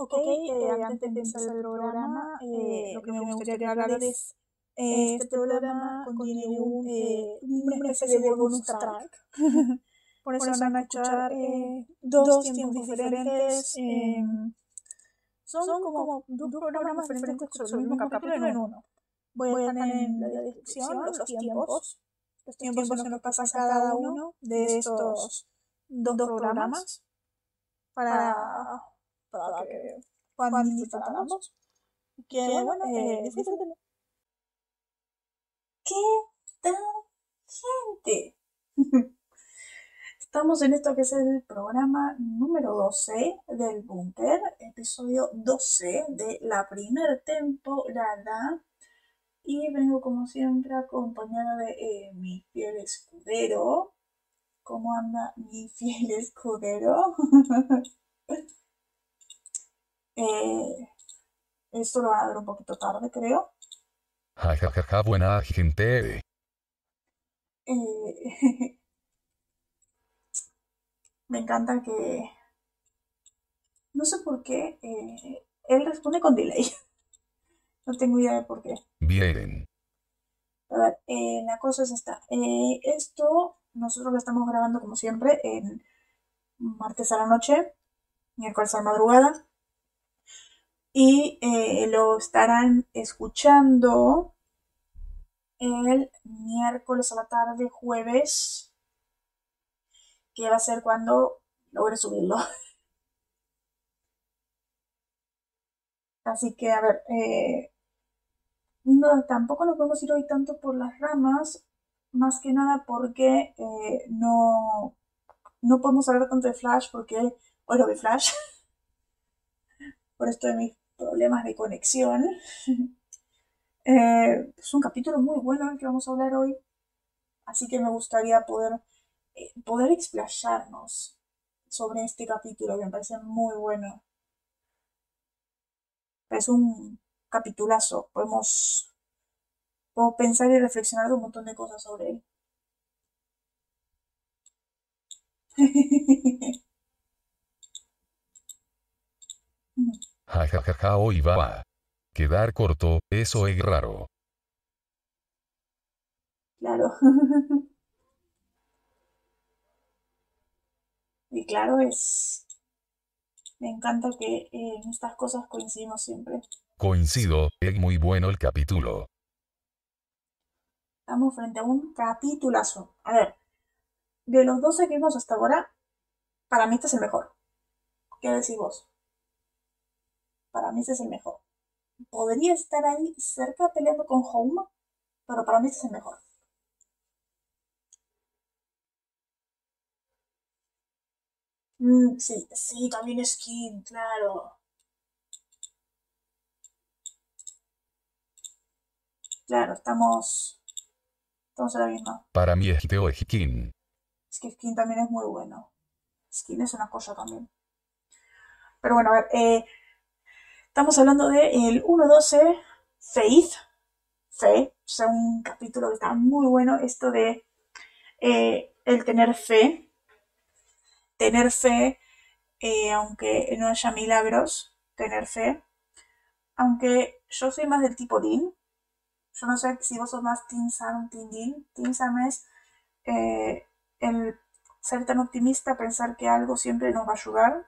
Ok, eh, antes de empezar el programa, eh, lo que me gustaría hablar es, eh, este programa contiene un, una especie de bonus track. Por eso van a escuchar dos tiempos diferentes. son como dos programas diferentes sobre el mismo capítulo en uno. Voy a dejar en la descripción los tiempos, los tiempos en los que pasa cada uno de estos dos programas para para que puedan disfrutar ambos. Que bueno, eh, disfrútenlo. ¿Qué tal, gente? Estamos en esto que es el programa número 12 del Búnker, episodio 12 de la primera temporada. Y vengo como siempre acompañada de eh, mi fiel escudero. ¿Cómo anda mi fiel escudero? Eh, esto lo van a ver un poquito tarde, creo. Ja, buena gente. Eh, me encanta que... No sé por qué. Eh, él responde con delay. no tengo idea de por qué. Bien. A ver, eh, la cosa es esta. esto nosotros lo estamos grabando como siempre en martes a la noche, miércoles a la madrugada y eh, lo estarán escuchando el miércoles a la tarde, jueves, que va a ser cuando logre subirlo. Así que, a ver, eh, no, tampoco nos podemos ir hoy tanto por las ramas, más que nada porque eh, no, no podemos hablar tanto de Flash, porque hoy lo vi Flash, por esto de mis problemas de conexión. Eh, es un capítulo muy bueno el que vamos a hablar hoy, así que me gustaría poder, eh, poder explayarnos sobre este capítulo que me parece muy bueno. Es un capitulazo, podemos, podemos pensar y reflexionar de un montón de cosas sobre él. Jajajaja hoy va a quedar corto, eso es raro. Claro. y claro es... Me encanta que en estas cosas coincidimos siempre. Coincido, es muy bueno el capítulo. Estamos frente a un capitulazo. A ver, de los 12 que vimos hasta ahora, para mí este es el mejor. ¿Qué decís vos? Para mí ese es el mejor. Podría estar ahí cerca peleando con Home, pero para mí ese es el mejor. Mm, sí, sí, también Skin, claro. Claro, estamos. Estamos en la misma. Para mí es Teo Skin. Es que Skin también es muy bueno. Skin es una cosa también. Pero bueno, a ver, eh, Estamos hablando de el 1.12 Faith, fe, o sea, un capítulo que está muy bueno, esto de eh, el tener fe, tener fe, eh, aunque no haya milagros, tener fe, aunque yo soy más del tipo Dean, yo no sé si vos sos más Team Sam o Team Dean, Team Sam es eh, el ser tan optimista, pensar que algo siempre nos va a ayudar,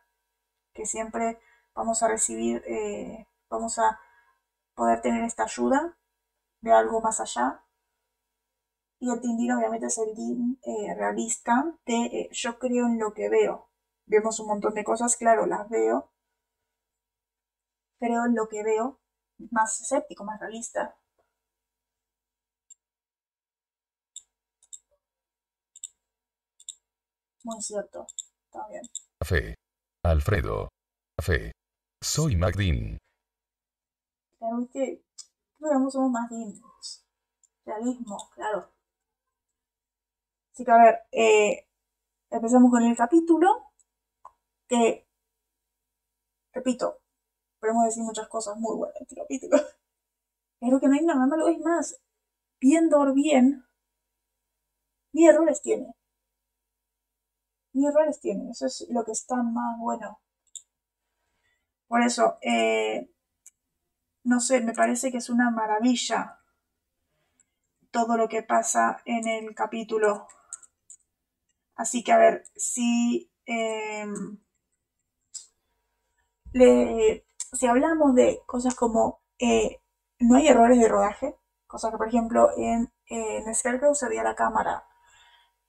que siempre vamos a recibir, eh, vamos a poder tener esta ayuda de algo más allá. Y el Tindín obviamente es el din eh, realista de eh, yo creo en lo que veo. Vemos un montón de cosas, claro, las veo. Creo en lo que veo, más escéptico, más realista. Muy cierto, está bien. Fe. Alfredo. Fe. Soy Magdin. Claro que digamos somos más dignos. Realismo, claro. Así que a ver, eh, empezamos con el capítulo. Que, repito, podemos decir muchas cosas muy buenas en este capítulo. Pero que no hay nada malo, es más, viendo bien, ni errores tiene. Ni errores tiene, eso es lo que está más bueno Por eso, eh, no sé, me parece que es una maravilla todo lo que pasa en el capítulo. Así que a ver, si, em, le, si hablamos de cosas como eh, no hay errores de rodaje, cosa que por ejemplo en, en Scarecrow se veía la cámara,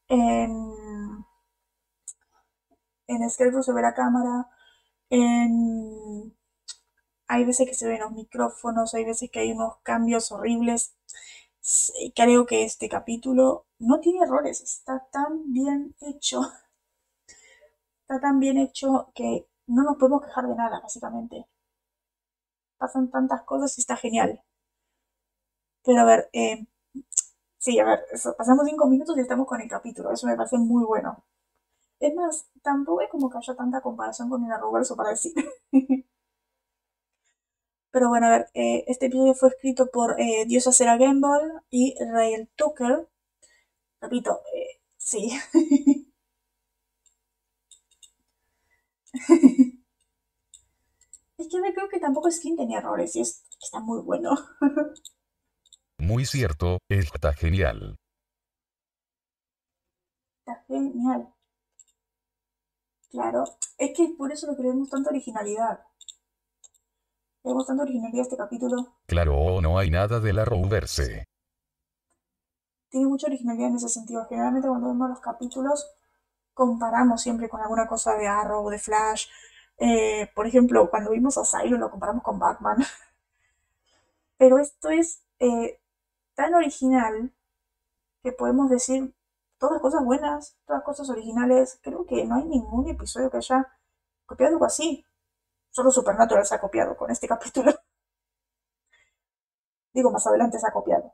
en, en Scarecrow se ve la cámara, hay veces que se ven los micrófonos, hay veces que hay unos cambios horribles. Creo que este capítulo no tiene errores, está tan bien hecho. Está tan bien hecho que no nos podemos quejar de nada, básicamente. Pasan tantas cosas y está genial. Pero a ver, eh, sí, a ver, pasamos cinco minutos y estamos con el capítulo. Eso me parece muy bueno. Es más, tampoco es como que haya tanta comparación con el Arrowverso para decir. Pero bueno, a ver, eh, este episodio fue escrito por eh, Diosa Sarah Gamble y Rael Tucker. Repito, eh, sí. es que me creo que tampoco Skin tenía errores y es, está muy bueno. Muy cierto, está genial. Está genial. Claro, es que por eso lo creemos tanta originalidad. Vemos tanta originalidad este capítulo. Claro, no hay nada de la Arrowverse. Tiene mucha originalidad en ese sentido. Generalmente cuando vemos los capítulos comparamos siempre con alguna cosa de Arrow o de Flash. Eh, por ejemplo, cuando vimos a Cyrus lo comparamos con Batman. Pero esto es eh, tan original que podemos decir todas cosas buenas, todas cosas originales. Creo que no hay ningún episodio que haya copiado algo así. Solo Supernatural se ha copiado con este capítulo. Digo, más adelante se ha copiado.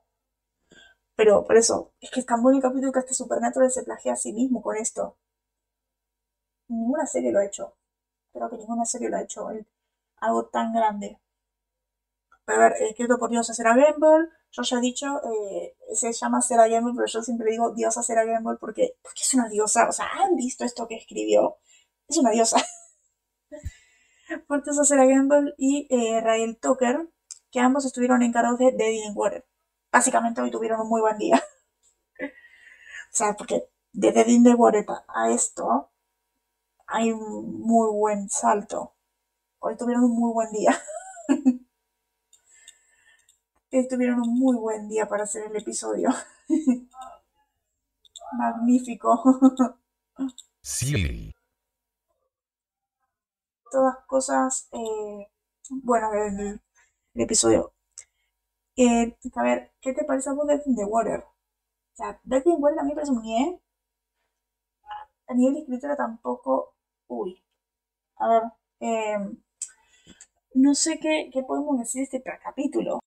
Pero por eso, es que es tan buen el capítulo que este Supernatural se plagia a sí mismo con esto. Ninguna serie lo ha hecho. Creo que ninguna serie lo ha hecho algo tan grande. Pero a ver, escrito por Diosa Sarah Gamble. Yo ya he dicho, eh, se llama Sarah Gamble, pero yo siempre digo Diosa Sarah Gamble porque, porque es una diosa. O sea, ¿han visto esto que escribió? Es una diosa. por Diosa Sarah Gamble y eh, Tucker, que ambos estuvieron encargados de Dead in Water. Básicamente hoy tuvieron un muy buen día. o sea, porque de Dead in the Water a esto hay un muy buen salto. Hoy tuvieron un muy buen día. Hoy tuvieron un muy buen día para hacer el episodio. Magnífico. Sí. Todas cosas, eh, bueno, el, el episodio. Eh, a ver, ¿qué te parece a vos Death in the Water? O sea, Death in the Water a mí me parece un nie. A nivel de escritura tampoco. Uy. A ver, eh, no sé qué, qué podemos decir de este capítulo.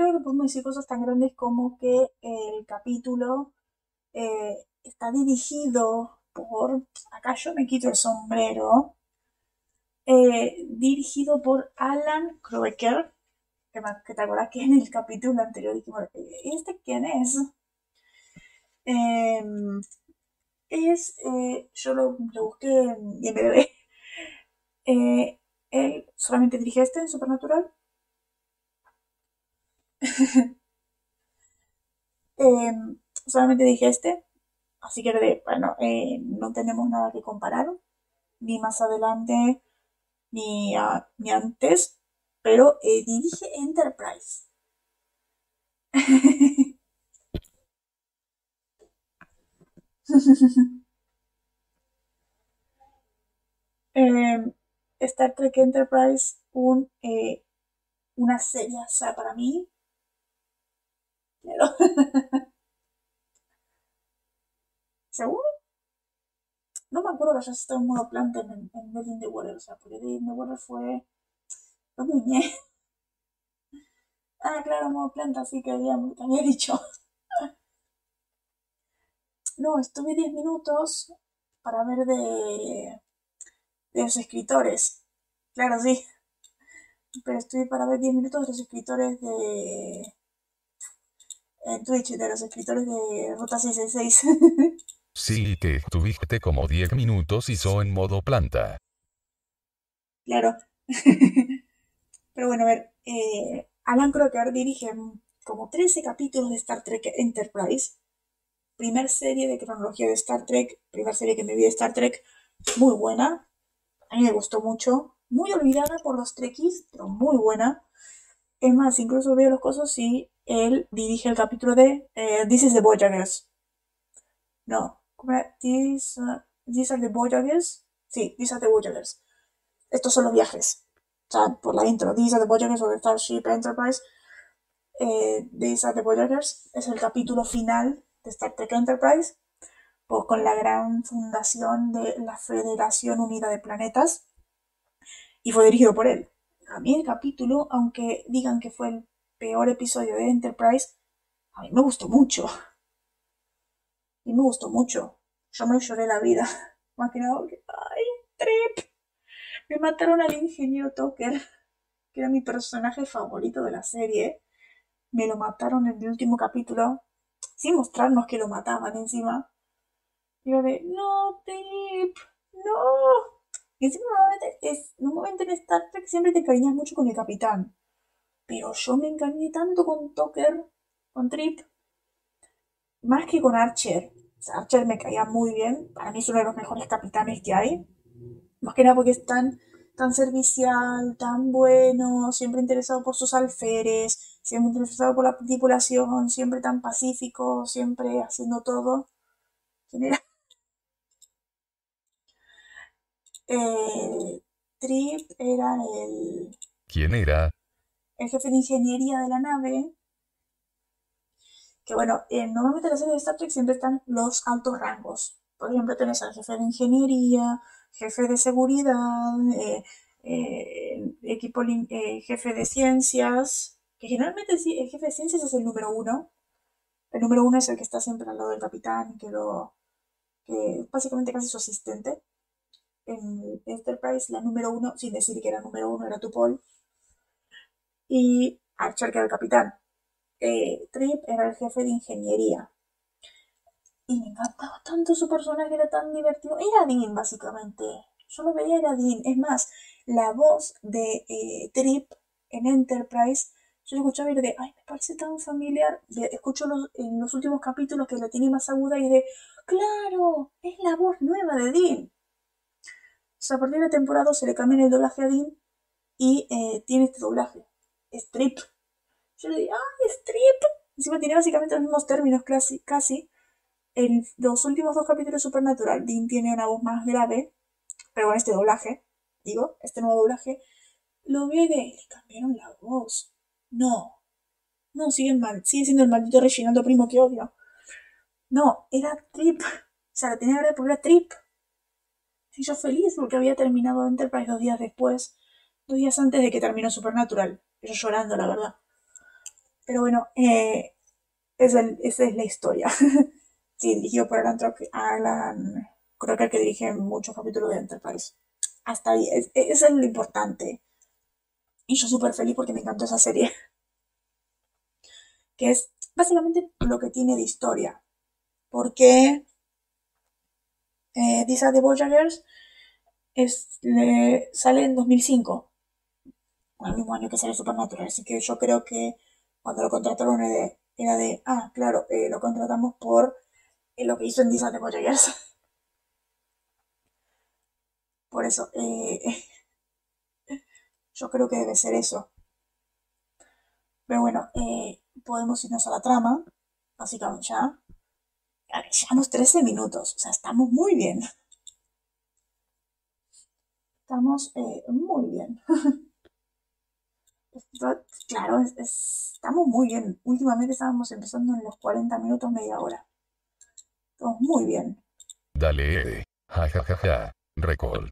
Creo que podemos decir cosas tan grandes como que el capítulo eh, está dirigido por. Acá yo me quito el sombrero. eh, dirigido por Alan Kroeker. Que, te acuerdas que en el capítulo anterior dijimos: "¿Y ¿Este quién es? Em, es. eh, yo lo, lo busqué en IMDb. Eh, él solamente dirige este en Supernatural. Em, solamente dije este, así que bueno, eh, no tenemos nada que comparar, ni más adelante, ni, ni antes, pero eh, dirige Enterprise. Em, Star Trek Enterprise, un, eh, una serie para mí. Claro. ¿Seguro? No me acuerdo que haya estado en modo planta en, en Dead in the Water, o sea, porque Dead in the Water fue... Muy ñe. Ah, claro, modo planta, sí que había, que había dicho. No, estuve 10 minutos para ver de, de los escritores. Claro, sí. Pero estuve para ver 10 minutos de los escritores de... En Twitch, de los escritores de Ruta 666. Sí que estuviste como 10 minutos y so en modo planta. Claro. Pero bueno, a ver, eh, Alan Crocker dirige como 13 capítulos de Star Trek Enterprise. Primer serie de cronología de Star Trek, primera serie que me vi de Star Trek, muy buena. A mí me gustó mucho. Muy olvidada por los Trekkies, pero muy buena. Es más, incluso veo los cosas y él dirige el capítulo de eh, This is the Voyagers. No, These, uh, these are the Voyagers. Sí, These are the Voyagers. Estos son los viajes. O sea, por la intro, These are the Voyagers of the Starship Enterprise. Eh, These are the Voyagers es el capítulo final de Star Trek Enterprise, pues con la gran fundación de la Federación Unida de Planetas, y fue dirigido por él. A mí el capítulo, aunque digan que fue el peor episodio de Enterprise, a mí me gustó mucho. Y me gustó mucho. Yo me lloré la vida. Más que nada ¡ay, trip! Me mataron al ingeniero Tucker, que era mi personaje favorito de la serie. Me lo mataron en el último capítulo, sin mostrarnos que lo mataban encima. Y yo de, no, Trip, no. Encima normalmente, es, normalmente en Star Trek siempre te encariñas mucho con el capitán. Pero yo me encariñé tanto con Tucker, con Trip, más que con Archer. Archer me caía muy bien. Para mí es uno de los mejores capitanes que hay. Más que nada porque es tan, tan servicial, tan bueno, siempre interesado por sus alferes, siempre interesado por la tripulación, siempre tan pacífico, siempre haciendo todo. Eh, Trip era el... ¿Quién era? El jefe de ingeniería de la nave. Que bueno, normalmente en la serie de Star Trek siempre están los altos rangos. Por ejemplo, tenés al jefe de ingeniería, jefe de seguridad, eh, eh, equipo, jefe de ciencias, que generalmente el jefe de ciencias es el número uno. El número uno es el que está siempre al lado del capitán, que lo que básicamente casi su asistente. En Enterprise, la número uno, sin decir que era número uno, era Tupol. Y Archer, que era el capitán. Eh, Trip era el jefe de ingeniería. Y me encantaba tanto su personaje, era tan divertido. Era Dean, básicamente. Yo lo veía, era Dean. Es más, la voz de eh, Trip en Enterprise yo escuchaba ir de, ay, me parece tan familiar. escucho en los últimos capítulos que la tiene más aguda y de, claro, es la voz nueva de Dean. Sea, a partir de temporada se le cambia el doblaje a Dean y eh, tiene este doblaje. Strip. Yo le digo, ay, Strip. Encima tiene básicamente los mismos términos casi. casi. En los últimos dos capítulos de Supernatural, Dean tiene una voz más grave, pero con este doblaje, digo, este nuevo doblaje, lo ve de, le cambiaron la voz. No. No, sigue, mal, sigue siendo el maldito Reginaldo Primo que odio. No, era Trip. O sea, la tenía ver porque era Trip. Y yo feliz porque había terminado Enterprise dos días después. Dos días antes de que terminó Supernatural. Yo llorando, la verdad. Pero bueno, eh, esa, es la historia. sí, dirigido por Alan, Alan Crocker, que dirige muchos capítulos de Enterprise. Hasta ahí, es, eso es lo importante. Y yo súper feliz porque me encantó esa serie. Que es básicamente lo que tiene de historia. Porque eh, Disa de Voyagers es, sale en 2005. el mismo año que sale Supernatural. Así que yo creo que cuando lo contrataron era de, ah, claro, eh, lo contratamos por eh, lo que hizo en Disa de Voyagers. Por eso, eh, Yo creo que debe ser eso. Pero bueno, podemos irnos a la trama. Básicamente ya. Llevamos 13 minutos. O sea, estamos muy bien. Estamos eh, muy bien. claro, estamos muy bien. Últimamente estábamos empezando en los 40 minutos, media hora. Estamos muy bien. Dale, ja, ja, ja, ja. Record.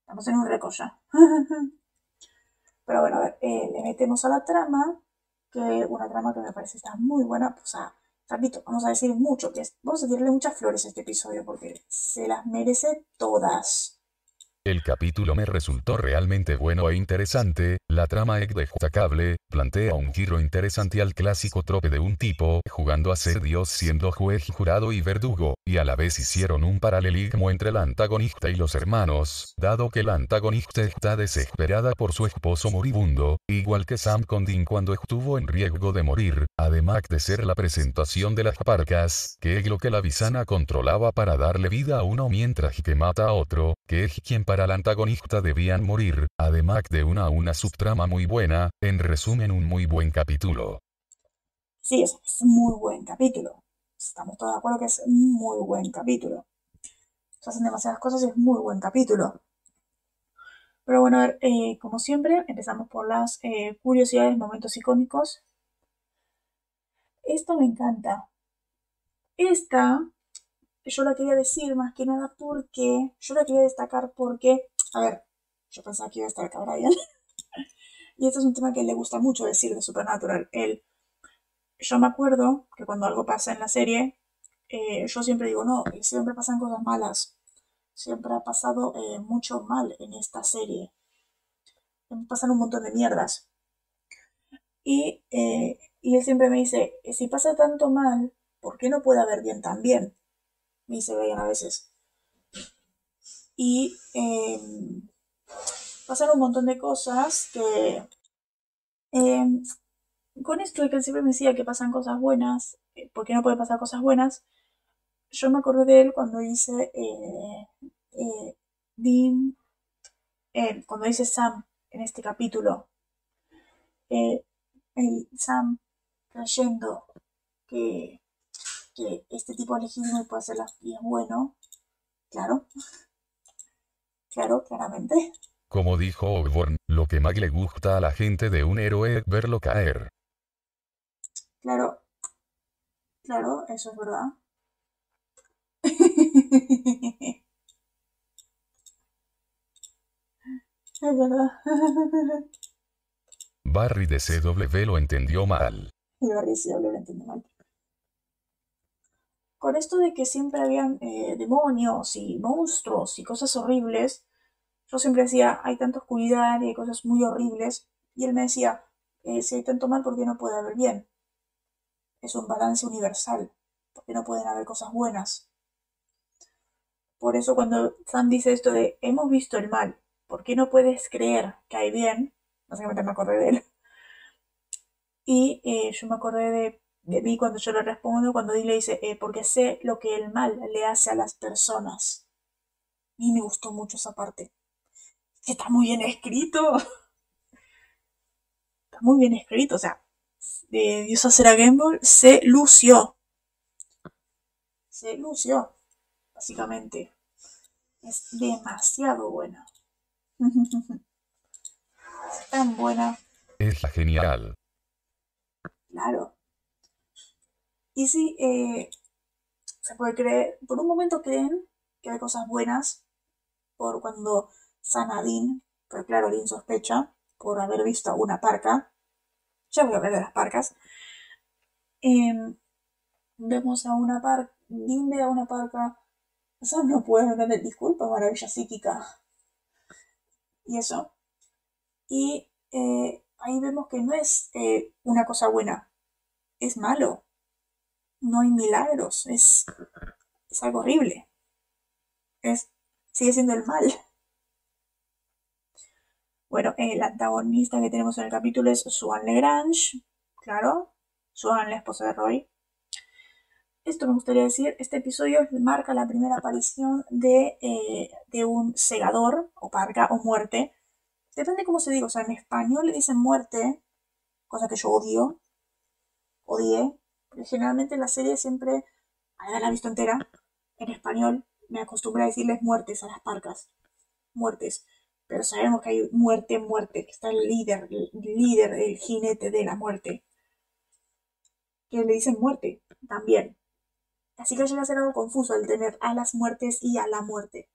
Estamos en un récord ya. Pero bueno, a ver, eh, le metemos a la trama, que una trama que me parece está muy buena. O sea, repito, vamos a decir mucho, que vamos a tirarle muchas flores a este episodio porque se las merece todas. El capítulo me resultó realmente bueno e interesante, la trama es destacable, plantea un giro interesante al clásico trope de un tipo jugando a ser Dios siendo juez, jurado y verdugo, y a la vez hicieron un paralelismo entre el antagonista y los hermanos, dado que la antagonista está desesperada por su esposo moribundo, igual que Sam Condin cuando estuvo en riesgo de morir, además de ser la presentación de las parcas, que es lo que la visana controlaba para darle vida a uno mientras que mata a otro, que es quien para el antagonista debían morir, además de una una subtrama muy buena, en resumen un muy buen capítulo. Sí, es, es muy buen capítulo. Estamos todos de acuerdo que es un muy buen capítulo. Se hacen demasiadas cosas y es muy buen capítulo. Pero bueno, a ver, eh, como siempre, empezamos por las eh, curiosidades, momentos icónicos. Esta me encanta. Esta, yo la quería decir más que nada porque, yo la quería destacar porque, a ver, yo pensaba que iba a estar acá Brian. y este es un tema que le gusta mucho decir de Supernatural. Él, yo me acuerdo que cuando algo pasa en la serie, eh, yo siempre digo, no, siempre pasan cosas malas. Siempre ha pasado eh, mucho mal en esta serie. Pasan un montón de mierdas. Y, eh, y él siempre me dice, si pasa tanto mal, ¿por qué no puede haber bien también? Me dice Brian a veces. Y eh, pasan un montón de cosas que... eh, con esto de que él siempre me decía que pasan cosas buenas, eh, ¿por qué no puede pasar cosas buenas? Yo me acordé de él cuando dice eh, eh, Dean, eh, cuando dice Sam en este capítulo, eh, el Sam creyendo que, que este tipo es legítimo y puede hacer las y es bueno, claro, claro, claramente. Como dijo Osborn, lo que más le gusta a la gente de un héroe es verlo caer. Claro, claro, eso es verdad. es verdad. Barry de CW lo entendió mal. Y Barry sí lo entiendo mal. Con esto de que siempre habían eh, demonios y monstruos y cosas horribles, yo siempre decía, hay tanta oscuridad y hay cosas muy horribles. Y él me decía, eh, si hay tanto mal, ¿por qué no puede haber bien? Es un balance universal. ¿Por qué no pueden haber cosas buenas? Por eso cuando Sam dice esto de, hemos visto el mal, ¿por qué no puedes creer que hay bien? Básicamente me acordé de él. Y eh, yo me acordé de, de mí cuando yo le respondo, cuando Dee le dice, eh, porque sé lo que el mal le hace a las personas. Y me gustó mucho esa parte. Que está muy bien escrito. Está muy bien escrito, o sea, de Diosa Sarah Gamble se lució. Se lució, básicamente. Es demasiado buena. Es tan buena, Es la genial. claro. Y sí, eh, se puede creer, por un momento creen que hay cosas buenas por cuando sana a pero claro, Dean sospecha por haber visto una parca. Ya voy a hablar de las parcas. Em, vemos a una parca, Dean ve a una parca. Sam no puede entender, disculpa, maravilla psíquica. Y eso. Y eh, ahí vemos que no es eh, una cosa buena, es malo. No hay milagros, es, es algo horrible. Es, sigue siendo el mal. Bueno, el antagonista que tenemos en el capítulo es Swan Legrange, claro, Swan, la esposa de Roy. Esto me gustaría decir, este episodio marca la primera aparición de, eh, de un segador, o parca, o muerte. Depende cómo se diga, o sea, en español le dicen muerte, cosa que yo odio, odié, porque generalmente en la serie siempre, ahora la he visto entera, en español me acostumbré a decirles muertes a las parcas, muertes, pero sabemos que hay muerte, muerte, que está el líder, el líder, el jinete de la muerte, que le dicen muerte también. Así que llega a ser algo confuso el tener a las muertes y a la muerte.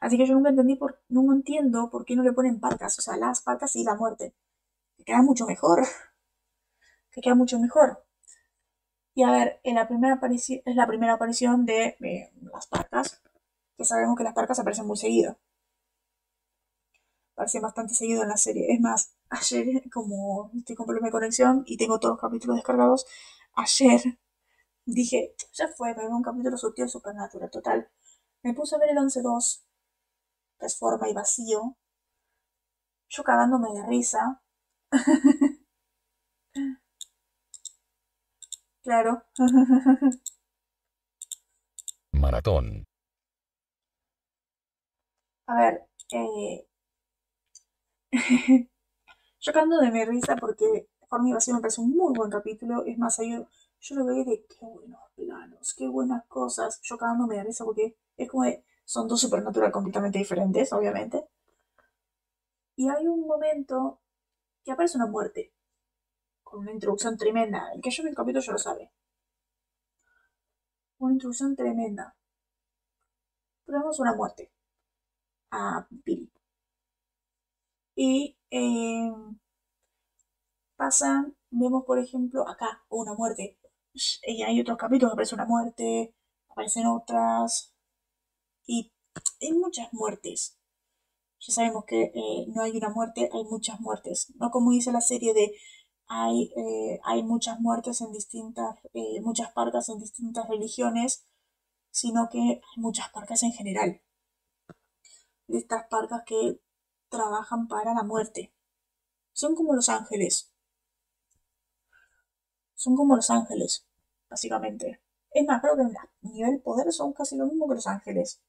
Así que yo nunca entendí por, no entiendo por qué no le ponen parcas, o sea, las parcas y la muerte. Que queda mucho mejor. Que queda mucho mejor. Y a ver, en la primera es la primera aparición de eh, las parcas, que sabemos que las parcas aparecen muy seguido. aparecen bastante seguido en la serie. Es más, ayer, como estoy con problemas de conexión y tengo todos los capítulos descargados, ayer dije, ya fue, me veo un capítulo sutil supernatural, total. Me puse a ver el 11-2, que y vacío, yo cagándome de risa. claro. Maratón. A ver, eh... yo cagando de mi risa porque Forma y Vacío me parece un muy buen capítulo. Es más, yo, yo lo veía de qué buenos planos, qué buenas cosas. Yo cagándome de risa porque es como de, son dos supernatural completamente diferentes, obviamente. Y hay un momento que aparece una muerte. Con una introducción tremenda. El que yo vi el capítulo ya lo sabe. Una introducción tremenda. Tenemos una muerte. A Billy. Y eh, pasan, vemos por ejemplo acá una muerte. Y hay otros capítulos aparece una muerte, aparecen otras. Y hay muchas muertes ya sabemos que eh, no hay una muerte, hay muchas muertes. No como dice la serie de hay, eh, hay muchas muertes en distintas, eh, muchas parcas en distintas religiones, sino que hay muchas parcas en general. De estas parcas que trabajan para la muerte. Son como los ángeles. Son como los ángeles, básicamente. Es más, creo que a nivel poder son casi lo mismo que los ángeles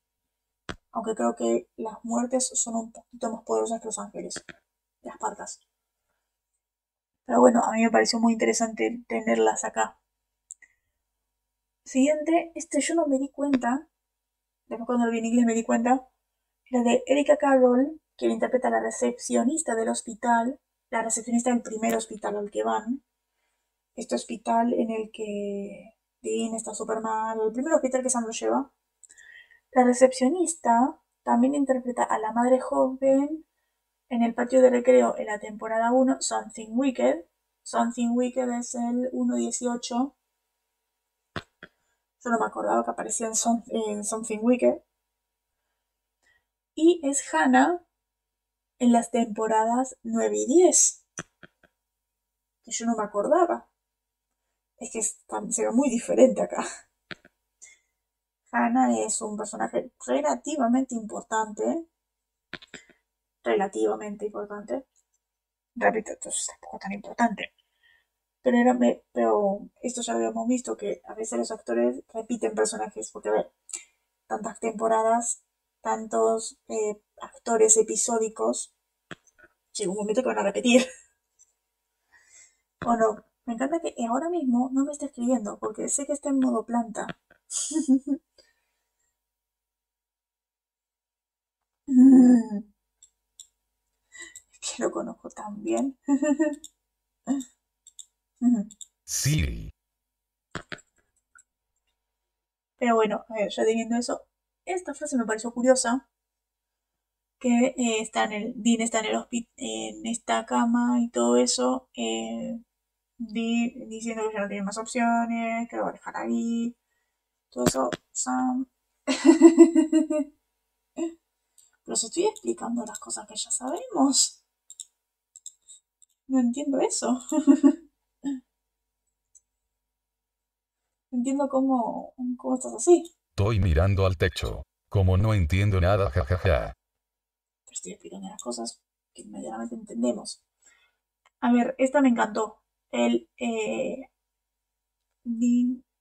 aunque creo que las muertes son un poquito más poderosas que los ángeles, las parcas. Pero bueno, a mí me pareció muy interesante tenerlas acá. Siguiente, este yo no me di cuenta, después cuando lo vi en inglés me di cuenta, era de Erika Carroll, que interpreta a la recepcionista del hospital, la recepcionista del primer hospital al que van. Este hospital en el que Dean está súper mal, el primer hospital que Sam lo lleva. La recepcionista también interpreta a la madre joven en el patio de recreo en la temporada 1, Something Wicked. Something Wicked es el 1.18. Yo no me acordaba que aparecía en, Something Wicked. Y es Hannah en las temporadas 9 y 10. Que yo no me acordaba. Es que se ve muy diferente acá. Hannah es un personaje relativamente importante. Relativamente importante. Repito, esto es tampoco tan importante. Pero, pero esto ya habíamos visto, que a veces los actores repiten personajes, porque a ver, tantas temporadas, tantos eh, actores episódicos, llega un momento que van a repetir. o no. Me encanta que ahora mismo no me esté escribiendo, porque sé que está en modo planta. Lo conozco tan bien. sí. Pero bueno, ya teniendo eso, esta frase me pareció curiosa. Que eh, está en el, Dean está en el en esta cama y todo eso. Eh, diciendo que ya no tiene más opciones, que lo va a dejar ahí. Todo eso, Sam. Pero os estoy explicando las cosas que ya sabemos. No entiendo eso. no entiendo cómo, cómo estás así. Estoy mirando al techo. Como no entiendo nada, jajaja. Pero estoy explicando las cosas que inmediatamente entendemos. A ver, esta me encantó. El eh,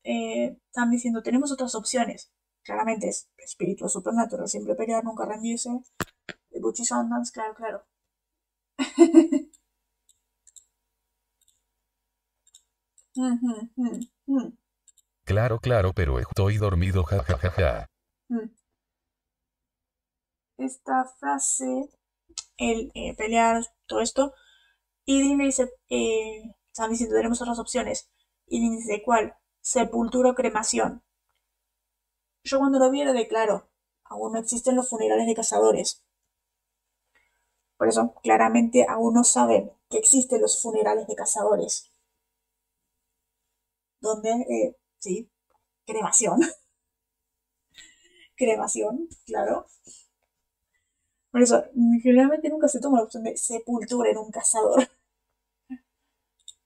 eh, están diciendo, tenemos otras opciones claramente es espíritu supernatural, siempre pelear, nunca rendirse. Butchie Sundance, claro, claro. Claro, claro, pero estoy dormido, jajajaja. Mm. Esta frase, el eh, pelear, todo esto, y Dean dice, eh, están diciendo, tenemos otras opciones. Y Dean dice, ¿cuál? Sepultura o cremación. Yo cuando lo vi era de claro, aún no existen los funerales de cazadores. Por eso, claramente aún no saben que existen los funerales de cazadores. Donde, eh, sí, cremación. cremación, claro. Por eso, generalmente nunca se toma la opción de sepultura en un cazador.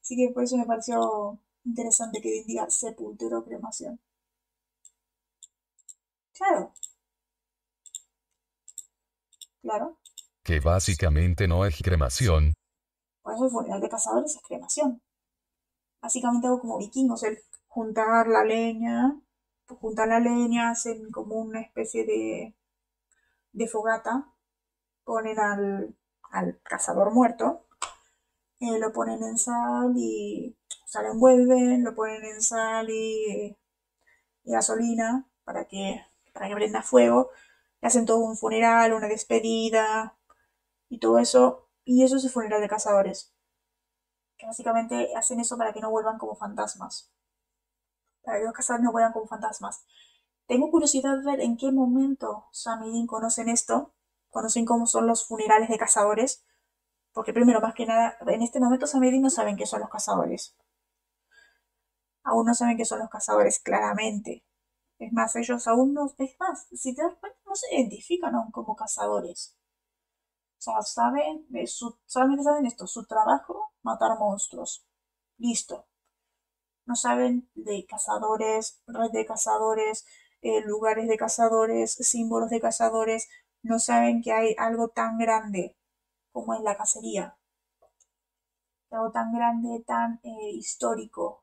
Así que por eso me pareció interesante que diga sepultura o cremación. Claro. Claro. Que básicamente no es cremación. Por eso el funeral de cazadores es cremación. Básicamente algo como vikingos, el juntar la leña, juntar la leña, hacen como una especie de, de fogata, ponen al, al cazador muerto, eh, lo ponen en sal y o lo envuelven, lo ponen en sal y, y gasolina para que para que prenda fuego, le hacen todo un funeral, una despedida y todo eso. Y eso es el funeral de cazadores. Que básicamente hacen eso para que no vuelvan como fantasmas. Para que los cazadores no vuelvan como fantasmas. Tengo curiosidad de ver en qué momento Sam y conocen esto. Conocen cómo son los funerales de cazadores. Porque primero, más que nada, en este momento Sam no saben qué son los cazadores. Aún no saben qué son los cazadores claramente. Es más, ellos aún no, es más, si te das cuenta, no se identifican aún como cazadores. O sea, saben, su, solamente saben esto, su trabajo, matar monstruos. Listo. No saben de cazadores, red de cazadores, eh, lugares de cazadores, símbolos de cazadores. No saben que hay algo tan grande como es la cacería. Algo tan grande, tan eh, histórico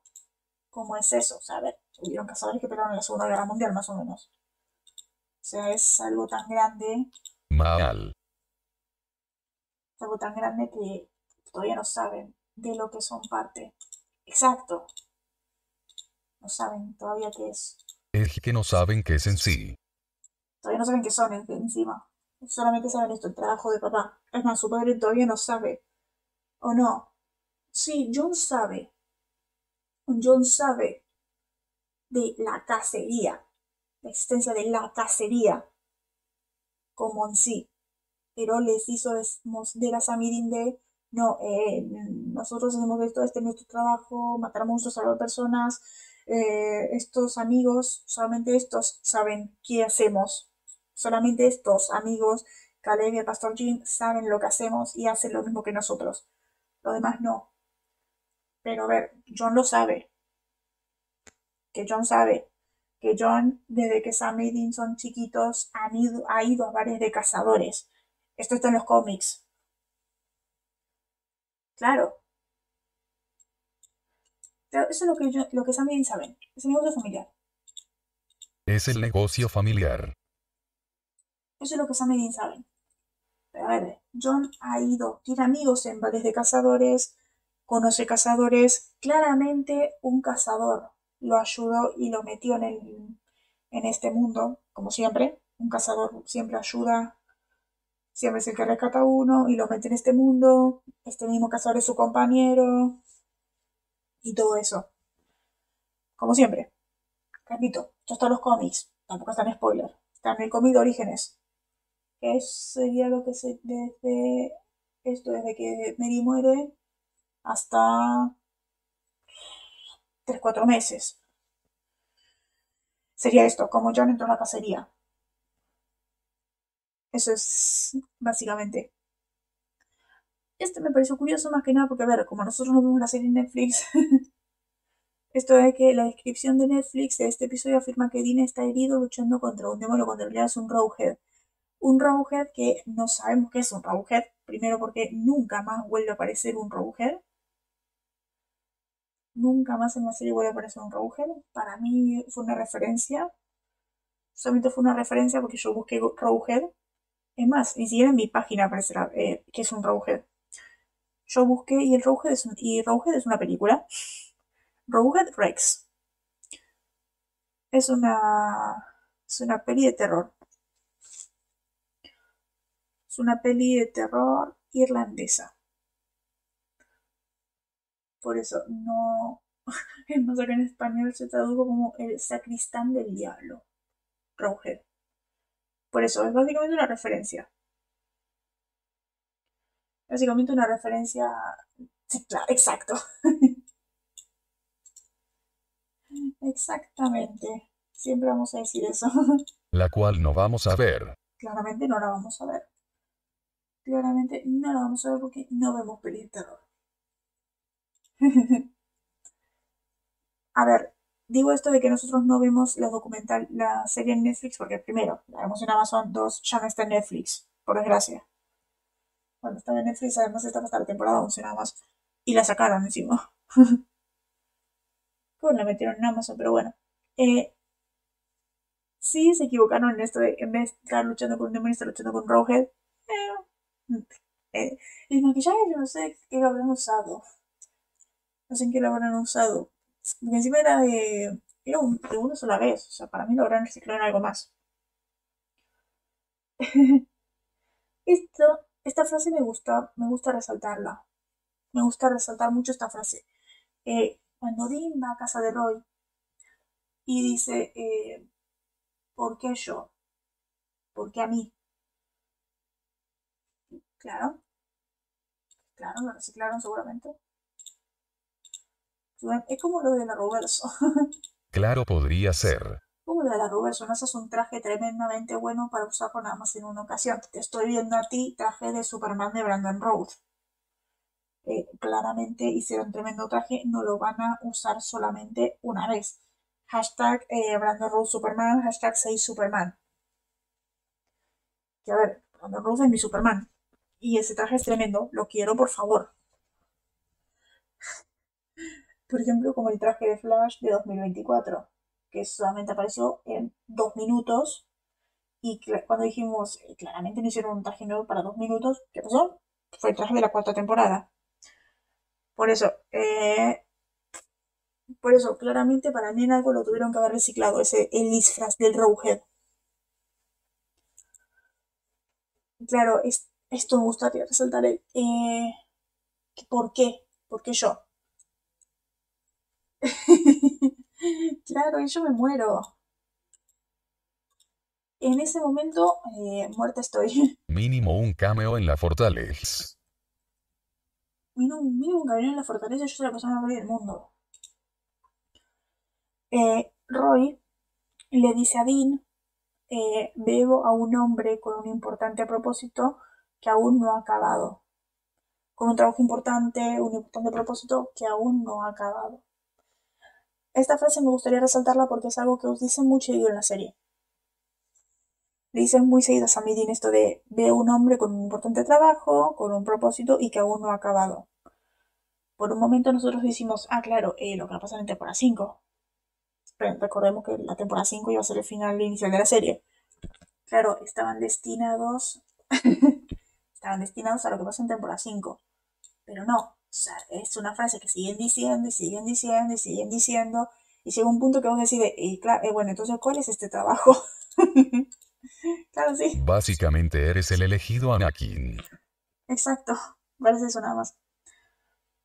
como es eso. O sea, a ver, hubieron cazadores que pelearon en la Segunda Guerra Mundial, más o menos. O sea, es algo tan grande. Mal. Algo tan grande que todavía no saben de lo que son parte. Exacto. No saben todavía qué es. Es que no saben qué es en sí. Todavía no saben qué son encima. Solamente saben esto, el trabajo de papá. Es más, su padre todavía no sabe. ¿O no? Sí, John sabe. John sabe de la cacería, la existencia de la cacería como en sí. Pero les hizo de a Samirin de, no, eh, nosotros hacemos esto, este es nuestro trabajo, matar monstruos, salvar personas, eh, estos amigos, solamente estos saben qué hacemos. Solamente estos amigos, Caleb y el Pastor Jim, saben lo que hacemos y hacen lo mismo que nosotros. Lo demás no. Pero a ver, John lo sabe que John sabe que John, desde que Sam y son chiquitos, han ido, ha ido a bares de cazadores. Esto está en los cómics. Claro. Pero eso es lo que, yo, lo que Dean saben. Es el negocio familiar. Es el negocio familiar. Eso es lo que Sam y Dean saben. Pero a ver, John ha ido, tiene amigos en bares de cazadores, conoce cazadores. Claramente un cazador lo ayudó y lo metió en, el, en este mundo, como siempre. Un cazador siempre ayuda, siempre es el que rescata uno y lo mete en este mundo. Este mismo cazador es su compañero y todo eso. Como siempre. Repito, esto está en los cómics, tampoco está en spoiler. Está en el cómic de Orígenes. Que sería lo que se desde esto desde que Mary muere hasta 3-4 meses. Sería esto, como John entró en la cacería. Eso es básicamente. Este me pareció curioso más que nada porque, a ver, como nosotros no vemos la serie en Netflix, esto es que la descripción de Netflix de este episodio afirma que Dean está herido luchando contra un demonio, cuando en realidad es un Rowhead. Un Rowhead que no sabemos qué es un Rowhead, primero porque nunca más vuelve a aparecer un Rowhead. Nunca más en la serie vuelve a aparecer un Rowhead. Para mí fue una referencia. Solamente fue una referencia porque yo busqué Rowhead. Es más, ni siquiera en mi página aparecerá eh, que es un Rowhead. Yo busqué y el Rowhead es, y Rowhead es una película. Rowhead Rex. Es una, es una peli de terror. Es una peli de terror irlandesa. Por eso no. Es más, acá en español se tradujo como el sacristán del diablo. Roger. Por eso, es básicamente una referencia. Básicamente una referencia. Sí, claro, exacto. Exactamente. Siempre vamos a decir eso. La cual no vamos a ver. Claramente no la vamos a ver. claramente no la vamos a ver porque no vemos pelis de terror. a ver, digo esto de que nosotros no vemos la documental, la serie en Netflix, porque primero, la vemos en Amazon, dos, ya no está en Netflix, por desgracia. Cuando estaba en Netflix, además estaba hasta la temporada 11 nada más. Y la sacaron encima. Bueno, la metieron en Amazon, pero bueno. Eh, sí se equivocaron en esto de, en vez de estar luchando con un demonio, estar luchando con Rowhead. Eh, eh, el maquillaje yo no sé qué lo habrán usado. No sé en qué lo habrán usado. Porque encima era de. Era un, de una sola vez. O sea, para mí lo habrán reciclado en algo más. Esto, esta frase me gusta, me gusta resaltarla. Me gusta resaltar mucho esta frase. Eh, cuando Dean va a casa de Roy y dice, eh, ¿por qué yo? ¿Por qué a mí? Claro, claro, lo reciclaron seguramente. Es como lo de la Roverso. claro, podría ser. Como lo de la Roverso, no es un traje tremendamente bueno para usarlo nada más en una ocasión. Te estoy viendo a ti, traje de Superman de Brandon Road. Eh, claramente hicieron tremendo traje, no lo van a usar solamente una vez. Hashtag eh, Brandon Road Superman, hashtag 6 Superman. Que a ver, Brandon Road es mi Superman. Y ese traje es tremendo, lo quiero por favor. Por ejemplo, como el traje de Flash de 2024, que solamente apareció en dos minutos. Y cuando dijimos, eh, claramente no hicieron un traje nuevo para dos minutos, ¿qué pasó? Fue el traje de la cuarta temporada. Por eso, eh, por eso, claramente para mí en algo lo tuvieron que haber reciclado, ese, el disfraz del Rowhead. Claro, esto me gustaría resaltar el, eh, ¿por qué? ¿Por qué yo? claro, y yo me muero. En ese momento, eh, muerta estoy. Mínimo un cameo en la fortaleza. Mínimo, mínimo un cameo en la fortaleza, yo soy la persona más del mundo. Eh, Roy le dice a Dean, eh, veo a un hombre con un importante propósito que aún no ha acabado. Con un trabajo importante, un importante propósito que aún no ha acabado. Esta frase me gustaría resaltarla porque es algo que os dicen mucho en la serie. Dicen muy seguido a Dean esto de veo un hombre con un importante trabajo, con un propósito y que aún no ha acabado. Por un momento nosotros decimos, ah, claro, eh, lo que va a pasar en temporada 5 recordemos que la temporada 5 iba a ser el final inicial de la serie. Claro, estaban destinados. estaban destinados a lo que pasa en temporada 5. Pero no. Sea, es una frase que siguen diciendo y siguen diciendo y siguen diciendo. Y llega un punto que vos decís, eh, claro, eh, bueno, entonces, ¿cuál es este trabajo? claro, sí. Básicamente eres el elegido Anakin. Exacto, parece eso nada más.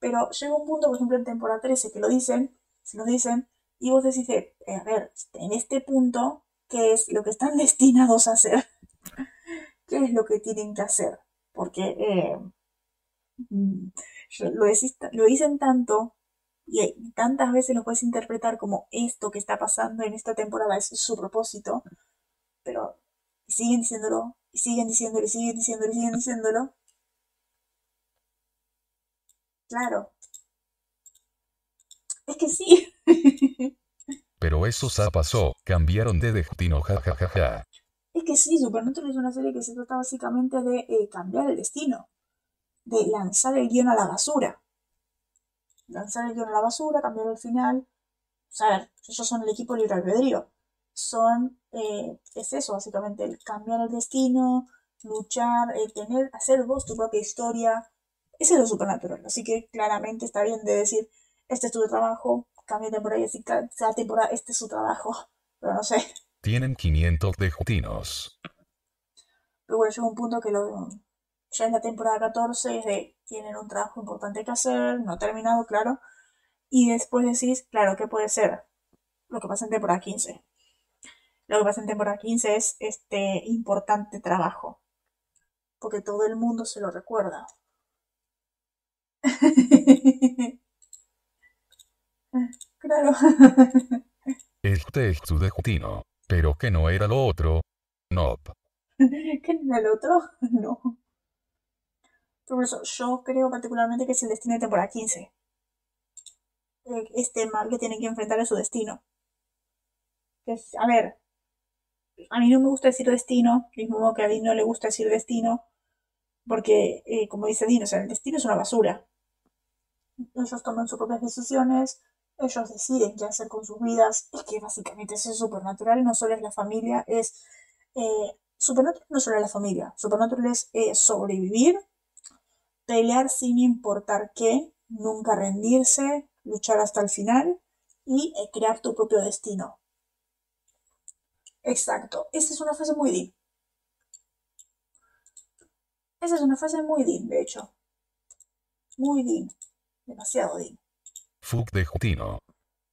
Pero llega un punto, por ejemplo, en temporada 13, que lo dicen, se lo dicen, y vos decís, eh, a ver, en este punto, ¿qué es lo que están destinados a hacer? ¿Qué es lo que tienen que hacer? Porque eh, lo, lo dicen tanto y tantas veces lo puedes interpretar como esto que está pasando en esta temporada es su propósito, pero siguen diciéndolo, y siguen diciéndolo, y siguen diciéndolo, y siguen diciéndolo. Claro. Es que sí. Pero eso ya pasó, cambiaron de destino, jajajaja. Es que sí, Supernatural es una serie que se trata básicamente de eh, cambiar el destino, de lanzar el guion a la basura. Lanzar el guion a la basura, cambiar el final. O sea, ellos son el equipo libre albedrío. Son, eh, es eso básicamente, el cambiar el destino, luchar, el tener, hacer vos tu propia historia. Ese es lo supernatural. Así que claramente está bien de decir, este es tu trabajo, cambio de temporada y así cada temporada este es su trabajo. Pero no sé. Tienen 500 de jutinos. Pero bueno, llega un punto que lo, ya en la temporada 14 es de tienen un trabajo importante que hacer, no terminado, claro. Y después decís, claro, ¿qué puede ser? Lo que pasa en temporada 15. Lo que pasa en temporada 15 es este importante trabajo. Porque todo el mundo se lo recuerda. Claro. Este es su destino. Pero que no era lo otro. No. ¿Que no era lo otro? No. Por eso yo creo particularmente que es el destino de temporada 15. Eh, Este mal que tiene que enfrentar a su destino. Es- a ver, a mí no me gusta decir destino, mismo modo que a mí no le gusta decir destino, porque, eh, como dice Dean, o sea, el destino es una basura. Ellos toman sus propias decisiones, ellos deciden qué hacer con sus vidas, es que básicamente es supernatural, no solo es la familia, es... Eh, supernatural no solo es la familia, supernatural es eh, sobrevivir, pelear sin importar qué, nunca rendirse, luchar hasta el final y eh, crear tu propio destino. Exacto, esa es una frase muy deep. Esa es una frase muy deep, de hecho. Muy deep. Demasiado deep. Fuck de Jutino.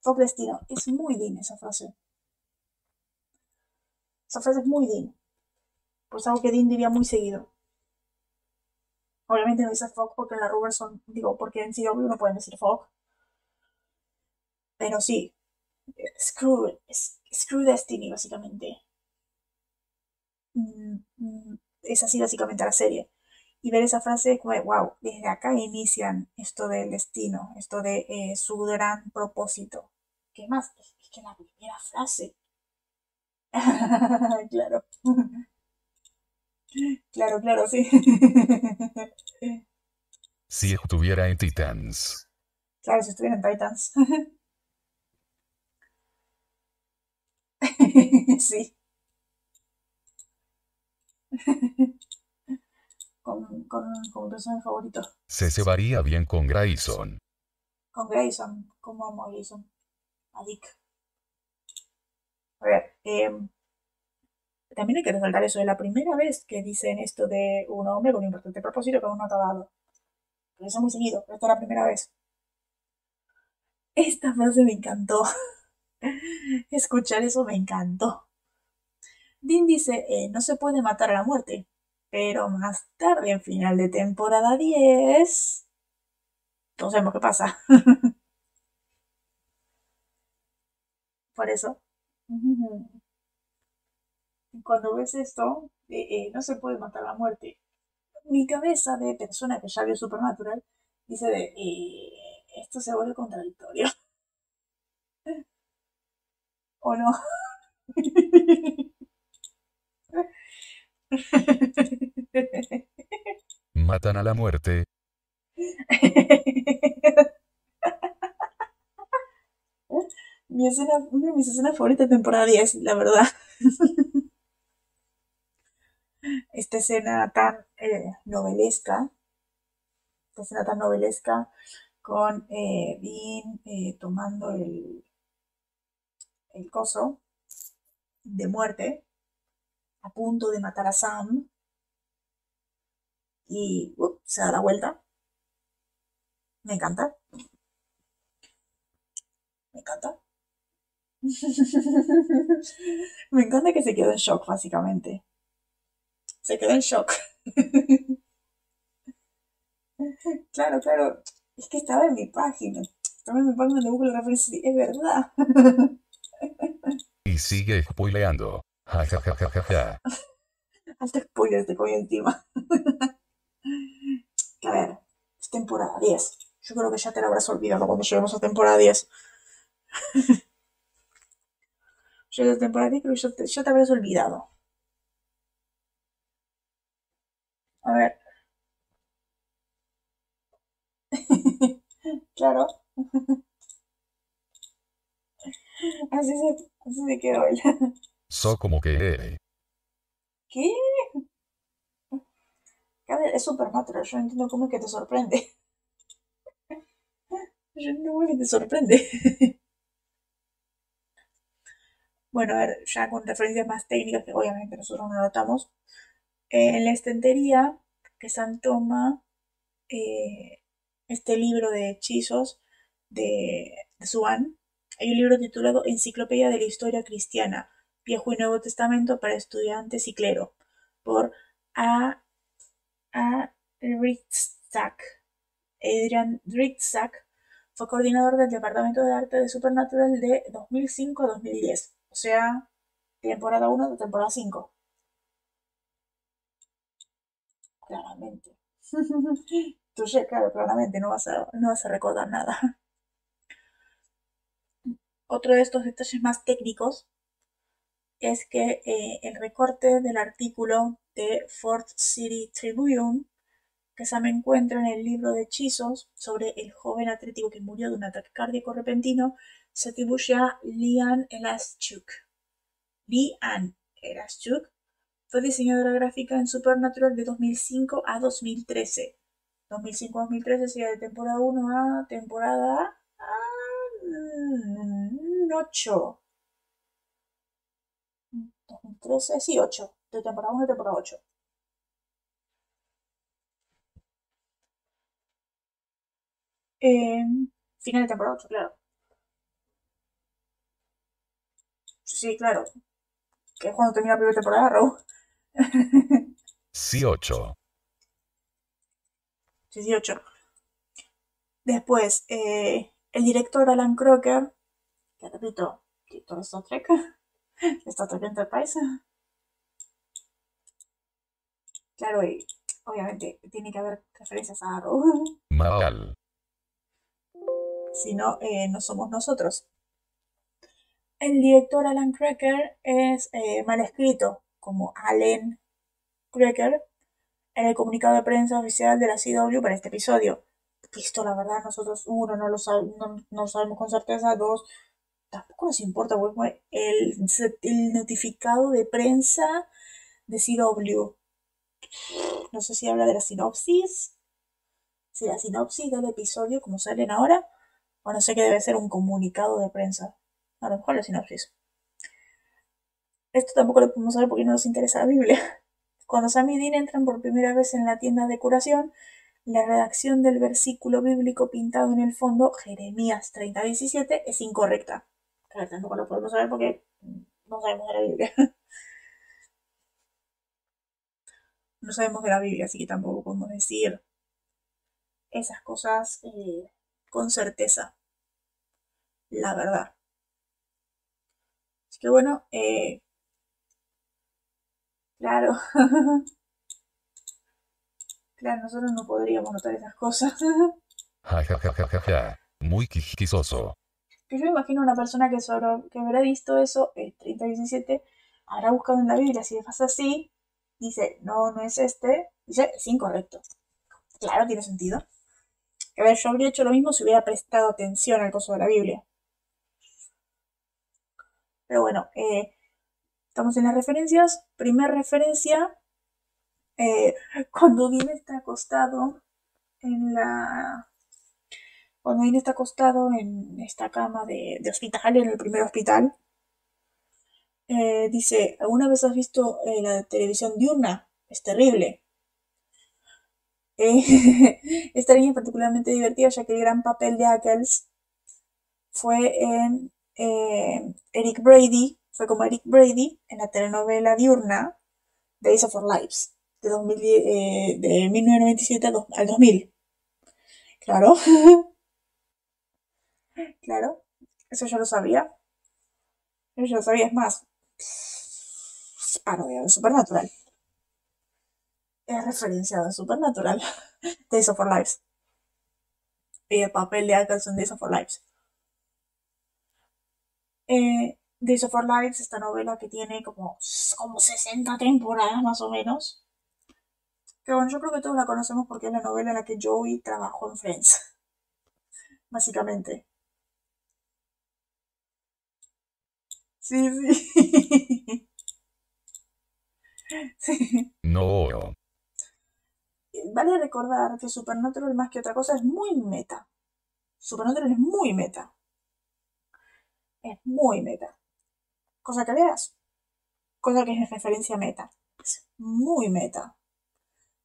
Fuck destino. Es muy deep esa frase. Esa frase es muy deep. Pues algo que Dean diría muy seguido. Obviamente no dice fuck porque en la Robertson, digo, porque en CW no pueden decir fuck. Pero sí. Screw, screw Destiny, básicamente. Mm, mm, es así básicamente la serie. Y ver esa frase wow, desde acá inician esto del destino, esto de eh, su gran propósito. ¿Qué más? Es que la primera frase. claro. Claro, claro, sí. Si estuviera en Titans. claro, si estuviera en Titans. sí. con, con, con mi personaje favorito. Se cebaría bien con Grayson. Con Grayson. ¿Cómo amo a Grayson? A Dick. A ver, em, también hay que resaltar eso. Es la primera vez que dicen esto de un hombre con un importante propósito que aún no ha dado. Lo dicen muy seguido, pero esta es la primera vez. Esta frase me encantó. Escuchar eso me encantó. Dean dice, eh, no se puede matar a la muerte. Pero más tarde, en final de temporada 10, no sabemos qué pasa. Por eso. Cuando ves esto, eh, eh, no se puede matar la muerte. Mi cabeza de persona que ya vio Supernatural dice de, eh, esto se vuelve contradictorio. ¿O no? Matan a la muerte. Mi escena, una de mis escenas favoritas de temporada 10, la verdad. Esta escena tan eh, novelesca, esta escena tan novelesca con eh, eh, tomando el, el coso de muerte, a punto de matar a Sam, y uh, se da la vuelta. Me encanta. Me encanta. Me encanta que se quedó en shock, básicamente. Se quedó en shock. claro, claro. Es que estaba en mi página. Estaba en mi página de Google References. Es verdad. Y sigue spoileando. Ja ja ja ja ja ja. Alto spoiler te coño encima. que a ver, es temporada 10. Yo creo que ya te lo habrás olvidado cuando lleguemos a temporada 10. Llegué a temporada 10, creo que ya te, ya te habrás olvidado. A ver. Claro. así, se, así se quedó él. So como que eh. ¿Qué? A ver, es Supernatural. Yo no entiendo cómo es que te sorprende. Yo no entiendo cómo es que te sorprende. Bueno, a ver, ya con referencias más técnicas que obviamente nosotros no notamos. eh, en la estantería que Sam toma eh, este libro de hechizos de, de hay un libro titulado Enciclopedia de la Historia Cristiana, Viejo y Nuevo Testamento para Estudiantes y Clero, por A. A. Ritzak. Adrian Ritzak fue coordinador del Departamento de Arte de Supernatural de 2005 a 2010, o sea, temporada 1 de temporada 5. Claramente. Entonces, claro, claramente no vas a, no vas a recordar nada. Otro de estos detalles más técnicos es que eh, el recorte del artículo de Fort City Tribune que se me encuentra en el libro de hechizos sobre el joven atlético que murió de un ataque cardíaco repentino se atribuye a Lian Elaschuk. Lian Elaschuk fue diseñadora gráfica en Supernatural de 2005 a 2013. 2005-2013 sería de temporada 1 a temporada 8. 2013, sí, 8. De temporada 1 a temporada 8. Eh, final de temporada 8, claro. Sí, claro. Que es cuando termina la primera temporada, Raúl. Sí, 8. Sí, sí, 8. Después, eh, el director Alan Crocker, que repito, director de Star Trek, Star Trek Enterprise. Claro, y obviamente tiene que haber referencias a Arrow. Mal. Si no, eh, no somos nosotros. El director Alan Cracker es eh, mal escrito, como Allen Cracker, el comunicado de prensa oficial de la CW para este episodio. Visto, la verdad, nosotros, uno, no lo, no, no sabemos con certeza, dos, tampoco nos importa, pues, el, el notificado de prensa de CW. No sé si habla de la sinopsis, si la sinopsis del episodio, como salen ahora, bueno, sé que debe ser un comunicado de prensa. A lo mejor la sinopsis. Esto tampoco lo podemos saber porque no nos interesa la Biblia. Cuando Sam y Dean entran por primera vez en la tienda de curación, la redacción del versículo bíblico pintado en el fondo, Jeremías 30:17, es incorrecta. Claro, tampoco lo podemos saber porque no sabemos de la Biblia. No sabemos de la Biblia, así que tampoco podemos decir esas cosas eh, con certeza, la verdad. Así que bueno, eh, claro, claro, nosotros no podríamos notar esas cosas. Muy quisquilloso. Que yo imagino una persona que, solo, que habrá visto eso, el 3017, habrá buscado en la Biblia, si le pasa así, dice, no, no es este, dice, es incorrecto. Claro, tiene sentido. A ver, yo habría hecho lo mismo si hubiera prestado atención al coso de la Biblia. Pero bueno, eh, estamos en las referencias. Primer referencia, eh, cuando viene está acostado en la... Cuando viene está acostado en esta cama de, hospital, en el primer hospital, eh, dice, ¿alguna vez has visto la televisión diurna? Es terrible. Eh, esta línea es particularmente divertida ya que el gran papel de Ackles fue en eh, Eric Brady, fue como Eric Brady en la telenovela diurna Days of Our Lives, de, 2010, eh, de 1997 al 2000. Claro. claro. Eso yo lo sabía. Eso yo lo sabía, es más. Parodia de Supernatural es referenciado en Supernatural, Days of Our Lives. Y el papel de Atkins en Days of Our Lives. Eh, Days of Our Lives, esta novela que tiene como, como 60 temporadas más o menos. Que bueno, yo creo que todos la conocemos porque es la novela en la que Joey trabajó en Friends. Básicamente. Sí, sí. sí. No vale recordar que Supernatural más que otra cosa es muy meta. Supernatural es muy meta. Es muy meta. Cosa que veas. Cosa que es referencia meta. Es muy meta.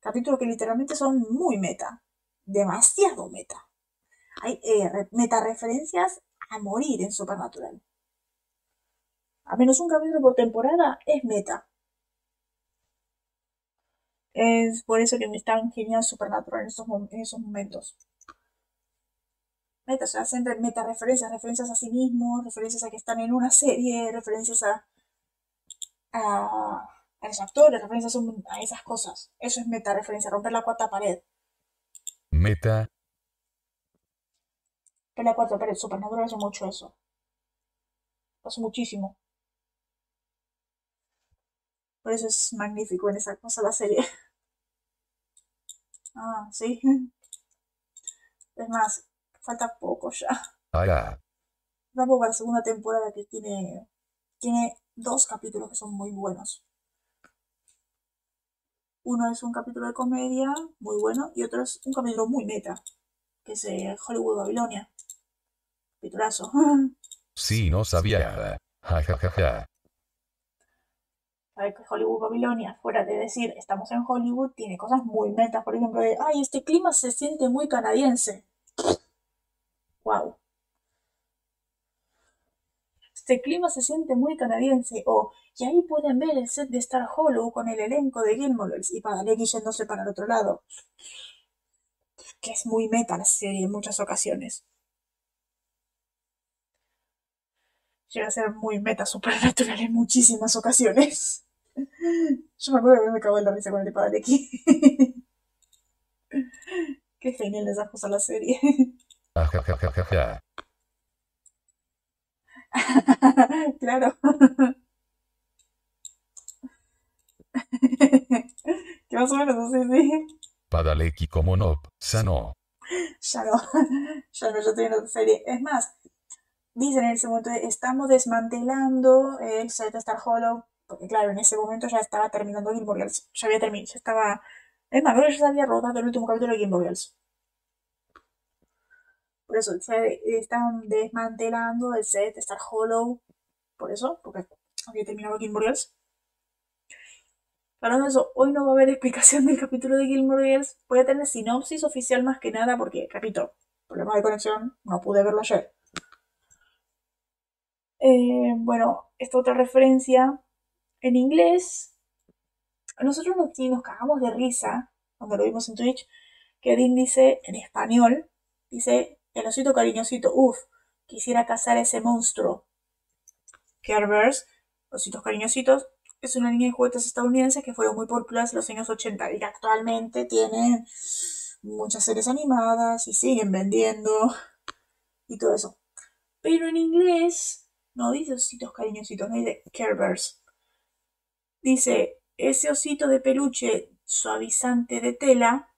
Capítulos que literalmente son muy meta. Demasiado meta. Hay eh, meta referencias a morir en Supernatural. A menos un capítulo por temporada es meta. Es por eso que me está genial Supernatural en esos, en esos momentos. Meta, o sea, hacen meta referencias, referencias a sí mismos, referencias a que están en una serie, referencias a, a, los actores, referencias a esas cosas. Eso es meta referencia, romper la cuarta pared. Meta, Pelea 4, pero Supernatural hace mucho eso. Hace muchísimo. Por eso es magnífico en esa cosa la serie. Ah, sí. Es más, falta poco ya. Poco para la segunda temporada que tiene, tiene dos capítulos que son muy buenos. Uno es un capítulo de comedia muy bueno y otro es un capítulo muy meta, que es eh, Hollywood Babilonia. Capitulazo. sí, no sabía. Ja, ja, ja, ja. Hollywood Babilonia, fuera de decir estamos en Hollywood, tiene cosas muy metas, por ejemplo, de ay, este clima se siente muy canadiense. Wow. Este clima se siente muy canadiense. O, y ahí pueden ver el set de Star Hollow con el elenco de Gilmore y Padalecki yéndose para el otro lado. Que es muy meta la serie en muchas ocasiones. Llega a ser muy meta supernatural en muchísimas ocasiones. Yo me acuerdo que me en la risa con el de Padalecki. Qué genial les ajusta la serie. Claro. que más o menos así, sí. Padalecki como no, sano. Ya no, ya no, yo estoy en otra serie. Es más, dicen en ese momento, estamos desmantelando el set de Star Hollow, porque claro, en ese momento ya estaba terminando Gilmore Girls, ya había terminado, ya estaba... Es más, creo que ya se había rodado el último capítulo de Gilmore Girls. Por eso, están desmantelando el set de Star Hollow, por eso, porque había terminado Gilmore Girls. De eso, hoy no va a haber explicación del capítulo de Gilmore Girls. Voy a tener sinopsis oficial más que nada porque, repito, problemas de conexión, no pude verlo ayer. Eh, bueno, esta otra referencia en inglés. Nosotros nos, nos cagamos de risa cuando lo vimos en Twitch. Que Dean dice en español: Dice, el osito cariñosito, uff, quisiera cazar a ese monstruo. Kerberos, ositos cariñositos, es una línea de juguetes estadounidenses que fueron muy populares en los años 80 y actualmente tienen muchas series animadas y siguen vendiendo y todo eso. Pero en inglés no dice ositos cariñositos, no dice Care Bears. Dice, ese osito de peluche suavizante de tela,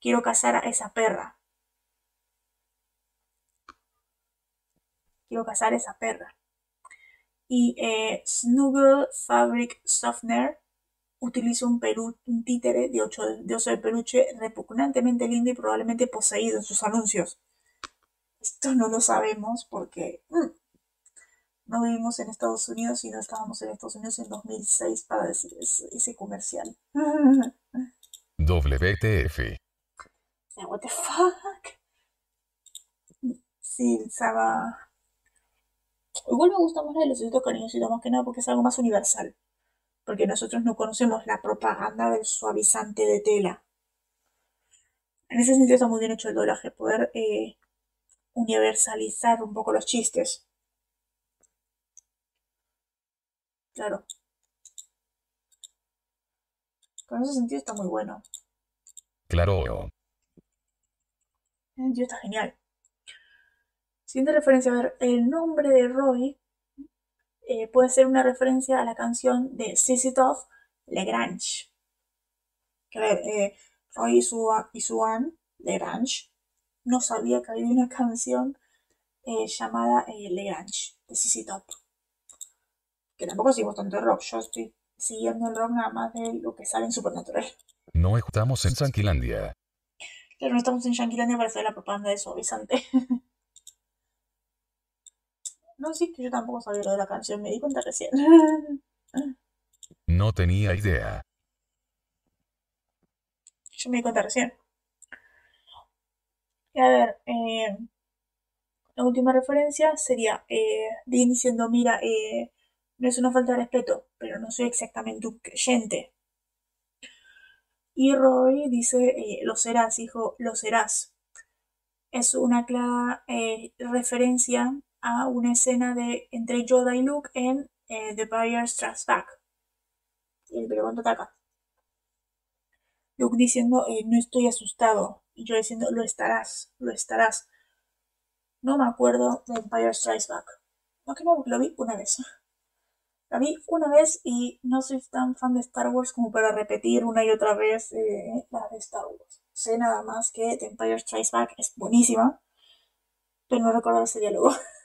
quiero cazar a esa perra. Quiero cazar a esa perra y eh, Snuggle Fabric Softener utiliza un, pelu- un títere de, ocho, de oso de peluche repugnantemente lindo y probablemente poseído en sus anuncios. Esto no lo sabemos porque mm, no vivimos en Estados Unidos y no estábamos en Estados Unidos en 2006 para decir ese, ese comercial. WTF. What the fuck? Sí, estaba... Igual me gusta más la de los ositos cariñositos más que nada porque es algo más universal. Porque nosotros no conocemos la propaganda del suavizante de tela. En ese sentido está muy bien hecho el doblaje, poder eh, universalizar un poco los chistes. Claro. Con ese sentido está muy bueno. Claro. El tío está genial. Siguiente referencia, a ver, el nombre de Roy eh, puede ser una referencia a la canción de ZZ Top, Lagrange. Que a ver, eh, Roy y su, y su Anne, Lagrange, no sabía que había una canción eh, llamada eh, Lagrange, de ZZ Top. Que tampoco sigo tanto rock, yo estoy siguiendo el rock nada más de lo que sale en Supernatural. No estamos en Sanquilandia. Pero no estamos en Yanquilandia para hacer la propaganda de suavizante. no, sí, que yo tampoco sabía lo de la canción, me di cuenta recién. No tenía idea. yo me di cuenta recién. Y a ver, eh, la última referencia sería eh, Dean diciendo, mira, eh, no es una falta de respeto, pero no soy exactamente un creyente. Y Roy dice, eh, lo serás, hijo, lo serás. Es una clara eh, referencia a una escena de entre Yoda y Luke en eh, The Empire Strikes Back. El Imperio contraataca. Luke diciendo, eh, no estoy asustado, Y yo diciendo, lo estarás, lo estarás. No me acuerdo de Empire Strikes Back. No que no, lo vi una vez. La vi una vez y no soy tan fan de Star Wars como para repetir una y otra vez eh, la de Star Wars. Sé nada más que The Empire Strikes Back es buenísima, pero no recordaba ese diálogo.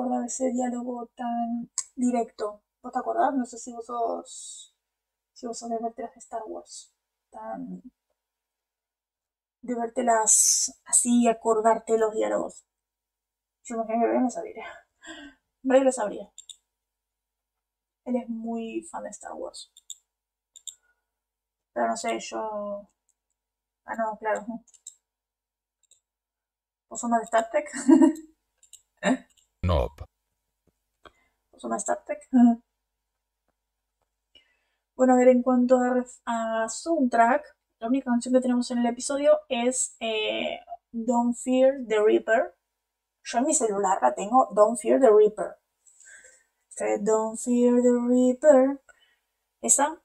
no recordaba ese diálogo tan directo. ¿Vos te acordás? No sé si vos sos, si vos sos de verte las de Star Wars. Tan de vértelas así y acordarte los diálogos. Yo imagino que no sabría. Bray lo sabría. Él es muy fan de Star Wars. Pero no sé, yo. Ah, no, claro. ¿Vos sos más de Star Trek? ¿Eh? No. ¿Vos sos más de Star Trek? bueno, a ver, en cuanto a, soundtrack, la única canción que tenemos en el episodio es eh, Don't Fear the Reaper yo en mi celular la tengo Don't Fear the Reaper. Don't Fear the Reaper. Esa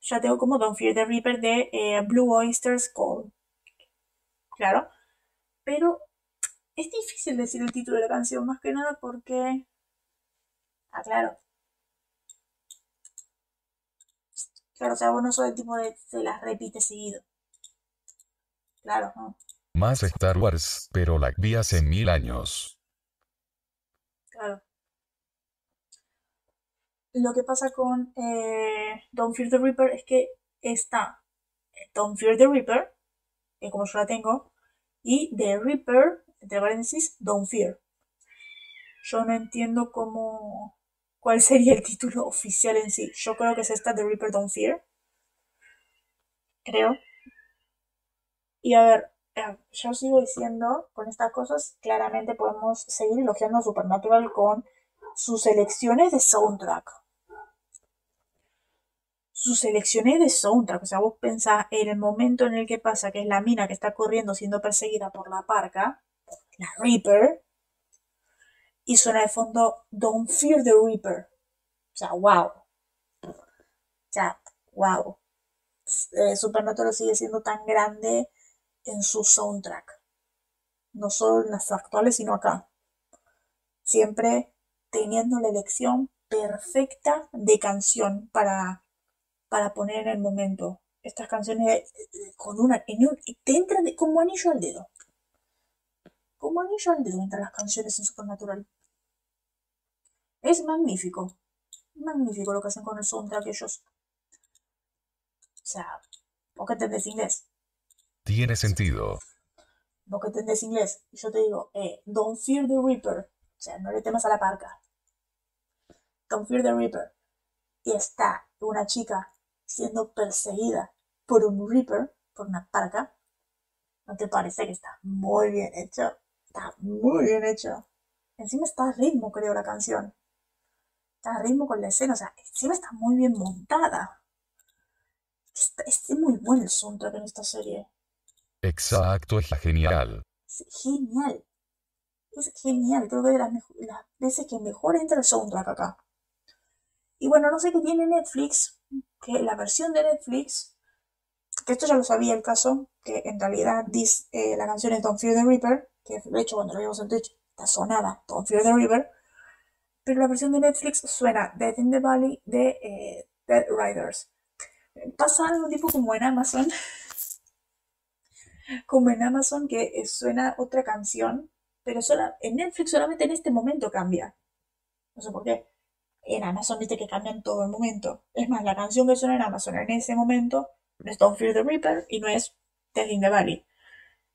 ya tengo como Don't Fear the Reaper de eh, Blue Oyster's Call. Claro. Pero es difícil decir el título de la canción, más que nada porque. Ah, claro. Claro, o sea, vos no sos el tipo de se las repite seguido. Claro, no. Más Star Wars, pero la vi hace mil años. Claro. Lo que pasa con eh, Don't Fear the Reaper es que está Don't Fear the Reaper, que como yo la tengo, y The Reaper, entre paréntesis, Don't Fear. Yo no entiendo cómo. cuál sería el título oficial en sí. Yo creo que es esta The Reaper Don't Fear. Creo. Y a ver, yo sigo diciendo, con estas cosas, claramente podemos seguir elogiando a Supernatural con sus selecciones de soundtrack. Sus selecciones de soundtrack. O sea, vos pensás en el momento en el que pasa, que es la mina que está corriendo siendo perseguida por la parca, la Reaper, y suena de fondo Don't Fear the Reaper. O sea, wow. O sea, wow. Eh, Supernatural sigue siendo tan grande en su soundtrack. No solo en las actuales, sino acá. Siempre teniendo la elección perfecta de canción para, para poner en el momento. Estas canciones con una, te entran como anillo al dedo. Como anillo al dedo entran las canciones en Supernatural. Es magnífico. Magnífico lo que hacen con el soundtrack ellos. O sea, ¿por qué entendés inglés? Tiene sentido. Vos que entendés inglés, y yo te digo, eh, don't fear the Reaper. O sea, no le temas a la parca. Don't fear the Reaper. Y está una chica siendo perseguida por un Reaper, por una parca. ¿No te parece que está muy bien hecho? Está muy bien hecho. Encima está a ritmo, creo, la canción. Está a ritmo con la escena. O sea, encima está muy bien montada. es muy bueno el soundtrack en esta serie. Exacto, es genial. Es genial. Es genial. Creo que de las, veces que mejor entra el soundtrack acá. Y bueno, no sé qué tiene Netflix, que la versión de Netflix, que esto ya lo sabía el caso, que en realidad dice, eh, la canción es Don't Fear the Reaper, que de hecho cuando lo vimos en Twitch está sonada Don't Fear the Reaper, pero la versión de Netflix suena Death in the Valley de eh, Dead Riders. Pasa algo tipo como en Amazon, como en Amazon que suena otra canción, pero sola, en Netflix solamente en este momento cambia. No sé por qué. En Amazon viste que cambia en todo el momento. Es más, la canción que suena en Amazon en ese momento no es Don't Fear the Reaper y no es Death in the Valley.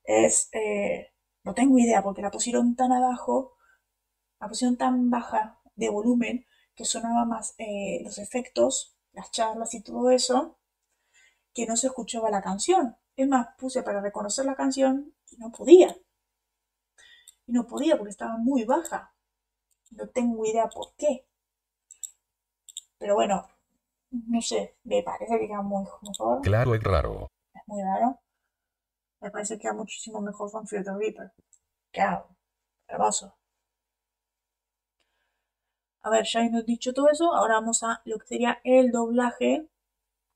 Es, eh, no tengo idea porque la pusieron tan abajo, la pusieron tan baja de volumen que sonaba más eh, los efectos, las charlas y todo eso, que no se escuchaba la canción. Es más, puse para reconocer la canción y no podía. Y no podía porque estaba muy baja. No tengo idea por qué. Pero bueno, no sé, me parece que queda muy mejor. Claro, es raro. Es muy raro. Me parece que queda muchísimo mejor Fear the Reaper. Claro, hermoso. A ver, ya hemos dicho todo eso, ahora vamos a lo que sería el doblaje.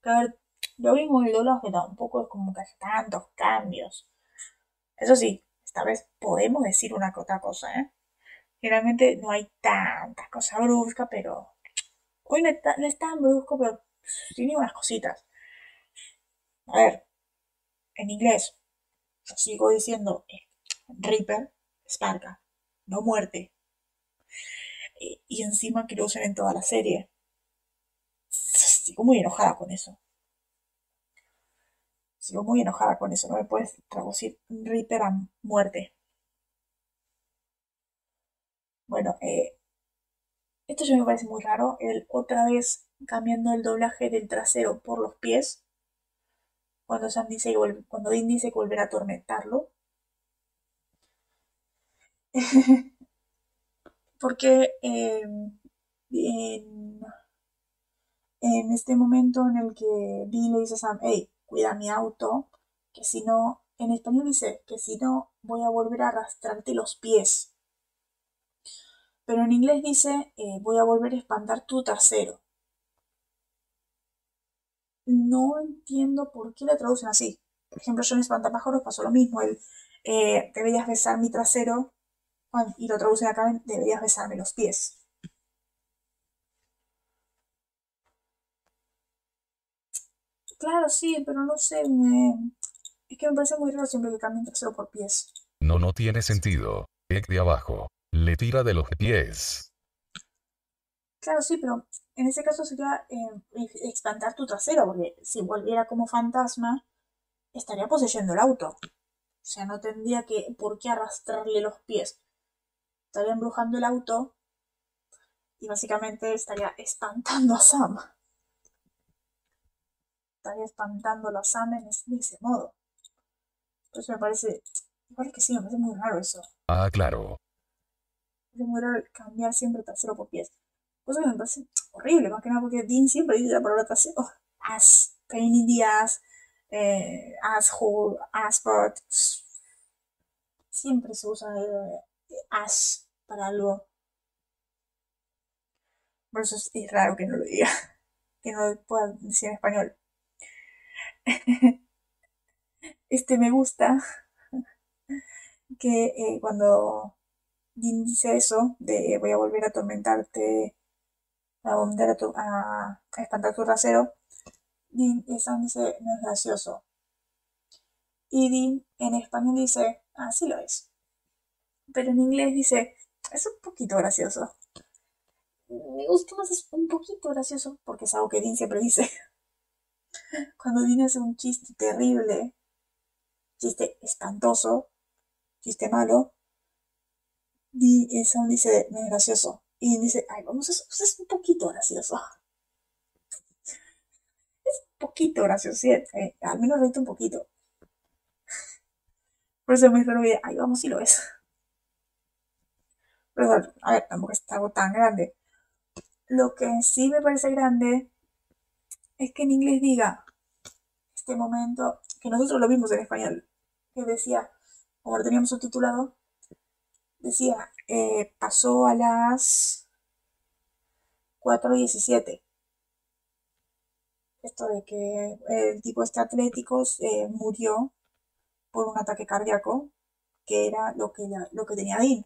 a ver, Lo mismo el doblaje tampoco es como que hay tantos cambios. Eso sí, esta vez podemos decir una que otra cosa, ¿eh? Generalmente no hay tantas cosas bruscas, pero hoy no, es tan brusco, pero tiene unas cositas. A ver, en inglés, sigo diciendo eh, Reaper, Sparka, no muerte. Y, encima que lo en toda la serie. Sigo muy enojada con eso. Sigo muy enojada con eso. No me puedes traducir Reaper a muerte. Bueno, eh, esto ya me parece muy raro. El otra vez cambiando el doblaje del trasero por los pies. Cuando Sam dice cuando Dean dice que volverá a atormentarlo. Porque em, en, este momento en el que Dean le dice a Sam, hey, cuida mi auto, que si no, en español dice que si no voy a volver a arrastrarte los pies. Pero en inglés dice eh, voy a volver a espantar tu trasero. No entiendo por qué la traducen así. Por ejemplo, yo en Espantapájaros pasó lo mismo. El eh, deberías besar mi trasero y lo traducen acá en deberías besarme los pies. Claro, sí, pero no sé, es que me parece muy raro siempre que cambien trasero por pies. No, no tiene sentido. Ek de abajo. Le tira de los pies. Claro, sí, pero en ese caso sería eh, espantar tu trasero, porque si volviera como fantasma, estaría poseyendo el auto. O sea, no tendría que por qué arrastrarle los pies. Estaría embrujando el auto y básicamente estaría espantando a Sam. Estaría espantando a Sam en ese, de ese modo. Entonces me parece, me parece que sí, me parece muy raro eso. Ah, claro es muy raro cambiar siempre trasero por pies. Cosa que me parece horrible, más que nada porque Dean siempre dice la palabra trasero. As, pain in the ass, eh, asshole, asspot. Siempre se usa eh, ass para algo. Por es, raro que no lo diga. Que no lo pueda decir en español. este me gusta que eh, cuando Dean dice eso, de voy a volver a atormentarte, a volver a, espantar tu trasero. Dean, Sam dice, no es gracioso. Y Dean en español dice, ah, sí lo es. Pero en inglés dice, es un poquito gracioso. Me gusta más, es un poquito gracioso, porque es algo que Dean siempre dice. Cuando Dean hace un chiste terrible, chiste espantoso, chiste malo, y Sam dice, no es gracioso. Y dice, ay, vamos, eso, es un poquito gracioso. Es un poquito gracioso, sí, eh, al menos reíte un poquito. Por eso me dice, ay, vamos, si lo es. Pero, a ver, tampoco es algo tan grande. Lo que sí me parece grande es que en inglés diga este momento, que nosotros lo vimos en español, que decía, como lo teníamos subtitulado, decía, eh, pasó a las 4.17. Esto de que el tipo este atlético eh, murió por un ataque cardíaco, que era lo que, lo que tenía Dean.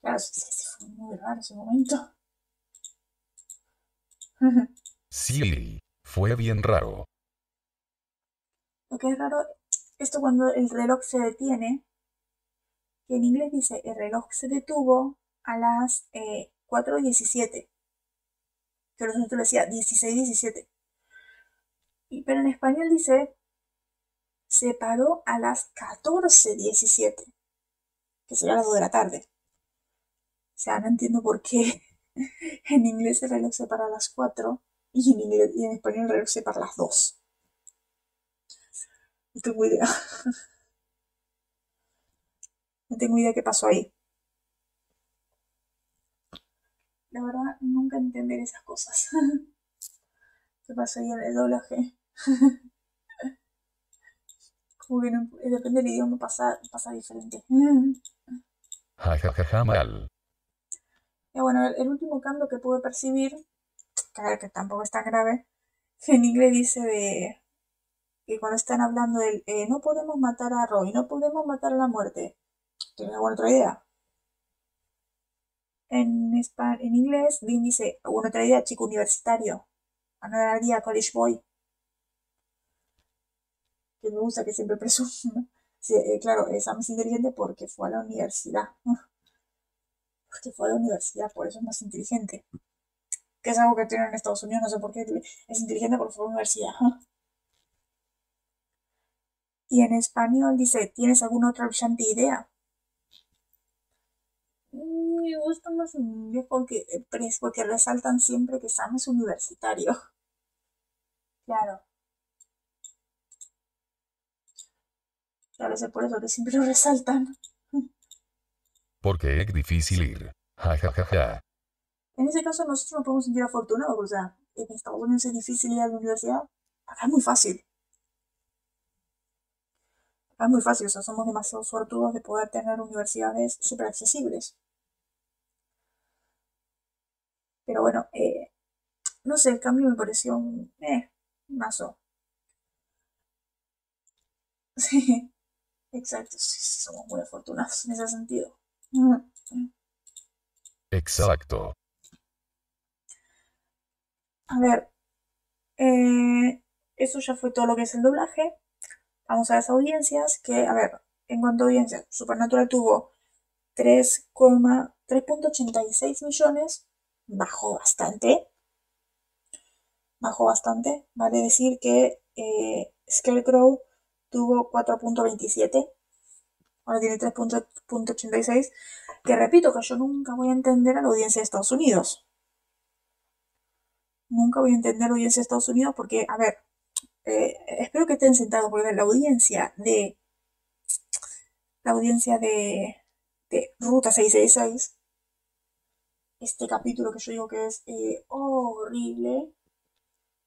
Claro, fue muy raro ese momento. sí, fue bien raro. Lo que es raro esto cuando el reloj se detiene, que en inglés dice el reloj se detuvo a las eh, 4.17. Que los otros decía 16.17. Pero en español dice se paró a las 14.17. Que sería las 2 de la tarde. O sea, no entiendo por qué en inglés el reloj se para a las 4 y en, y en español el reloj se para a las 2. No tengo idea. No tengo idea qué pasó ahí. La verdad, nunca entender esas cosas. ¿Qué pasó ahí en el doblaje? Como que no, depende del idioma, pasa, pasa diferente. Mal. Y bueno, el último cambio que pude percibir que, que tampoco es tan grave, en inglés dice de que cuando están hablando del eh, no podemos matar a Roy, no podemos matar a la muerte. ¿Tienes alguna otra idea? En, en inglés, Dean dice, alguna otra idea, chico universitario. Idea, college boy. Que me gusta que siempre presume. Eh, claro, es más inteligente porque fue a la universidad. Porque fue a la universidad, por eso es más inteligente. Que es algo que tienen en Estados Unidos, no sé por qué. Es inteligente porque fue a la universidad. Y en español dice, ¿tienes alguna otra brillante idea? Mm, me gusta más en inglés porque, porque resaltan siempre que Sam es universitario. Claro. Claro, es por eso que siempre lo resaltan. Porque es difícil ir. Ja, ja, ja, ja. En ese caso nosotros nos podemos sentir afortunados, o sea, en Estados Unidos es difícil ir a la universidad. Acá es muy fácil. Es muy fácil, o sea, somos demasiado suertudos de poder tener universidades súper accesibles. Pero bueno, eh, no sé, el cambio me pareció un, eh, mazo. Sí, exacto, sí, somos muy afortunados en ese sentido. Exacto. A ver, eh, eso ya fue todo lo que es el doblaje. Vamos a las audiencias, que, a ver, en cuanto a audiencias, Supernatural tuvo 3,3.86 millones, bajó bastante. Bajó bastante, vale decir que eh, Scarecrow tuvo 4.27, ahora tiene 3.86, que repito que yo nunca voy a entender a la audiencia de Estados Unidos. Nunca voy a entender a la audiencia de Estados Unidos porque, a ver, eh, espero que estén sentados porque la audiencia de la audiencia de, de Ruta 666 este capítulo que yo digo que es eh, horrible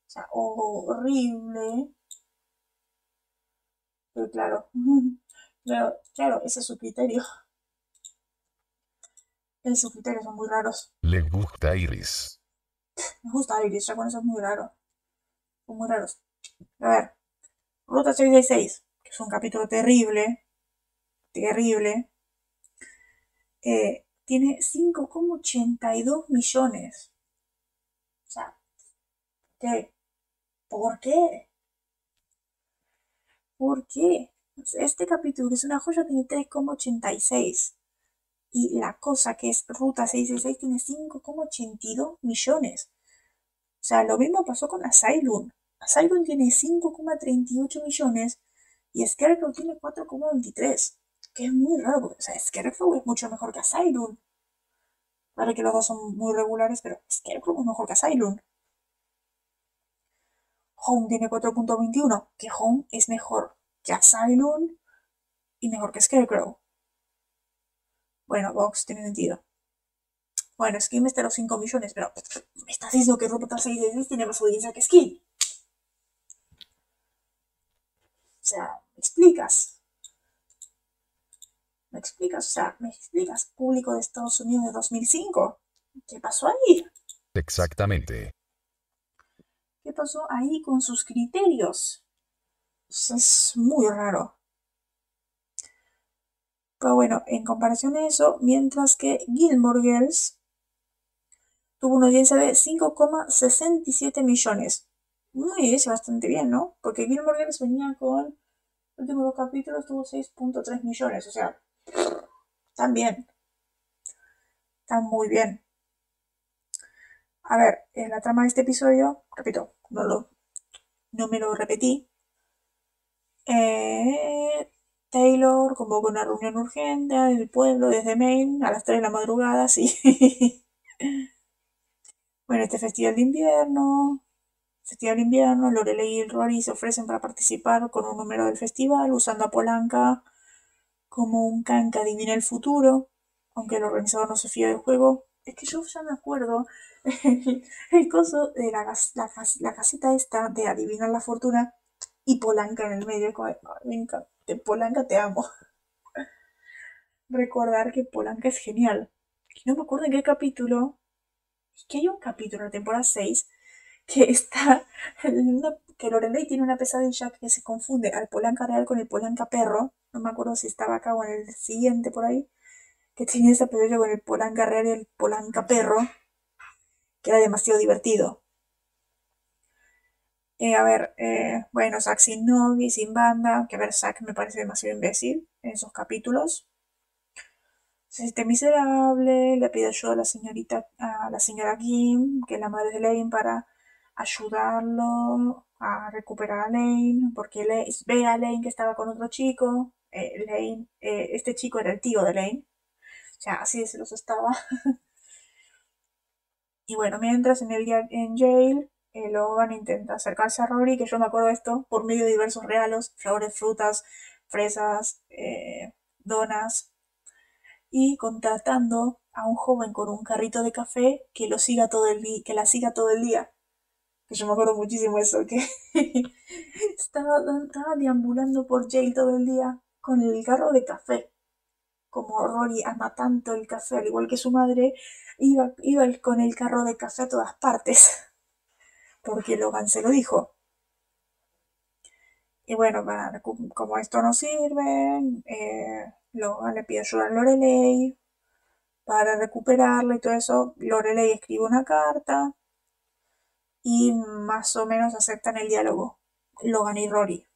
o sea horrible. Pero claro claro, claro ese es su criterio. Esos criterios son muy raros. Le gusta Iris. me gusta Iris ya con eso es muy raro. Son muy raros a ver, Ruta 666, que es un capítulo terrible, terrible, eh, tiene 5,82 millones. O sea, ¿qué? ¿Por qué? ¿Por qué? Este capítulo, que es una joya, tiene 3,86. Y la cosa que es Ruta 666 tiene 5,82 millones. O sea, lo mismo pasó con Asylum. Asylum tiene 5,38 millones y Scarecrow tiene 4,23. Que es muy raro, porque o sea, Scarecrow es mucho mejor que Asylum. Vale que los dos son muy regulares, pero Scarecrow es mejor que Asylum. Home tiene 4.21, que Home es mejor que Asylum y mejor que Scarecrow. Bueno, Vox tiene sentido. Bueno, Skin está a los 5 millones, pero me estás diciendo que Ruta 6 tiene más audiencia que Skin. O sea, ¿me explicas? ¿Me explicas? O sea, ¿me explicas? Público de Estados Unidos de 2005. ¿Qué pasó ahí? Exactamente. ¿Qué pasó ahí con sus criterios? Es muy raro. Pero bueno, en comparación a eso, mientras que Gilmore Girls tuvo una audiencia de 5,67 millones muy dice bastante bien, ¿no? Porque Gilmore Girls venía con los últimos dos capítulos, tuvo 6.3 millones, o sea, están bien. Están muy bien. A ver, en la trama de este episodio, repito, no, lo, no me lo repetí. Eh, Taylor convoca una reunión urgente del pueblo desde Maine a las 3 de la madrugada, sí. bueno, este festival de invierno, Festival Invierno, Lorelei y Rory se ofrecen para participar con un número del festival usando a Polanca como un can que adivina el futuro, aunque el organizador no se fía del juego. Es que yo ya me acuerdo el, coso de la, la, casita esta de adivinar la fortuna y Polanca en el medio. venga, Polanca te amo. Recordar que Polanca es genial. no me acuerdo en qué capítulo. Es que hay un capítulo en la temporada 6 que está, que Lorelei tiene una pesadilla que se confunde al Polanca real con el Polanca perro, no me acuerdo si estaba acá o en el siguiente por ahí, que tiene esa pesadilla con el Polanca real y el Polanca perro, que era demasiado divertido. Eh, a ver, eh, bueno, Zack sin novia, sin banda, que a ver, Zack me parece demasiado imbécil en esos capítulos. Se siente miserable, le pide ayuda a la señorita, a la señora Kim, que es la madre de Lane, para ayudarlo a recuperar a Lane, porque ve a Lane que estaba con otro chico. Eh, Lane, este chico era el tío de Lane. O sea, así de celoso estaba. y bueno, mientras en el día en jail, eh, Logan intenta acercarse a Rory, que yo me acuerdo de esto, por medio de diversos regalos, flores, frutas, fresas, eh, donas, y contratando a un joven con un carrito de café que lo siga todo el que la siga todo el día. Que yo me acuerdo muchísimo eso, que estaba, estaba deambulando por jail todo el día con el carro de café. Como Rory ama tanto el café, al igual que su madre, iba, iba con el carro de café a todas partes porque Logan se lo dijo. Y bueno, como esto no sirve, eh, Logan le pide ayuda a Lorelei para recuperarla y todo eso. Lorelei escribe una carta y más o menos aceptan el diálogo. Logan y Rory.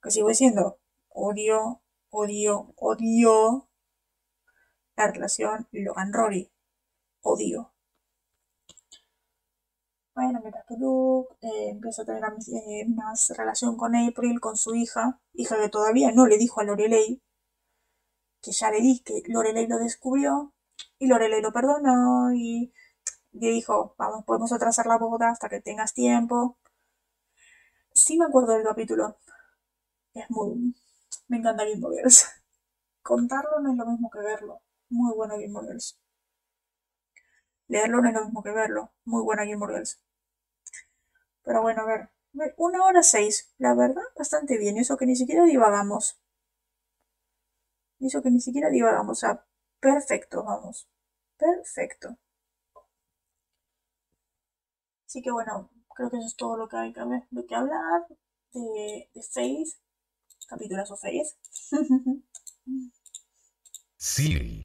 Que sigo diciendo, odio, odio, odio la relación Logan-Rory. Odio. Bueno, mientras que Luke eh, empieza a tener eh, más relación con April, con su hija, hija que todavía no le dijo a Lorelei, que ya le di que Lorelei lo descubrió, y Lorelei lo perdonó, y le dijo, vamos, podemos atrasar la boda hasta que tengas tiempo. Sí me acuerdo del capítulo. Es muy... Me encanta Gilmore Girls. Contarlo no es lo mismo que verlo. Muy bueno Gilmore Girls. Leerlo no es lo mismo que verlo. Muy buena Gilmore Girls. Pero bueno, a ver. Una hora seis. La verdad, bastante bien. Eso que ni siquiera divagamos. Eso que ni siquiera divagamos. O sea, perfecto, vamos. Perfecto. Así que bueno, creo que eso es todo lo que hay que, hablar de, de Faith. Capítulos o Faith. sí.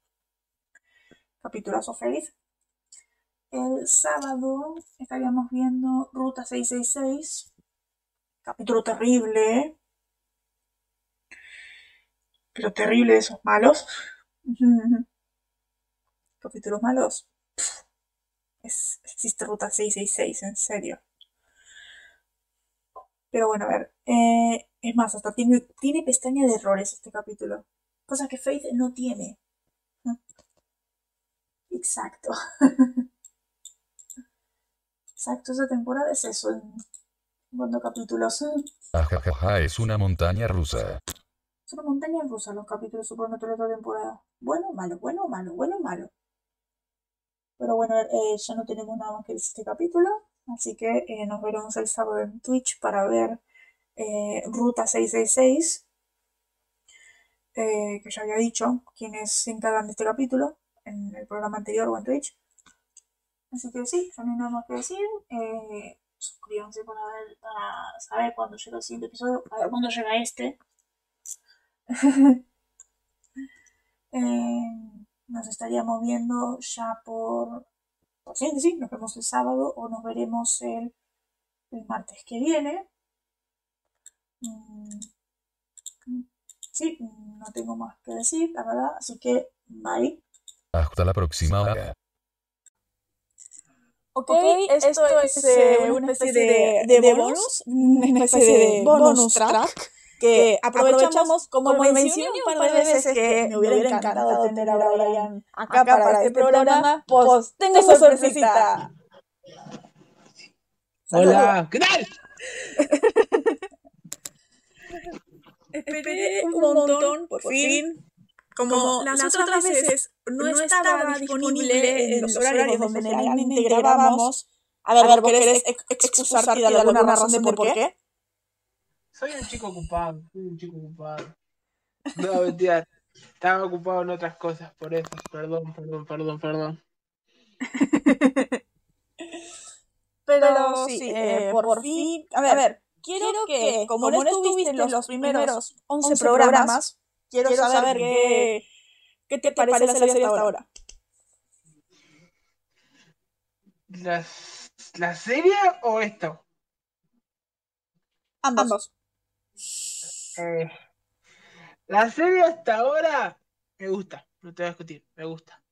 Capítulos o Faith. El sábado estaríamos viendo Ruta 666, capítulo terrible, pero terrible de esos malos. Capítulos malos. Es, existe Ruta 666, en serio. Pero bueno, a ver. Eh, es más, hasta tiene, tiene pestaña de errores este capítulo. Cosa que Faith no tiene. Exacto. Exacto, esa temporada es eso, en cuando capítulos. Ajajaja, es una montaña rusa. Es una montaña rusa los capítulos Supernatural de otra temporada. Bueno o malo, bueno o malo, bueno o malo. Pero bueno, eh, ya no tenemos nada más que este capítulo. Así que eh, nos veremos el sábado en Twitch para ver eh, Ruta 666. que ya había dicho quienes se encargan de este capítulo en el programa anterior o en Twitch. Así que sí, ya no hay nada más que decir. Eh, suscríbanse para, para saber cuándo llega el siguiente episodio, a ver cuándo llega este. eh, nos estaríamos viendo ya por, por sí, sí, nos vemos el sábado o nos veremos el, el martes que viene. Mm, sí, no tengo más que decir, la verdad, así que bye. Hasta la próxima hora. Ok, esto, es eh, una especie de, de, bonus, una especie de bonus track que aprovechamos, como, como mencioné un par de veces que me hubiera encantado tener a Brian acá, para, este, este programa, pues, pues tengo su sorpresita. Hola, ¿qué tal? Esperé un montón, por fin, como, las, otras, veces no, estaba disponible en los horarios donde generalmente grabamos. A ver, a ver, ¿vos querés excusarte de alguna razón de por qué? Soy un chico ocupado, soy un chico ocupado. No, mentira. Estaba ocupado en otras cosas, por eso. Perdón, perdón, perdón, perdón. Pero, sí, eh, por, fin, a ver, quiero, que, como, no estuviste en los, primeros 11 programas, quiero, saber qué, qué te, parece, la serie hasta ahora. ¿La, ¿La serie o esto? Ambos. Eh, la serie hasta ahora me gusta, no te voy a discutir, me gusta.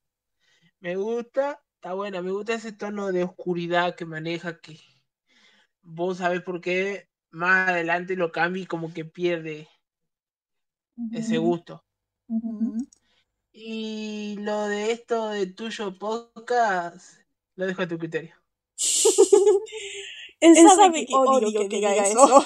Me gusta, está buena, me gusta ese tono de oscuridad que maneja que vos sabés por qué más adelante lo cambia y como que pierde ese gusto. Y lo de esto de tuyo podcast, lo dejo a tu criterio. Él sabe que odio que, diga eso.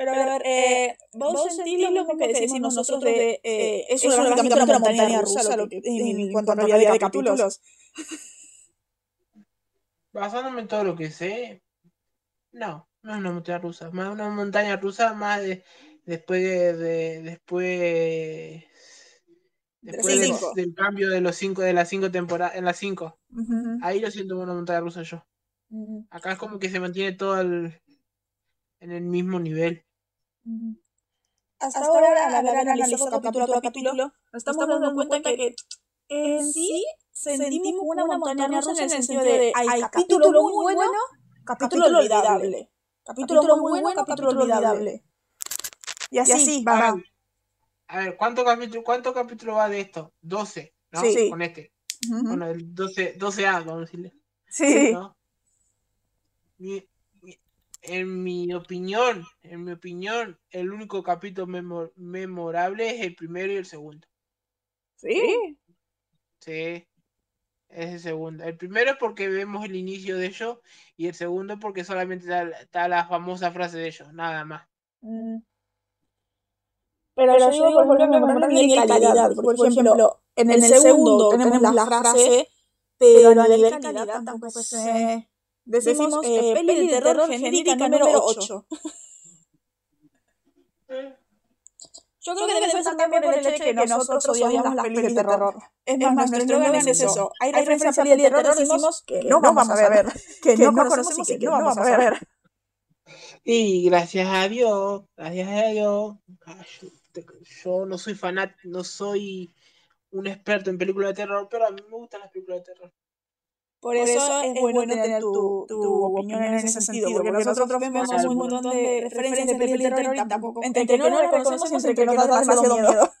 Pero, a ver, eh, ¿vos, sentís lo mismo que decimos nosotros de... Eh, eh es una, una, una montaña rusa, lo que, en, cuanto a realidad de capítulos? Basándome en todo lo que sé, no, no es una montaña rusa. Más una montaña rusa más de, después de, después después del, cambio de los cinco de las cinco temporadas en las cinco. Ahí lo siento una montaña rusa yo. Acá es como que se mantiene todo en el mismo nivel hasta, ahora, al haber analizado capítulo a capítulo, nos estamos, dando cuenta que, en sí sentimos una montaña rusa en el sentido de hay capítulo muy bueno, capítulo olvidable. Capítulo muy bueno, capítulo olvidable. Y así, va. A ver, ¿cuánto capítulo, ¿cuánto capítulo va de esto? 12, ¿no? Sí. Con este. Bueno, el 12, 12A, vamos a decirle. Sí. En mi opinión, en mi opinión, el único capítulo memorable es el primero y el segundo. ¿Sí? Sí. Es el segundo. El primero es porque vemos el inicio de ellos y el segundo porque solamente está, la famosa frase de ellos, nada más. Mm. Pero, yo digo, por ejemplo, memorable y calidad. Por, ejemplo, en el, segundo tenemos la frase, pero a nivel calidad tampoco se... Decimos, eh, peli de terror genérica número 8. Yo creo que debe ser también por el hecho de que nosotros odiamos las pelis de terror. Es más, nuestro eslogan es eso. Hay referencia a pelis de terror, decimos que no vamos a ver, que no conocemos y que no vamos a ver. Y gracias a Dios, gracias a Dios, yo no soy fanático, no soy un experto en películas de terror, pero a mí me gustan las películas de terror. Por, eso, es, bueno tener tu, tu, opinión en ese sentido, porque, nosotros vemos un montón de referencias de películas de terror y tampoco, entre que no lo reconocemos y entre que nos da demasiado miedo.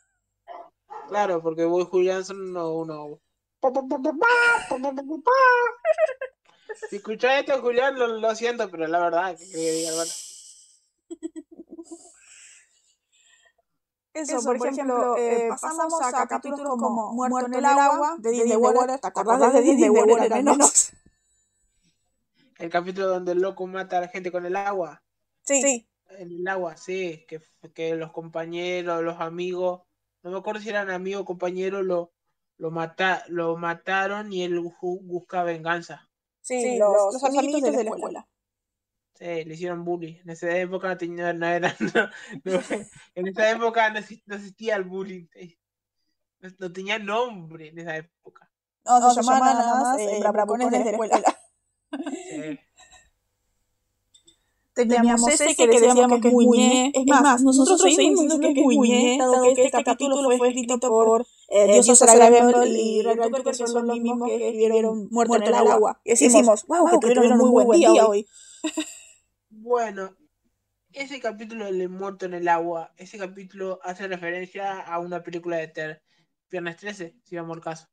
Claro, porque voy Julián son uno, uno. Si escuchas esto, Julián, lo, lo, siento, pero la verdad, que diga, bueno. Eso, por, ejemplo, eh, pasamos a capítulos como Muerto en el agua, de Disney World. ¿Te acordás de Disney World al menos? El capítulo donde el loco mata a la gente con el agua. Sí. En el agua, sí. Que, que los compañeros, los amigos, no me acuerdo si eran amigos o compañeros, lo, lo, mata, lo mataron y él busca venganza. Sí, los, los, amiguitos, de la escuela. Sí, le hicieron bullying. En esa época no tenía, no era, en esa época no existía, el bullying. No, tenía nombre en esa época. No, se, llamaban nada más eh, bravucones de la escuela. Sí. Teníamos ese que decíamos que es muy Es más, nosotros seguimos diciendo que es muy dado que este capítulo fue escrito por eh, Dios Sara y Ray que son los mismos que escribieron Muerto en el agua. Y decimos, wow, que tuvieron un muy buen día hoy. Bueno, ese capítulo de Muerto en el Agua, ese capítulo hace referencia a una película de Ter, Viernes 13, si vamos al caso.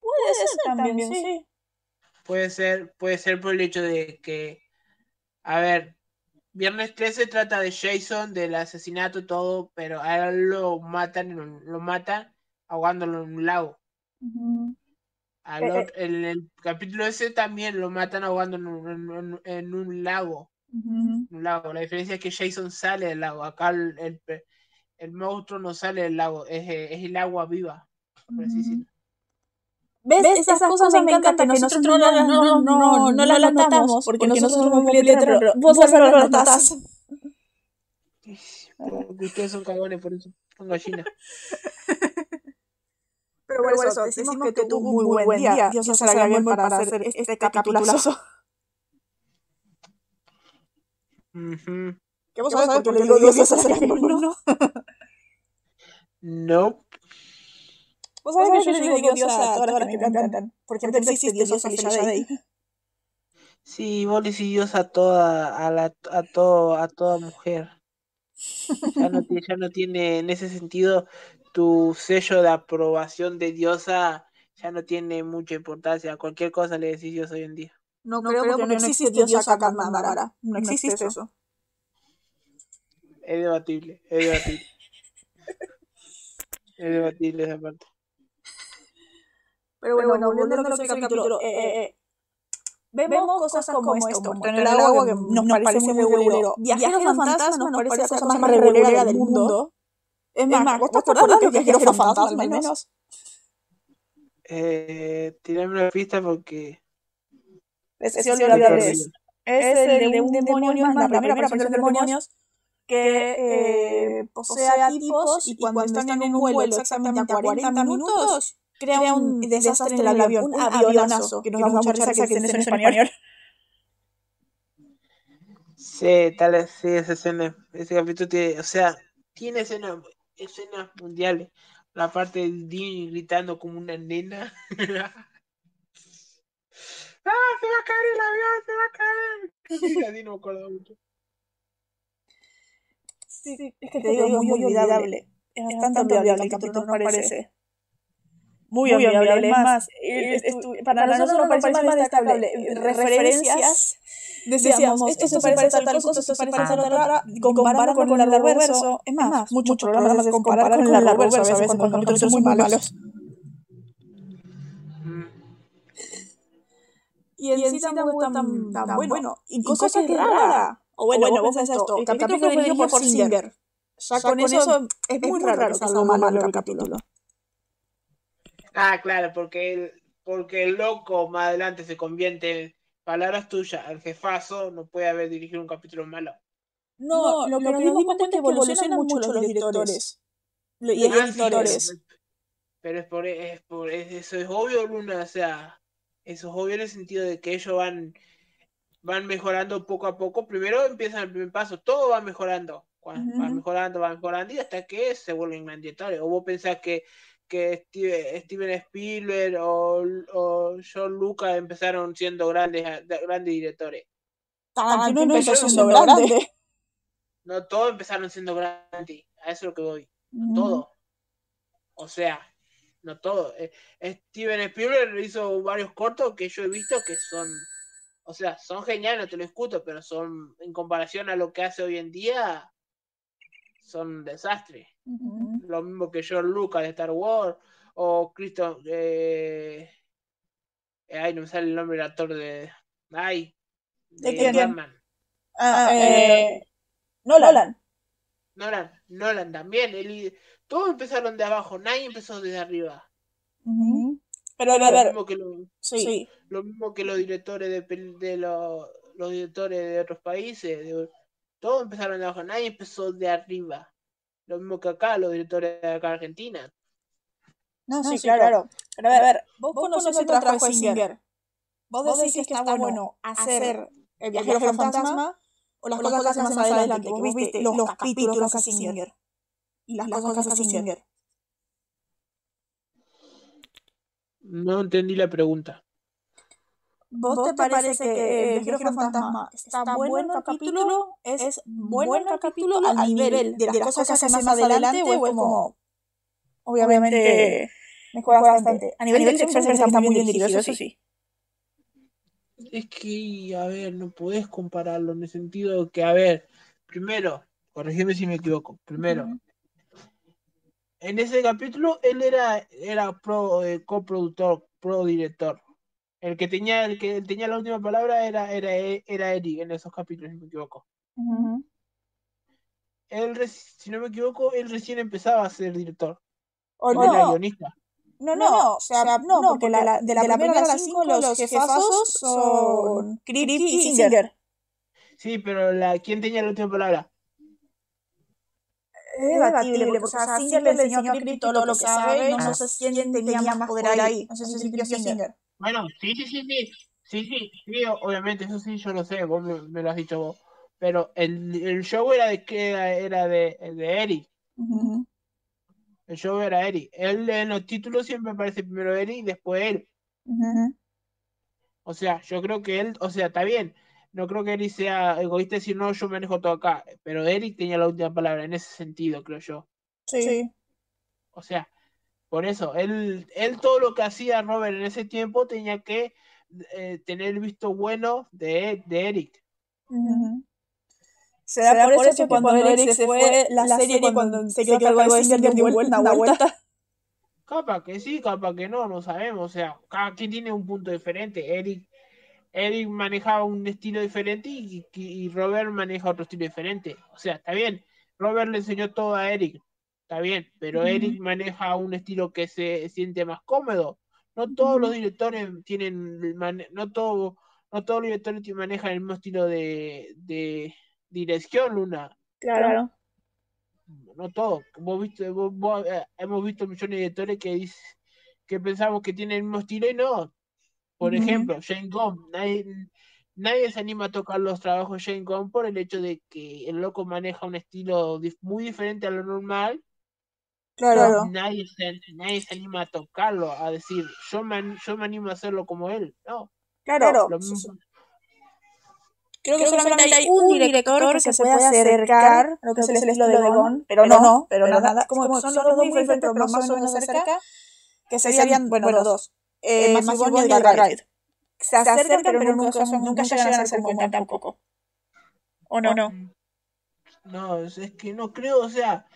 Puede ser también, sí. Puede ser, puede ser por el hecho de que, a ver, Viernes 13 trata de Jason, del asesinato, todo, pero a él lo matan, lo matan ahogándolo en un lago. Eh, eh. en el capítulo ese también lo matan ahogando en un, en, un lago. un lago. La diferencia es que Jason sale del lago. Acá el, el, monstruo no sale del lago, es, es el agua viva, por así decirlo. ¿Ves? Esas, cosas, me encantan que nosotros no, no, no, no, no las notamos porque, nosotros somos muy pero vos lo notás. Ustedes son cagones, por eso son gallinas. Pero por eso, decimos que tuvo un muy buen día. Dios se la bien para hacer este capitulazo. Ujú. ¿Qué vos sabés por qué le digo Dios se la bien, no? No. Vos sabés que yo le digo Dios a todas las que me encantan. Por ejemplo, existe Dios a Felicia Day. Sí, vos le decís Dios a toda, a la, a todo, a toda mujer. Ya no, tiene, ya no tiene, en ese sentido, tu sello de aprobación de diosa ya no tiene mucha importancia. Cualquier cosa le decís Dios hoy en día. No, creo porque no existe Dios a Kamandara. No existe eso. Es debatible, es debatible. es debatible esa parte. Pero bueno, volviendo a lo que es el capítulo, eh, eh, vemos cosas como esto, como en el agua que nos parece muy regulero. Viajero fantasma nos parece la cosa más regulera del mundo. Es más, ¿vos te acordás que es viajero fantasma al menos? Eh, tirame una pista porque... Es, es, es, es, es el de un demonio, más la primera parte de los demonios, que eh, posee a tipos y cuando están en un vuelo exactamente a 40 minutos, crea un desastre en el avión, un avionazo, que nos da mucha risa que en español. Sí, tal vez, sí, esa escena, ese capítulo tiene, o sea, tiene escenas, escenas mundiales. La parte de Dean gritando como una nena. ¡Ah, se va a caer el avión! ¡Se va a caer! A Dean no me acuerdo mucho. Sí, sí, es que te digo, muy, muy olvidable. Es bastante olvidable el capítulo, nos parece. Muy, muy olvidable. Es más, para, para nosotros nos parece más destacable. Referencias decíamos, esto se parece a tal cosa, esto se parece a tal otra, comparando con el reverso. Es más, muchos programas se comparan con el reverso a veces cuando los capítulos son muy malos. Y en sí tampoco es tan, tan bueno. Y cosa que es rara. O bueno, bueno vos pensás esto, el capítulo fue dirigido por Singer. Ya con eso es muy raro que salga malo el capítulo. Ah, claro, porque el, porque el loco más adelante se convierte en palabras tuyas, el jefazo no puede haber dirigido un capítulo malo. No, lo, que nos dimos cuenta es que evolucionan mucho los directores. Y Ah, sí, editores. pero es por, es por es- eso es obvio, Luna, o sea, eso es obvio en el sentido de que ellos van, van mejorando poco a poco. Primero empiezan el primer paso, todo va mejorando, van mejorando, van mejorando y hasta que se vuelven grandes directores. O vos pensás que, que Steve- Steven Spielberg o, o John Lucas empezaron siendo grandes, grandes directores. Tarantino no empezó siendo grande. No todos empezaron siendo grandes, a eso es lo que voy. Ujú. todo. O sea, no todo. Eh, Steven Spielberg hizo varios cortos que yo he visto que son, o sea, son geniales, no te lo discuto, pero son, en comparación a lo que hace hoy en día, son un desastre. Lo mismo que George Lucas de Star Wars, o Cristo, eh, eh, ay, no me sale el nombre del actor de, ay, ¿De de quién? Batman. Ah, eh, Nolan. Nolan, Nolan también, todos empezaron de abajo, nadie empezó desde arriba. Pero a Lo ver, mismo que lo- sí. lo mismo que los directores de, los, los directores de otros países, de- todos empezaron de abajo, nadie empezó de arriba. Lo mismo que acá, los directores de acá en Argentina. No, sí, claro. Pero a ver, vos conocés el trabajo de Singer. Vos decís que está bueno hacer el viajero fantasma o las cosas que hace más adelante, que vos viste los capítulos que hace Singer. Y las cosas que hace Singer. No entendí la pregunta. ¿Vos te parece que el viajero fantasma está bueno el capítulo? ¿Es bueno el capítulo al nivel de las cosas que hace más adelante o es como... Obviamente mejora bastante. A nivel de dirección parece que está muy bien dirigido, eso sí. Es que, a ver, no podés compararlo en el sentido de que, a ver, primero, corregime si me equivoco, primero, en ese capítulo él era, era pro, eh, coproductor, pro director. El que tenía, el que tenía la última palabra era, era, era Eric en esos capítulos, si no me equivoco. Él, si no me equivoco, él recién empezaba a ser director. O Él era no, guionista. no, no, o sea, no, porque la, de la primera a las cinco los jefazos son Kripke y Singer. Sí, pero la, ¿quién tenía la última palabra? es debatible, porque, o sea, Singer le enseñó a Krip todo lo que sabe, no sé quién tenía más poder ahí, no sé si Krip Singer. Bueno, sí, sí, sí, sí, sí, sí, sí, obviamente, eso sí yo lo sé, vos me, lo has dicho vos, pero el, el show era de que era de, de Eric. El show era Eric. Él en los títulos siempre aparece primero Eric y después él. O sea, yo creo que él, o sea, está bien. No creo que Eric sea egoísta y decir, no, yo manejo todo acá. Pero Eric tenía la última palabra en ese sentido, creo yo. Sí. O sea, por eso, él, él todo lo que hacía Robert en ese tiempo tenía que eh, tener el visto bueno de, de Eric. Se da por, eso que cuando, Eric se fue, la, serie, cuando, se quedó cargo de Singer dio vuelta, una vuelta. Capaz que sí, capaz que no, no sabemos. O sea, cada quien tiene un punto diferente. Eric, Eric manejaba un estilo diferente y, Robert maneja otro estilo diferente. O sea, está bien. Robert le enseñó todo a Eric. Está bien, pero Eric maneja un estilo que se siente más cómodo. No todos los directores tienen, no todo, no todos los directores manejan el mismo estilo de, de dirección, Luna. Claro no todo. Hemos visto, eh, hemos visto millones de editores que, que pensamos que tienen el mismo estilo y no. Por ejemplo, Shane Gong, nadie, se anima a tocar los trabajos de Shane Gong por el hecho de que el loco maneja un estilo muy diferente a lo normal. Claro. Nadie se, nadie se anima a tocarlo, a decir, yo me, yo me animo a hacerlo como él. No. Claro. Lo mismo, Creo que, solamente, hay un director que se puede acercar a lo que es el estilo de Gon, pero no, pero nada, como, son los dos muy diferentes, pero más o menos cerca, que serían, bueno, los dos, eh, eh Matthew y Edgar Wright. Se acercan, pero nunca, nunca llegan a ser como tampoco. ¿O no? No, no es que no creo, o sea,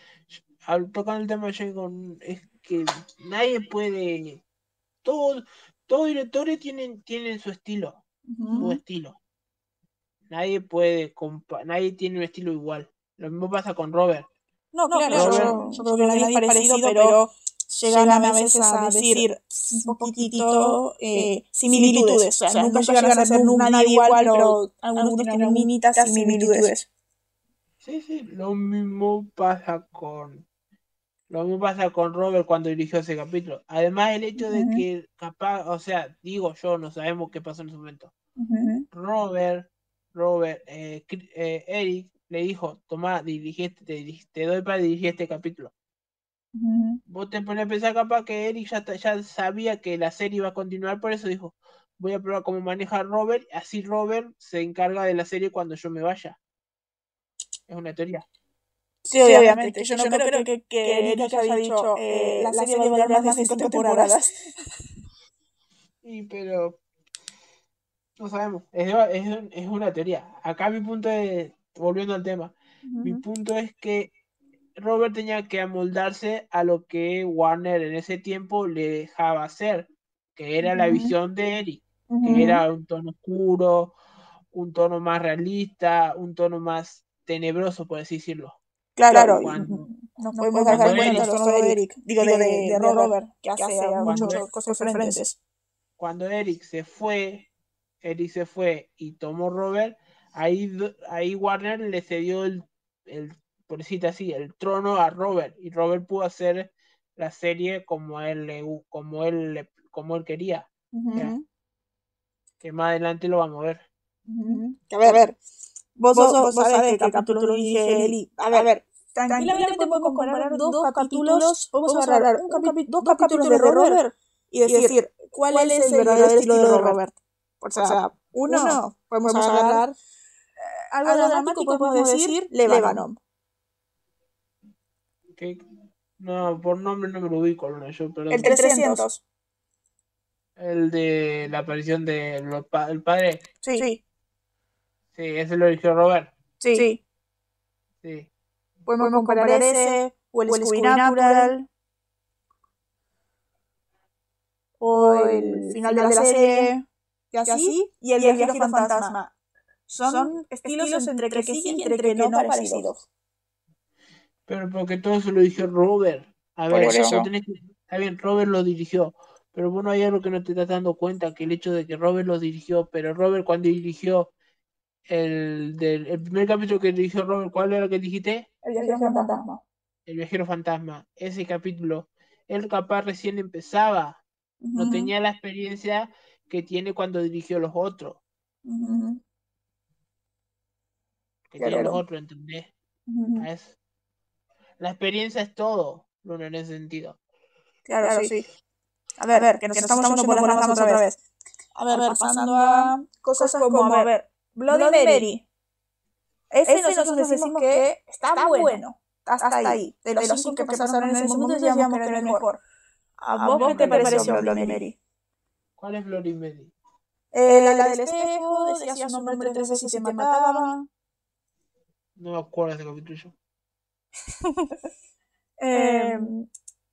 al tocar el tema de Gon, es que nadie puede, todos, todos directores tienen, tienen su estilo, su estilo nadie puede, nadie tiene un estilo igual. Lo mismo pasa con Robert. No, claro, yo, creo que nadie es parecido, pero llegan a veces a decir un poquitito eh, eh similitudes. O sea, nunca llegan a ser nadie igual, pero algunos tienen minitas similitudes. Sí, sí, lo mismo pasa con lo mismo pasa con Robert cuando dirigió ese capítulo. Además, el hecho de que capaz, o sea, digo yo, no sabemos qué pasó en ese momento. Robert Robert, eh, eh, Eric le dijo, toma, dirigiste, te, doy para dirigir este capítulo. Vos te pones a pensar capaz que Eric ya, ya sabía que la serie iba a continuar, por eso dijo, voy a probar cómo maneja Robert, así Robert se encarga de la serie cuando yo me vaya. Es una teoría. Sí, obviamente. Yo, no, creo, que, que, Eric haya dicho, eh, la, serie va a durar más de cinco temporadas. Sí, pero no sabemos, es, es, una teoría. Acá mi punto es, volviendo al tema, mi punto es que Robert tenía que amoldarse a lo que Warner en ese tiempo le dejaba hacer, que era la visión de Eric, que era un tono oscuro, un tono más realista, un tono más tenebroso, por así decirlo. Claro, no podemos dar cuenta de Eric, digo, de, de, Robert, que hace, muchas cosas diferentes. Cuando Eric se fue, Eric se fue y tomó Robert, ahí, ahí Warner le cedió el, el, por decirte así, el trono a Robert y Robert pudo hacer la serie como él le, como él como él quería. Que más adelante lo vamos a ver. A ver, a ver. Vos, vos, vos, sabés qué capítulo dije Eli. A ver, a ver. Tranquilamente podemos comparar dos capítulos. Vamos a agarrar un dos capítulos de Robert y decir cuál es el verdadero estilo de Robert. O sea, uno, podemos, hablar eh, algo, dramático, podemos decir Lebanon. No, por nombre no me lo ubico, no, yo, perdón. El 300. El de la aparición del de el padre. Sí. sí. Sí, ese lo eligió Robert. Sí. Sí. sí. Podemos comparar ese, o el, o el Natural, o el final de la serie y así, y el, viajero, fantasma. Son, estilos, entre que sí y entre que no parecidos. Pero porque todo eso lo dirigió Robert. A ver, está bien, Robert lo dirigió. Pero bueno, hay algo que no te estás dando cuenta, que el hecho de que Robert lo dirigió, pero Robert cuando dirigió el, del, el primer capítulo que dirigió Robert, ¿cuál era el que dijiste? El viajero fantasma. el viajero fantasma, ese capítulo, él capaz recién empezaba, no tenía la experiencia que tiene cuando dirigió los otros, que tienen los Claro. otros, ¿entendés? La experiencia es todo, Bruno, en ese sentido. Claro, sí. A ver, que nos estamos yendo por las ramas otra vez. A ver, pasando a cosas como, a ver, Bloody Mary. Ese nosotros decimos que está bueno. Hasta ahí. De los cinco que pasaron en ese momento decíamos que era el mejor. ¿A vos qué te pareció Bloody Mary? ¿Cuál es Bloody Mary? Eh, la del espejo, decía su nombre tres veces y te mataba. No me acuerdo de ese capítulo yo. Eh,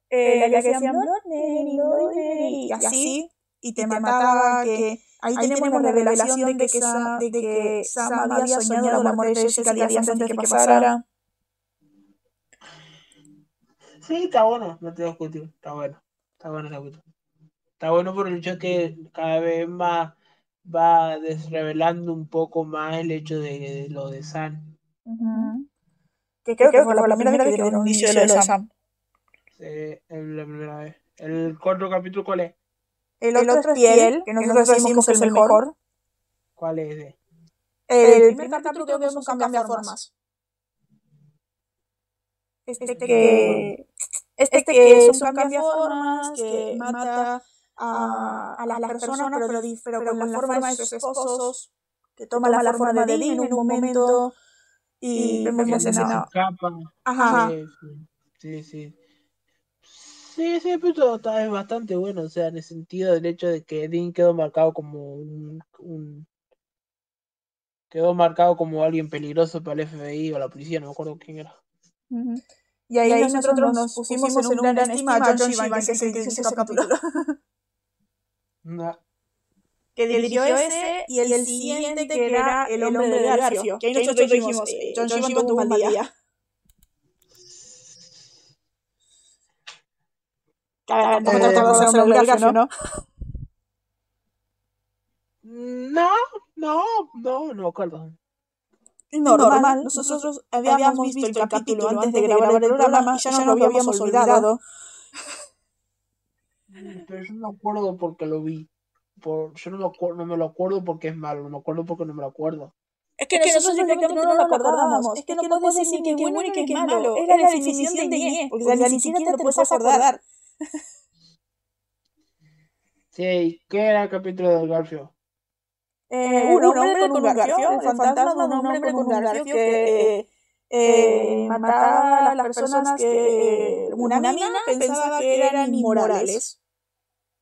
eh, la que decía Bloody Mary, Bloody Mary, y así, y te mataba, que ahí tenemos la revelación de que, Sam, de que Sam había soñado la muerte de Jessica días antes de que pasara. Sí, está bueno, no te voy a discutir, está bueno, está bueno ese capítulo. Está bueno por el hecho que cada vez más va desrevelando un poco más el hecho de, de lo de Sam. Que creo que fue la primera vez que dieron un inicio de lo de Sam. Sí, es la primera vez. ¿El cuarto capítulo cuál es? El otro es Piel, que nosotros decimos que es el mejor. ¿Cuál es ese? El primer capítulo que vemos un cambia formas. Este que, este que es un cambia formas, que mata a, a las personas, pero, di- pero con la forma de sus esposos, que toma la forma de Dean en un momento y vemos la escena. Capa. Ajá. Sí, sí, sí. Sí, ese episodio está es bastante bueno, o sea, en el sentido del hecho de que Dean quedó marcado como un, un- quedó marcado como alguien peligroso para el FBI o la policía, no me acuerdo quién era. Y ahí, nosotros nos pusimos en una gran estima a John Shivan, que es el que hizo ese capítulo. No. que dirigió ese y el siguiente que era El hombre de Garfio. Que ahí nosotros dijimos, eh, John Shivan tuvo un mal día. Claro, Eh, nosotros todos hacemos El hombre de Garfio, ¿no? No, no, no, no me acuerdo. Normal, nosotros habíamos visto el capítulo antes de grabar el programa y ya nos lo habíamos olvidado. Pero yo no me acuerdo porque lo vi. Por, yo no, me acuerdo, no me lo acuerdo porque es malo, no me acuerdo porque no me lo acuerdo. Es que, nosotros directamente no lo acordábamos. Es que no puedes decir ni que es bueno ni que es malo. Es la definición de ñe, porque ni siquiera te lo puedes acordar. Sí, ¿qué era el capítulo del Garfio? Eh, un hombre con un garfio, el fantasma de un hombre con un garfio que eh, eh, mataba a las personas que eh, una mina pensaba que eran inmorales.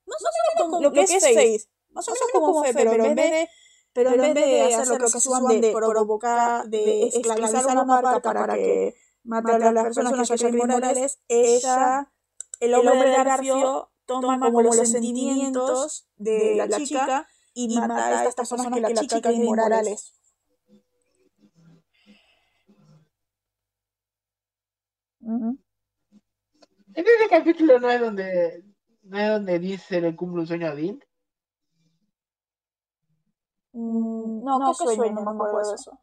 Más o menos como lo que es Faith. Más o menos como fe, pero en vez de pero en vez de hacer lo que actúan de provocar, de esclavizar a una marca para que matara a las personas que sean inmorales, ella, el hombre de Garfio, toma como los sentimientos de la chica y mata a estas personas que la chica es inmorales. En ese capítulo no es donde no es donde dice le cumple un sueño a Dean. Mm, no, ¿qué sueño? No me acuerdo de eso.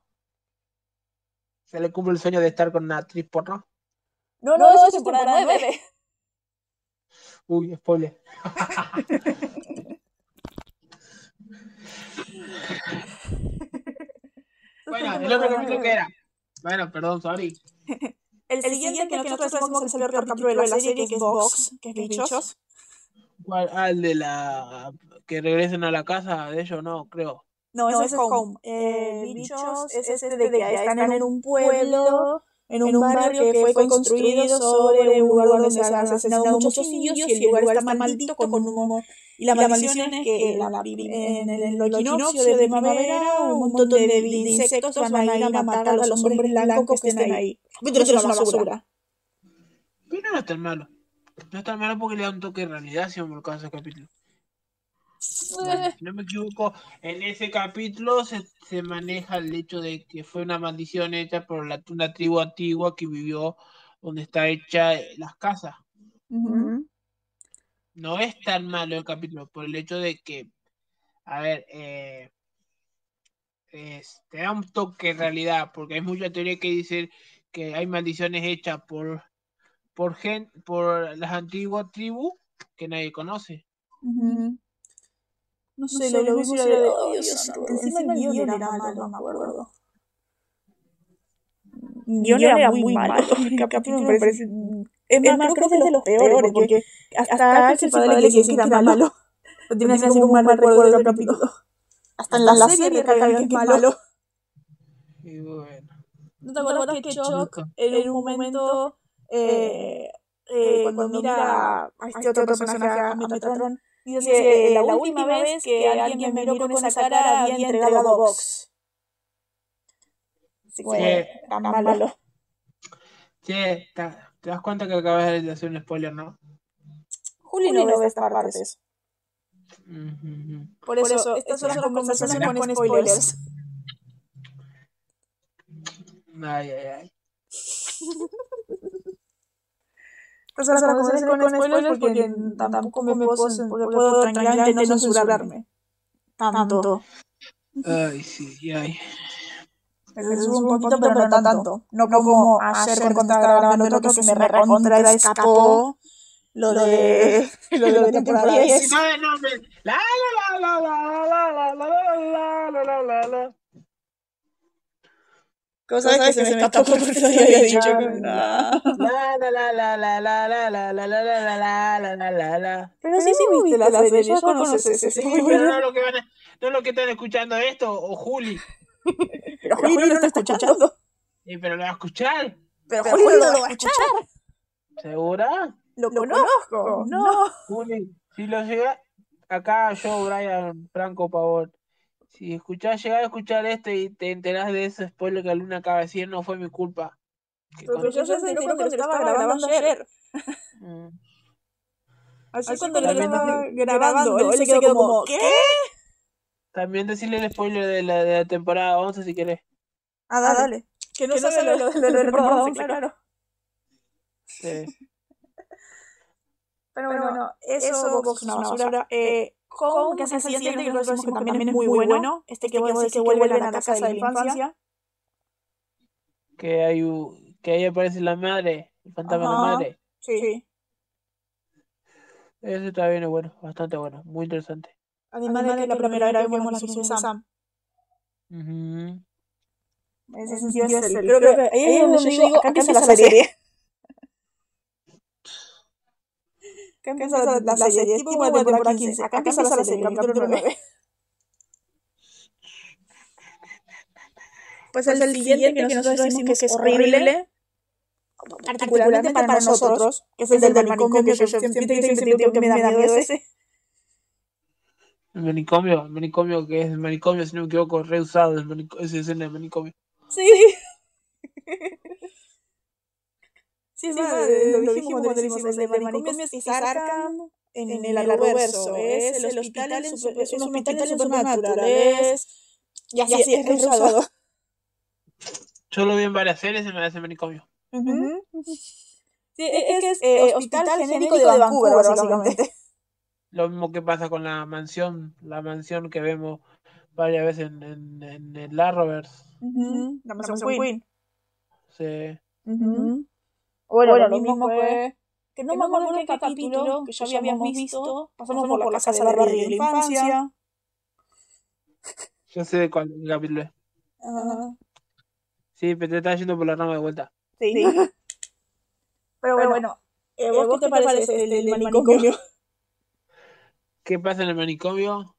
Se le cumple el sueño de estar con una actriz porno. No, no, eso es temporada 9. Uy, spoiler. bueno, el otro capítulo que era. Bueno, perdón, sorry. El, el siguiente que nosotros decimos que es el peor capítulo de la serie, que es Box, que es Bichos. ¿Cuál? Ah, el de la. que regresen a la casa de ellos, no, creo. No, ese, no, ese es Home. Eh, Bichos es este de que están en un pueblo, en un, barrio que fue construido sobre un lugar donde se han asesinado muchos niños y el lugar está maldito con un humor. Y la, maldición es que en, la, en el equinoccio de primavera un montón de, de insectos van a ir a matar a los hombres blancos que estén ahí. Pero es una basura. Pero no es tan malo. No es tan malo porque le da un toque de realidad si me lo ese capítulo. Bueno, si no me equivoco, en ese capítulo se, se, maneja el hecho de que fue una maldición hecha por la, una tribu antigua que vivió donde está hecha las casas. Uh -huh. No es tan malo el capítulo por el hecho de que, a ver, eh, es, te da un toque de realidad, porque hay mucha teoría que dice que hay maldiciones hechas por, por gen, por las antiguas tribus que nadie conoce. Ujú. No sé, lo, lo vi y era de, oh, Dios santo, encima el guion era malo, no me acuerdo. El guion era muy malo, el capítulo me parece... Es más, creo que es de los peores, porque hasta Axel padre le decía que era malo. Lo tiene así como un mal recuerdo del capítulo. Hasta en la serie que es malo. Y bueno. ¿No te acuerdas que Chuck en un momento, eh, eh, cuando mira a este otro personaje, a Metatron, dice que la última vez que alguien me miró con esa cara había entregado a Vox? Así que Sí. tan malo. Che, te, te das cuenta que acabas de hacer un spoiler, ¿no? Juli no ve estas partes. Ujú. Por eso, estas son las conversaciones con spoilers. Ay, ay, ay. Son las conversaciones con spoilers porque tampoco me puedo, porque puedo tranquilamente no censurarme. Tanto. Ay, sí, ay. Me censuro un poquito, pero no tanto. No como ayer cuando estaba grabando el otro que se me recontra escapó lo de lo de la temporada 10. No, no, me- la, la, la, la, la, la, la, la, la, la, la. Cosas que se me escapó por eso había dicho que no. La, la, la, la, la, la, la, la, la, la, la, la, la, la, la, la. Pero sí, sí viste la serie, ya conoces ese Pero no lo que van a- no lo que están escuchando esto, o Juli. Pero Juli no lo está escuchando. Sí, pero lo va a escuchar. Pero Juli no lo va a escuchar. ¿Segura? Lo conozco. No. Juli, si lo llega acá yo, Brian Franco Pavón, si escuchás, llegás a escuchar esto y te enterás de ese spoiler que Luna acaba de decir, no fue mi culpa. Que Pero con- yo ya se enteró cuando lo estaba grabando ayer. Mm. Así cuando lo estaba grabando, él se quedó como, ¿qué? También decirle el spoiler de la, de la temporada 11 si querés. Ah, dale. Que no sabe lo de la temporada 11, claro. Sí. Pero bueno, eso, Vox es una basura. Eh, Home, que es el siguiente, que nosotros que también es muy bueno. Este que vos decís que vuelven a la casa de la infancia. Que hay que ahí aparece la madre, el fantasma de la madre. Sí. Ese también es bueno, bastante bueno, muy interesante. Además de que la primera vez vemos la misión de Sam. Ujú. En ese sentido es el... Creo que ahí es donde yo digo, acá empieza la serie. Acá empieza la, la serie, tipo de temporada 15. Acá empieza la serie, capítulo 9. Pues el siguiente que nosotros decimos que es horrible, particularmente para nosotros, que es el del manicomio, que yo siempre siempre digo que me da miedo ese. El manicomio, el manicomio que es el manicomio, si no me equivoco, reusado esa escena del manicomio. Sí. Sí, sí, lo dijimos cuando decimos el de manicomio es Arkham en el Arrowverso, es el hospital, en super- es un hospital en Supernatural, es... Y así es, es reusado. Yo lo vi en varias series y me hace manicomio. Ujú. Sí, es que es eh, hospital genérico de Vancouver, básicamente. Lo mismo que pasa con la mansión, la mansión que vemos varias veces en, en, en el Arrowverse. Ujú, La mansión Queen. Sí. Ujú. Bueno, lo mismo fue... Que no, me acuerdo en qué capítulo, que ya habíamos visto, pasamos por la casa de Barry de la infancia. Yo sé de cuál capítulo es. Ajá. Sí, pero te estás yendo por la rama de vuelta. Sí. Pero bueno, eh, ¿vos, qué te parece el manicomio? ¿Qué pasa en el manicomio?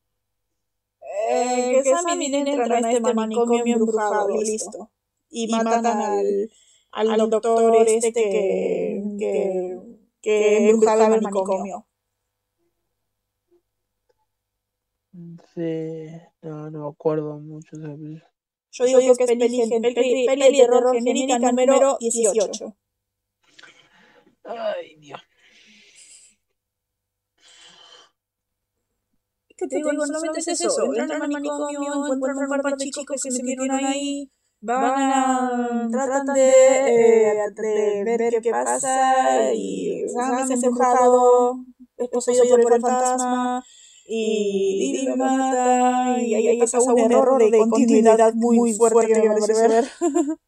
Eh, que Sam y Dean entran a este manicomio embrujado, listo. Y matan al, al doctor este que, que, que embrujaba el manicomio. Sí, no, no me acuerdo mucho. de. Yo digo, que es peli, gen- peli, peli de terror genérica número 18. Ay, Dios. ¿Qué te digo? Solamente es eso. Entran al manicomio, encuentran un par de chicos que se metieron ahí, van a... tratan de, eh, de ver qué pasa y Sam es embrujado, es poseído por el fantasma y lo mata y ahí pasa un error de continuidad muy fuerte que me parece ver.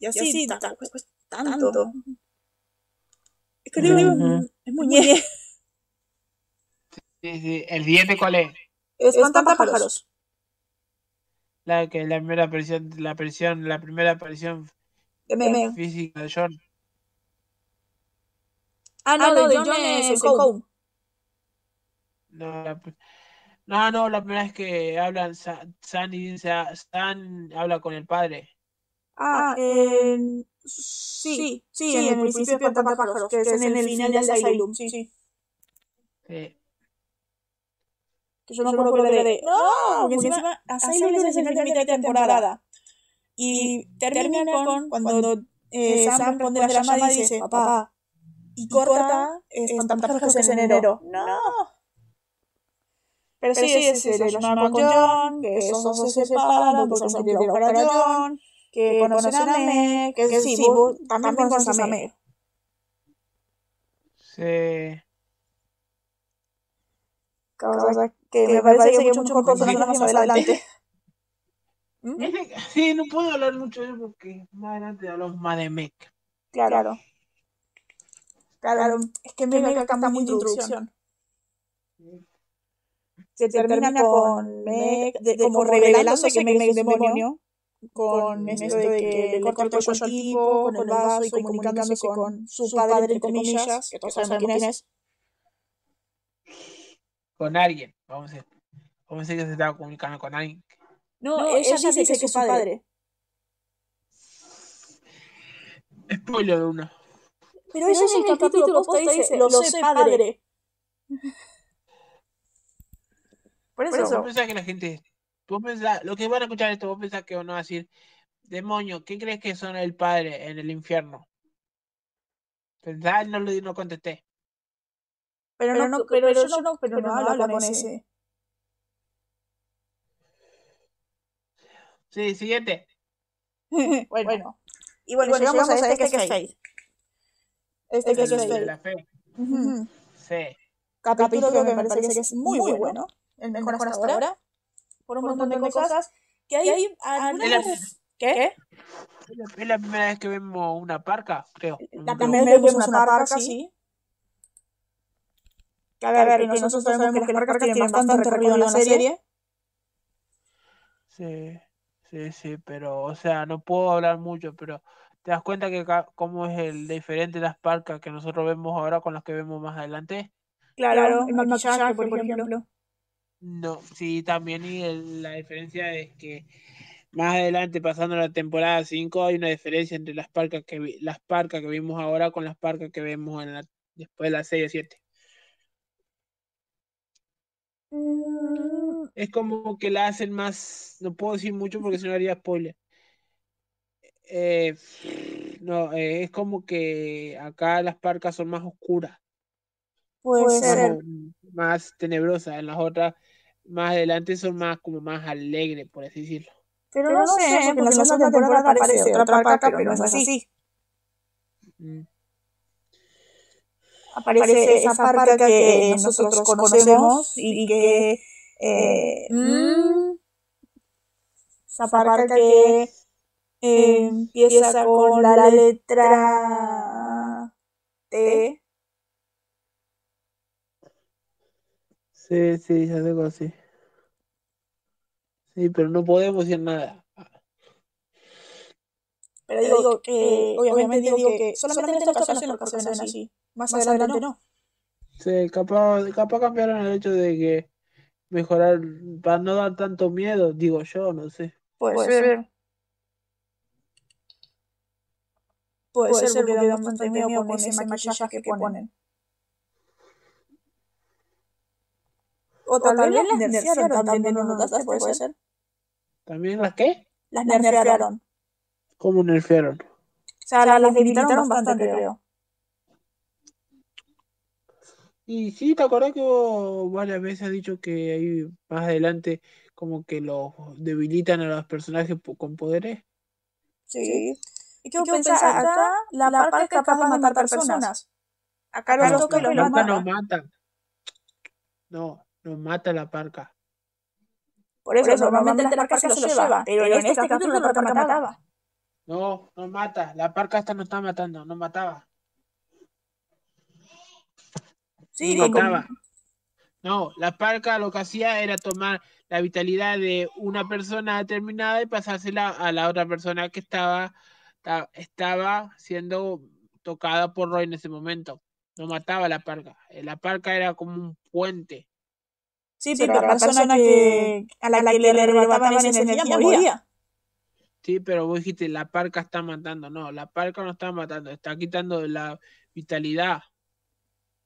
Y así, tampoco es tanto. Es que es muñeca. Sí, sí. ¿El siguiente cuál es? Es pájaros. La que la primera aparición, la aparición, la primera aparición física de John. Ah, no, de John es el home. No, la, no, no, la primera vez que hablan, Sa- San y dice, a- San habla con el padre. Ah, en... sí, sí, en el principio de Pájaros, que es en el final de Asylum, sí, sí. Sí. Que yo me acuerdo que era de, no, porque encima Asylum es el final de mitad de temporada. Y termina con cuando eh, Sam responde la llamada y dice, papá, y corta Espantapájaros que es en enero. No. Pero sí, es la llamada con John, que esos dos se separan porque se quiere buscar a John, que conocen a Meg, que sí, vos también conoces a Meg. Sí. Cosa que me parece que muchos mejor personajes más adelante. ¿Mm? Sí, no puedo hablar mucho de eso porque más adelante hablamos más de Mech. Claro. Claro, es que Meg acá está muy introducción. Se termina con Meg, de- como revelándose que Meg es un demonio, con esto de que le corta el cuello al tipo, con el vaso y comunicándose con su padre, entre comillas, que todos sabemos quién es. Con alguien. Vamos a decir. Vamos a decir que se estaba comunicando con alguien. No, ella dice que es su padre. Spoiler de uno. Pero ella en el capítulo posta dice, lo sé padre. Por Pero eso, vos pensás que la gente. Vos pensás, lo que van a escuchar esto, vos pensás que van a decir, demonio, ¿qué crees que son el padre en el infierno? Pensá, no, lo- no contesté. Pero no, pero yo no, pero no habla con ese. Sí, siguiente. bueno. Y bueno, llegamos, a este, que es. Este que es Faith. la fe. Sí. Capítulo que me parece que es muy, muy bueno. El mejor hasta ahora. Por un montón de cosas. Que hay, hay algunas... ¿Qué? Es la, primera vez que vemos una parca, creo. La primera vez vemos una parca, sí. Que a ver, que nosotros sabemos que las parcas tienen bastante recorrido en la serie. Sí, sí, sí, pero, o sea, no puedo hablar mucho, pero te das cuenta que cómo es el diferente las parcas que nosotros vemos ahora con las que vemos más adelante. Claro, el maquillaje, por ejemplo. No, sí, también y el- la diferencia es que más adelante, pasando la temporada 5, hay una diferencia entre las parcas que vi- las parcas que vimos ahora con las parcas que vemos en la, después de la 6 o 7. Mm, Es como que la hacen más, no puedo decir mucho porque si no haría spoiler. Eh, no, eh, es como que acá las parcas son más oscuras, Puede ser. más tenebrosas, en las otras más adelante son más como más alegres, por así decirlo. Pero no sé, porque en la segunda temporada aparece otra parca, pero no es así. Mm. Aparece esa parca que nosotros conocemos y que... eh, mm, esa parca que eh, empieza con la letra T. Sí, sí, ya tengo así. Sí, pero no podemos decir nada. Pero digo, que, obviamente digo que solamente en esta ocasión ven así. Más adelante no. Sí, capaz, capaz cambiaron el hecho de que mejorar para no dar tanto miedo, digo yo, no sé. Puede ser. Puede ser porque da bastante miedo con ese maquillaje que ponen. O tal vez las nerfearon también, ¿no notaste? ¿Puede ser? ¿También las qué? Las nerfearon. ¿Cómo nerfearon? O sea, las debilitaron bastante, creo. Y sí, ¿te acordás que vos varias veces has dicho que ahí más adelante como que los debilitan a los personajes po- con poderes? Sí. Y quiero pensar, acá la parca es capaz de matar personas. Acá los No, toca y la los parca no mata. mata. No, no mata la parca. Por eso, normalmente las parcas se los lleva, pero en este capítulo la parca mataba. No, no mata. La parca esta no está matando, no mataba. Sí, no como- mataba. No, la parca lo que hacía era tomar la vitalidad de una persona determinada y pasársela a la otra persona que estaba, ta- estaba siendo tocada por Roy en ese momento. No mataba a la parca. Eh, La parca era como un puente. Sí, pero, la persona que, a la, que le arrebataban esa energía moría. Sí, pero vos dijiste, la parca está matando. No, la parca no está matando, está quitando la vitalidad.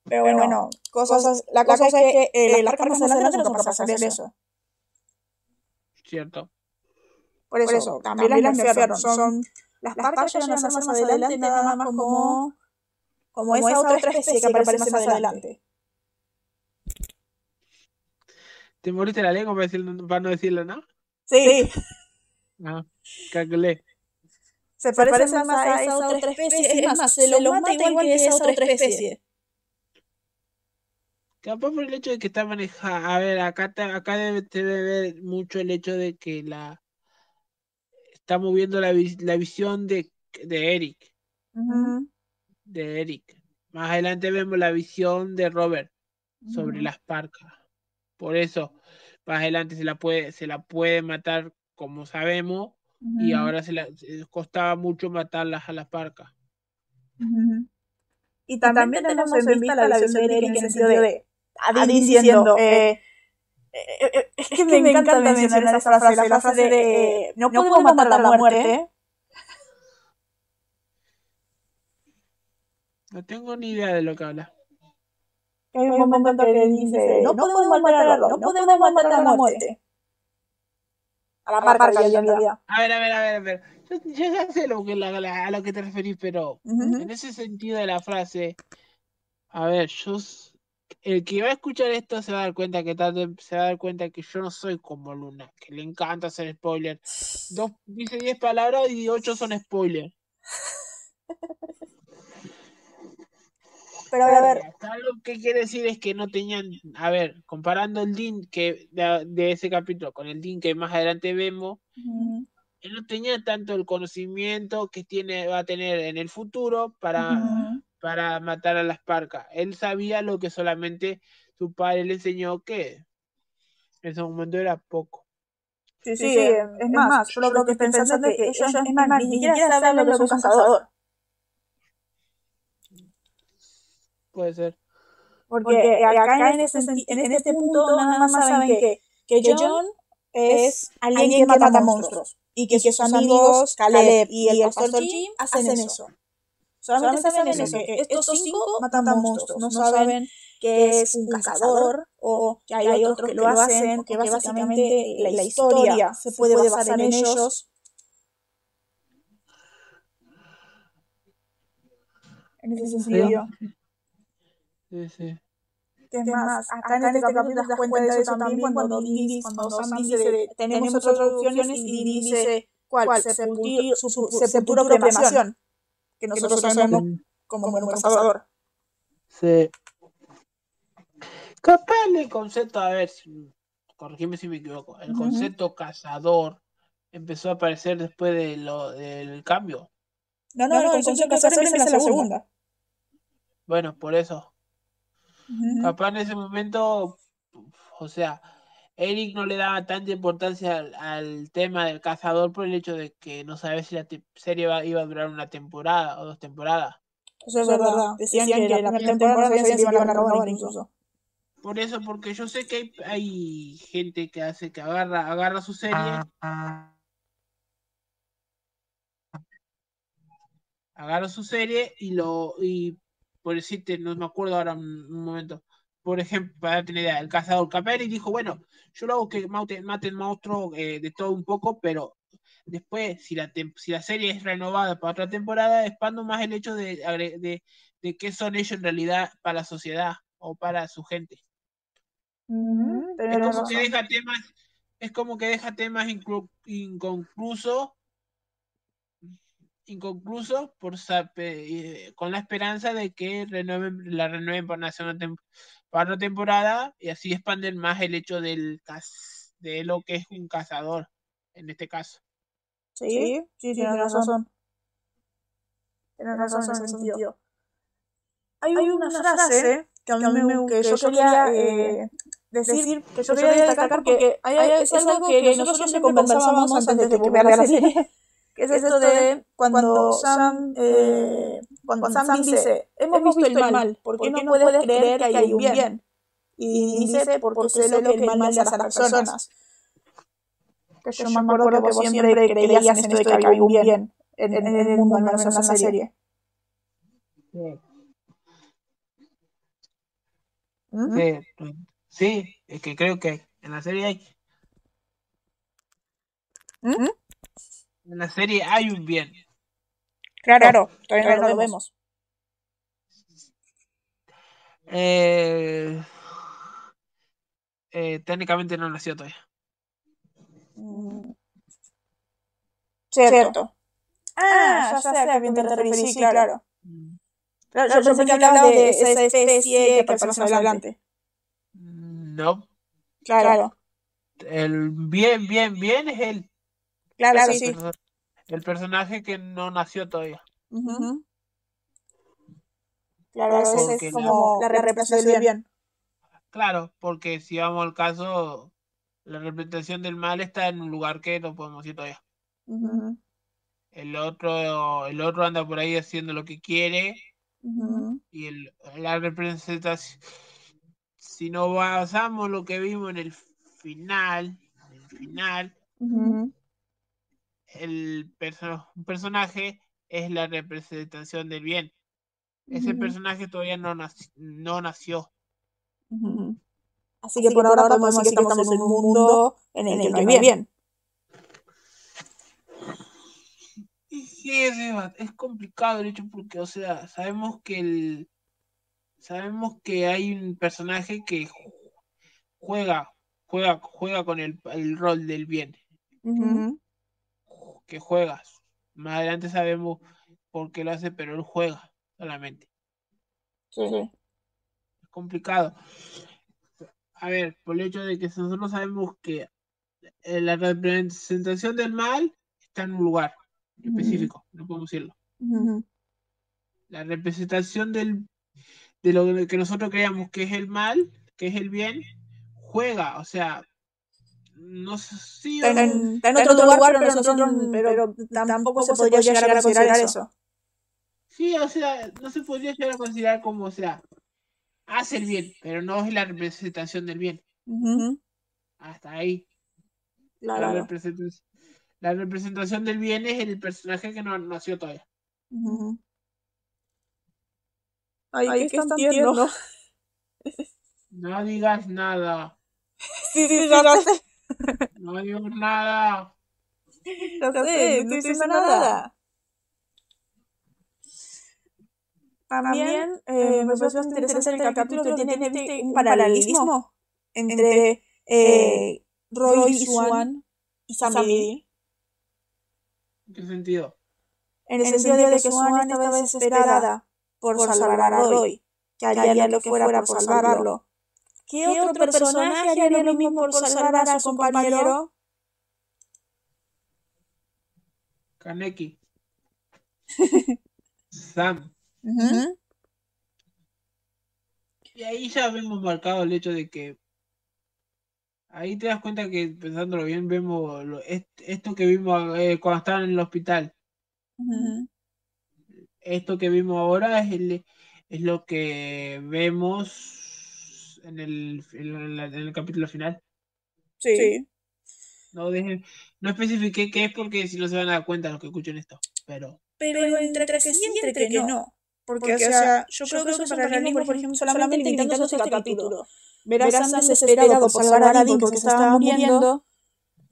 Pero bueno, cosas, la cosa es que eh, las parcas más adelante no son capaces de hacer eso. ¿Cierto? Por eso, también las nerfearon. Son, las parcas llegan a ser más adelante nada más como, como esa otra especie que aparece más adelante. ¿Te moriste la lengua para, decirlo- para no decirlo, no? Sí, Ah, calculé. se parece más a esa otra especie. Es más, se lo mata igual que esa otra especie. Capaz por el hecho de que está manejada. A ver, acá, te- acá debe, debe ver mucho el hecho de que la está moviendo la, la visión de, de Eric. De Eric. Más adelante vemos la visión de Robert sobre las parcas. Por eso, más adelante se la puede, se la puede matar, como sabemos, y ahora se la se costaba mucho matarlas a las parcas. Ujú. Y también, tenemos en vista la visión de Eric en el sentido de Adin diciendo, eh, eh, eh, es que me, encanta mencionar esa frase, la frase de eh, no podemos matar a la muerte. No tengo ni idea de lo que habla. Hay un momento que dice, no podemos matar a no podemos matar a la muerte. A la en realidad. A ver, a ver, a ver, a ver. Yo, yo ya sé lo que, la- la- a lo que te referís, pero en ese sentido de la frase, a ver, yo, el que va a escuchar esto se va a dar cuenta que tarde, se va a dar cuenta que yo no soy como Luna, que le encanta hacer spoiler. Dos, dice 10 palabras y 8 son spoiler. Pero a ver, Acá lo que quiere decir es que no tenían, a ver, comparando el Dean que de, de ese capítulo con el Dean que más adelante vemos, él no tenía tanto el conocimiento que tiene, va a tener en el futuro para. Para matar a las parcas. Él sabía lo que solamente su padre le enseñó que en ese momento era poco. Sí, sí, es, más, yo lo que estoy pensando es que ellos, es más, ni siquiera saben lo que es un cazador. Puede ser. Porque acá en, ese, en este punto nada más saben que, que John es alguien que mata monstruos y que sus amigos Caleb y el pastor Jim hacen eso. Solamente saben eso, que estos cinco matan monstruos, no saben que es un cazador o que hay otros que lo hacen, que básicamente la historia se puede basar en ellos. En ese sentido. Sí, sí. Más, acá en este capítulo te das cuenta de eso también cuando Diris, cuando Sam dice de, tenemos otras opciones y dice ¿cuál? Sepultir, su, su, sepultura o cremación, que nosotros sabemos como un cazador. Sí. Capaz el concepto, a ver, si- corregime si me equivoco, el concepto cazador empezó a aparecer después de lo, del cambio. No, no, el concepto cazador es en la segunda. Bueno, por eso. Capaz en ese momento, o sea, Eric no le daba tanta importancia al, al tema del cazador por el hecho de que no sabía si la serie iba, iba a durar una temporada o dos temporadas. Eso es verdad. Decían, que, la primera temporada si la iban a renovar incluso. Por eso, porque yo sé que hay, hay gente que hace que agarra, agarra su serie, agarra su serie y lo, y por decirte, no me acuerdo ahora un, un momento, por ejemplo, para tener idea, el cazador Caperi dijo, bueno, yo lo hago que maten, maten monstruos eh, de todo un poco, pero después, si la, si la serie es renovada para otra temporada, expando más el hecho de, de, de qué son ellos en realidad para la sociedad o para su gente. Es como que deja temas, es como que deja temas inconclusos, inconclusos por eh, con la esperanza de que renueven, la renueven para una segunda para otra temporada y así expanden más el hecho del caz- de lo que es un cazador en este caso. Sí, sí, sí tienes razón. Tienes razón en ese sentido. Hay, una frase que, a mí me, que yo quería eh, decir, que yo quería destacar porque es algo que nosotros siempre conversábamos antes de que vea la serie. Que es esto de cuando Sam, eh, cuando Sam dice, hemos visto el mal, ¿por qué no puedes creer que hay un bien? Y dice, porque sé lo que el mal le hace a las personas. Que yo me acuerdo que vos siempre creías en esto de que había un bien en, en, el mundo, al menos en la serie. Sí. Sí, es que creo que en la serie hay. ¿Mm? En la serie hay un bien. Claro, todavía no lo vemos. Eh, eh, técnicamente no nació todavía. Mm. Cierto. Ah, ya, sé a qué bien te referís, sí, claro. Mm. claro. Yo, yo pensé que hablaba de esa especie que aparece más adelante. No. Claro. El bien, bien, bien es él. Claro, sí. El personaje que no nació todavía. Claro, es como la, representación del bien. Claro, porque si vamos al caso, la representación del mal está en un lugar que no podemos ir todavía. El otro, el otro anda por ahí haciendo lo que quiere. Y el, la representación si no basamos lo que vimos en el final, el final, el personaje es la representación del bien. Ese personaje todavía no, no nació. Así, que por ahora podemos decir que estamos en un mundo en el, que no hay bien. Sí, es, es complicado el hecho porque, o sea, sabemos que el, sabemos que hay un personaje que juega, juega, juega con el, rol del bien. Que juega. Más adelante sabemos por qué lo hace, pero él juega solamente. Sí, Es complicado. A ver, por el hecho de que nosotros sabemos que la representación del mal está en un lugar específico, no podemos decirlo. La representación del de lo que nosotros creíamos que es el mal, que es el bien, juega, o sea, no sé si... Está en, otro, lugar, pero, nosotros, pero, tampoco se podría llegar a considerar eso. Sí, o sea, no se podría llegar a considerar como, o sea, hace el bien, pero no es la representación del bien. Hasta ahí. La, representación, la, representación, del bien es el personaje que no nació todavía. Ay, qué, tan tierno. No digas nada. Sí, sí, no, sé. No digas nada. No sé, no estoy diciendo nada. También eh, me pareció interesante el capítulo que tiene, ¿viste, un paralelismo entre eh, Roy Swan y Sam ¿En qué sentido? En el sentido de que Swan estaba desesperada por, salvar a Roy, que haría lo que fuera por salvarlo. ¿Qué, otro personaje haría lo mismo por salvar a su compañero? Kaneki. Sam. Y ahí ya vemos marcado el hecho de que ahí te das cuenta que pensándolo bien vemos esto que vimos eh, cuando estaban en el hospital esto que vimos ahora es, el, es lo que vemos en el, en, el capítulo final. Sí. No, dejen, no especifiqué qué es porque si no se van a dar cuenta los que escuchen esto. Pero, pero entre que sí y entre que no. Porque, o sea, yo, creo que eso es para el por ejemplo, solamente limitándose este capítulo. Verás a desesperado por salvar a Dean porque se estaba muriendo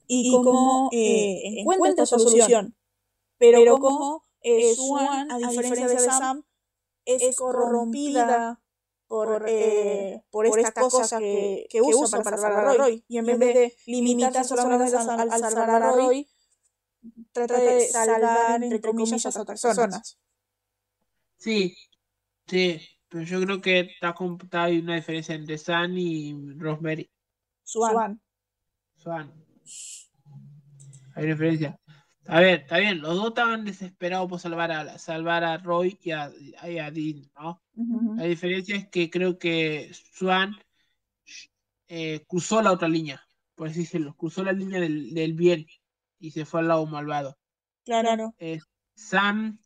y cómo eh, eh encuentra solución. Pero cómo eh, Swan, a diferencia de Sam, es corrompida por, eh, por esta cosa que, que usa para salvar a Roy. Y en vez de limitarse solamente al, al salvar a Roy, trata de salvar, entre comillas, a otras personas. Sí, sí, pero yo creo que está, hay una diferencia entre Sam y Rosemary. Swan. Swan. Hay diferencia. A ver, está bien, los dos estaban desesperados por salvar a, salvar a Roy y a, y a Dean, ¿no? La diferencia es que creo que Swan eh, cruzó la otra línea, por así decirlo, cruzó la línea del, del bien y se fue al lado malvado. Claro. Eh, Sam,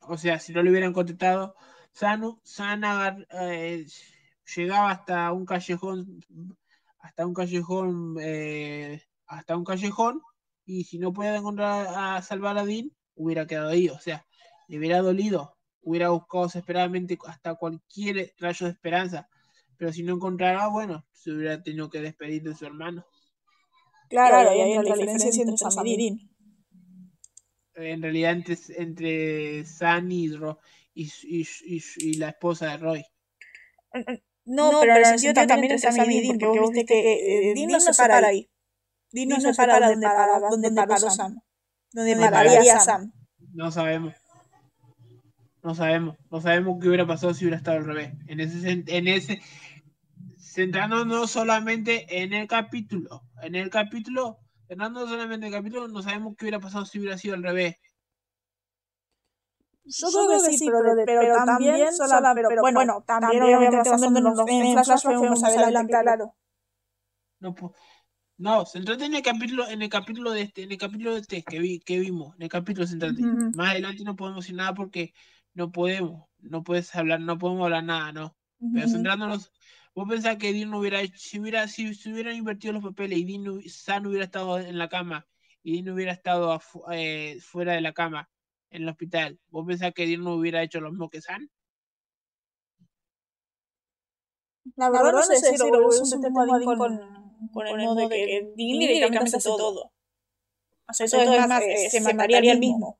o sea, si no le hubieran contestado, Sam, Sam agar- eh, llegaba hasta un callejón, hasta un callejón, eh, hasta un callejón, y si no puede encontrar a salvar a Dean, hubiera quedado ahí, o sea, le hubiera dolido, hubiera buscado desesperadamente hasta cualquier rayo de esperanza, pero si no encontraba, bueno, se hubiera tenido que despedir de su hermano. Claro, y ahí entra la diferencia entre Sam y Dean. En realidad, entre, entre Sam y, Ro- y, y- y- y la esposa de Roy. No, pero, en el sentido también entre Sam y Dean, porque vos viste que eh, Dean no se para ahí. No se para donde paraba, donde paró Sam. Donde pararía Sam. No sabemos. No sabemos. No sabemos qué hubiera pasado si hubiera estado al revés. En ese, en ese centrándonos solamente en el capítulo. En el capítulo, centrándonos solamente en el capítulo, no sabemos qué hubiera pasado si hubiera sido al revés. Yo creo que sí, pero, pero también, sola, pero, bueno, también obviamente basándonos en, en flashbacks fuimos adelante, claro. No, po- no, centrate en el capítulo, en el capítulo de este, en el capítulo de este que vi, que vimos, en el capítulo centrate. Más adelante no podemos decir nada porque no podemos, no puedes hablar, no podemos hablar nada, no. Pero Ujú. centrándonos, vos pensás que Dean no hubiera hecho, si hubiera, si se hubieran invertido los papeles y Dean no, Sam hubiera estado en la cama y Dean hubiera estado afu- eh, fuera de la cama en el hospital, vos pensás que Dean no hubiera hecho lo mismo que Sam? La verdad no sé decirlo, porque eso se con, con el modo de que Dean directamente hace todo. Hace todo, es más, eh, se mataría él mismo.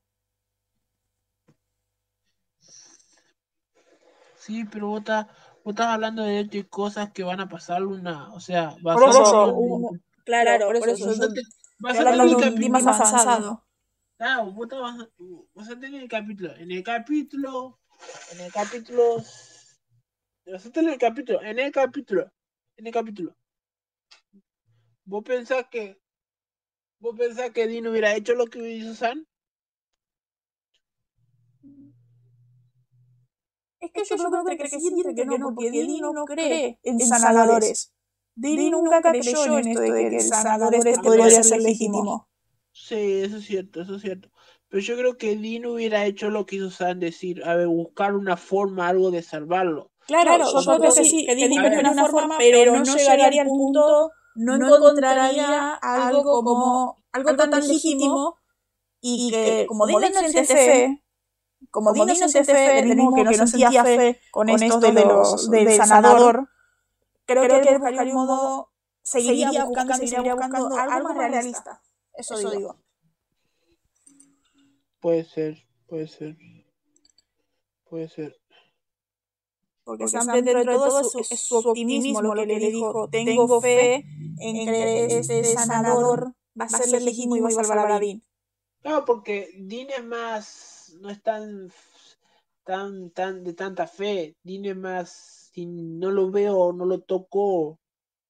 Sí, pero vos estás, vos estás hablando de, de cosas que van a pasar una, o sea, Por basado eso, en- uno- claro, por eso, estoy basándote hablando en de el un capítulo. Más avanzado. Ah, vos estás basa- basándote en el capítulo. En el capítulo. En el capítulo. Basándote en el capítulo. En el capítulo. En el capítulo. ¿Vos pensás que. ¿Vos pensás que Dean hubiera hecho lo que hizo Sam? Es que yo, creo que que sí entre que no, porque Dean no cree en sanadores. Dean nunca creyó en esto de que el sanador este podría ser legítimo. Sí, eso es cierto, eso es cierto. Pero yo creo que Dean hubiera hecho lo que hizo Sam, decir, a ver, buscar una forma, algo de salvarlo. Claro, yo, creo que sí, que buscaría una forma, pero no llegaría al punto, no encontraría algo como algo tan legítimo y que, como Dean no siente fe, como Dean no siente fe, del mismo que no sentía fe con estos de los del sanador, creo que él buscaría un modo, seguiría buscando, seguiría buscando algo más realista. Eso digo. Puede ser, puede ser. Puede ser. Porque Sam dentro de todo es su, es su optimismo lo que le dijo, tengo fe en que este sanador va a ser legítimo y va a salvar a Dean. Claro, porque Dean es más, no es tan, tan, tan de tanta fe. Dean es más, si no lo veo, no lo toco,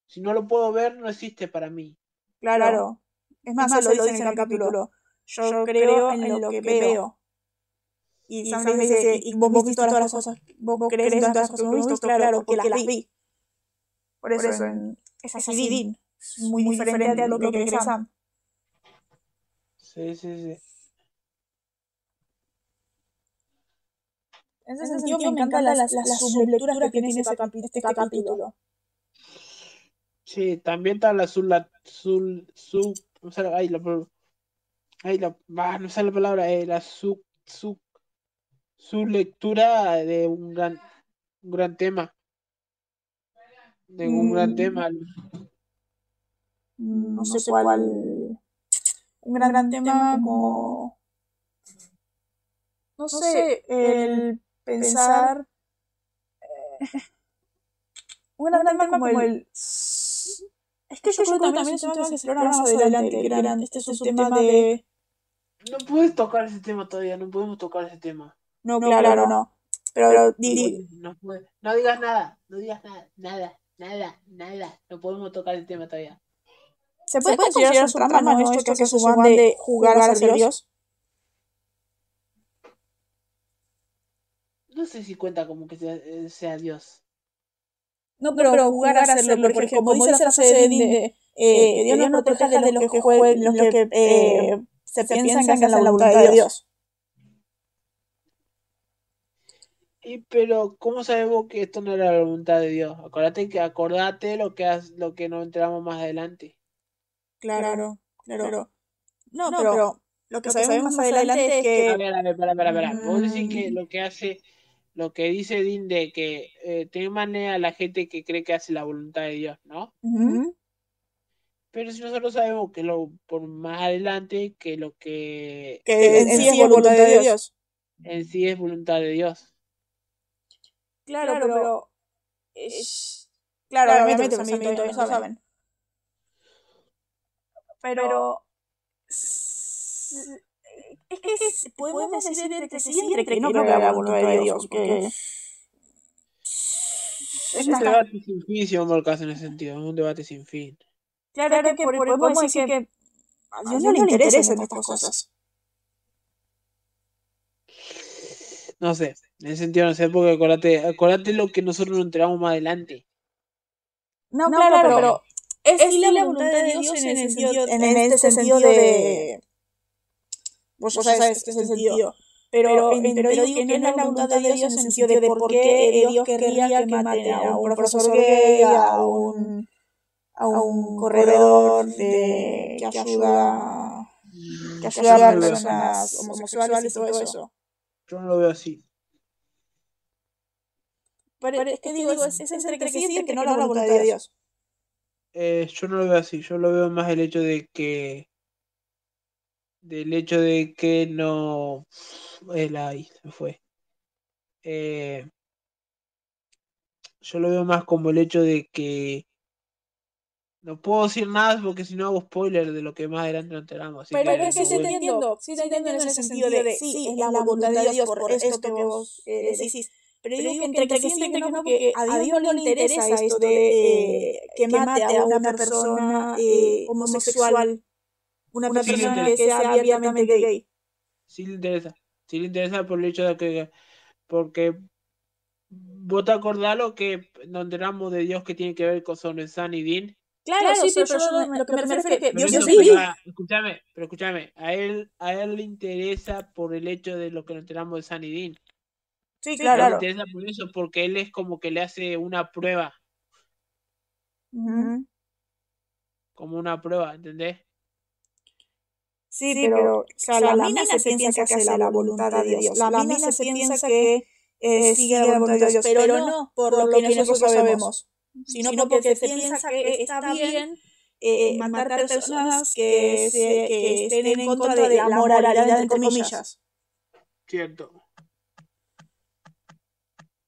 si no lo puedo ver, no existe para mí. Claro. Es más, se lo dice en el capítulo. Yo, creo en lo que veo. Y Sam le dice, y vos viste todas las cosas, vos crees en todas las cosas que hemos visto, claro, porque las vi. Por eso, en- es así. Es muy, diferente a lo que cree Sam. Sí, sí, sí. En ese sentido, me encantan las, las, las sublecturas que tiene ese capi- este capítulo. Sí, también está la su, la, su, su, no sé, ay, la, palabra- ay, la, ah, no sé la palabra, eh, la su, su, su lectura de un gran, un gran tema. De un gran Mm. tema. no sé cuál. Un gran, gran tema como. No sé, el pensar. un gran, gran tema como el. Es que yo, creo que también es un tema que se explora más adelante. eran- este es un tema de. No puedes tocar ese tema todavía, no podemos tocar ese tema. No, claro, no. Pero di- No, digas nada, no digas nada, nada, nada, nada. No podemos tocar el tema todavía. ¿Se puede, considerar su trama, no esto que su van de jugar a ser Dios? No sé si cuenta como que sea, eh, sea Dios. No, pero, pero jugar, a hacerlo, por, ejemplo, como dice la frase de Dean, de, eh, Dios no protege de los que, jueguen, los que eh, se, se piensan que hacen la voluntad de Dios. Y, pero, ¿cómo sabemos que esto no era la voluntad de Dios? Acordate que acordate lo que lo que nos enteramos más adelante. Claro, claro. No, pero, lo que sabemos más adelante es que. A ver, a ver, para, para, para. Vos decís que lo que hace, lo que dice Dean de que eh, tiene manera la gente que cree que hace la voluntad de Dios, ¿no? Pero si nosotros sabemos que lo por más adelante que lo que, que en, sí es voluntad de Dios. En sí es voluntad de Dios. Claro, pero, es, claro, obviamente, los amigos lo saben. Pero, es que podemos decir entre sí entre que no creo que la voluntad de Dios, porque es un debate sin fin, si vamos al caso en ese sentido, es un debate sin fin. Claro, claro que, podemos decir que a Dios no le interesan estas cosas. No sé, en ese sentido no sé, porque acuérdate, acuérdate lo que nosotros nos enteramos más adelante. No, claro, pero, es, es la voluntad de Dios en, el sentido, en, este sentido de... Vos sabes, este sentido. Pero, pero, pero digo que no es la voluntad de Dios en el sentido de por qué Dios querría que mate a un profesor gay, a un, a un corredor de, que ayuda, que ayuda a personas homosexuales y todo eso. Yo no lo veo así. Pero, es que digo, es, es entre que sí y que no la voluntad de Dios. Eh, yo no lo veo así, yo lo veo más el hecho de que del hecho de que no él ahí se fue eh, yo lo veo más como el hecho de que no puedo decir nada porque si no hago spoiler de lo que más adelante nos enteramos. Pero es que sí te entiendo, sí te entiendo en ese sentido de, sí, es la voluntad de Dios por esto que vos eh, decís. Pero digo que entre que sí, entre que no, porque a Dios no le interesa esto de eh, que mate a una persona eh, homosexual, una persona que sea abiertamente gay. Sí le interesa, sí le interesa por el hecho de que, porque vos te acordás lo que nos enteramos de Dios que tiene que ver con Son San y Dean Claro, sí, pero, yo, lo que me refiero es que Dios yo sí. Escúchame, pero escúchame, a él, a él le interesa por el hecho de lo que nos enteramos de Sunny Dean. Sí, claro. Le interesa por eso, porque él es como que le hace una prueba. Como una prueba, ¿entendés? Sí, pero, o sea, la, mina se piensa que hace la voluntad de Dios. La, mina se piensa que eh, sigue la voluntad de Dios, pero no por lo que nosotros sabemos sino, porque, se piensa que está bien eh, eh matar personas que, se, que estén en contra de la moralidad, entre comillas. Cierto.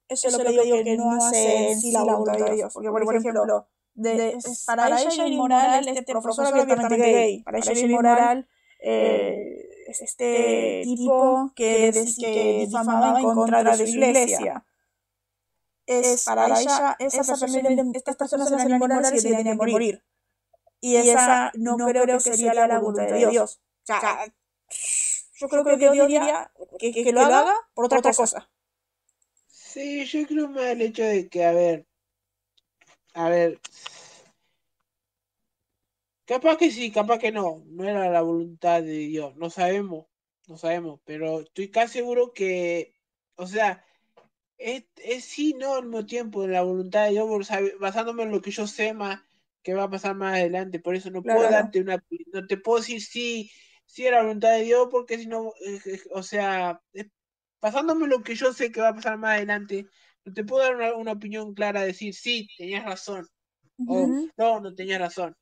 Eso es lo que digo que no hace en sí la voluntad de Dios. Porque, por ejemplo, de, para, para ella es inmoral este, este profesor abiertamente gay. Para ella es inmoral eh, este tipo que, que difamaba en contra de su iglesia es para ella, esa persona, estas personas eran inmorales y tienen que morir. Y esa no, creo que sería la voluntad de Dios. O sea, yo creo que Dios diría que, que, lo haga por otra, cosa. Sí, yo creo más el hecho de que, a ver, a ver, capaz que sí, capaz que no, no era la voluntad de Dios, no sabemos, no sabemos, pero estoy casi seguro que, o sea, es, es sí, no al mismo tiempo, en la voluntad de Dios, basándome en lo que yo sé más que va a pasar más adelante. Por eso no puedo darte una. No te puedo decir sí, sí era la voluntad de Dios, porque si no, o sea, basándome en lo que yo sé que va a pasar más adelante, no te puedo dar una, opinión clara, decir sí, tenías razón, o no, no tenías razón.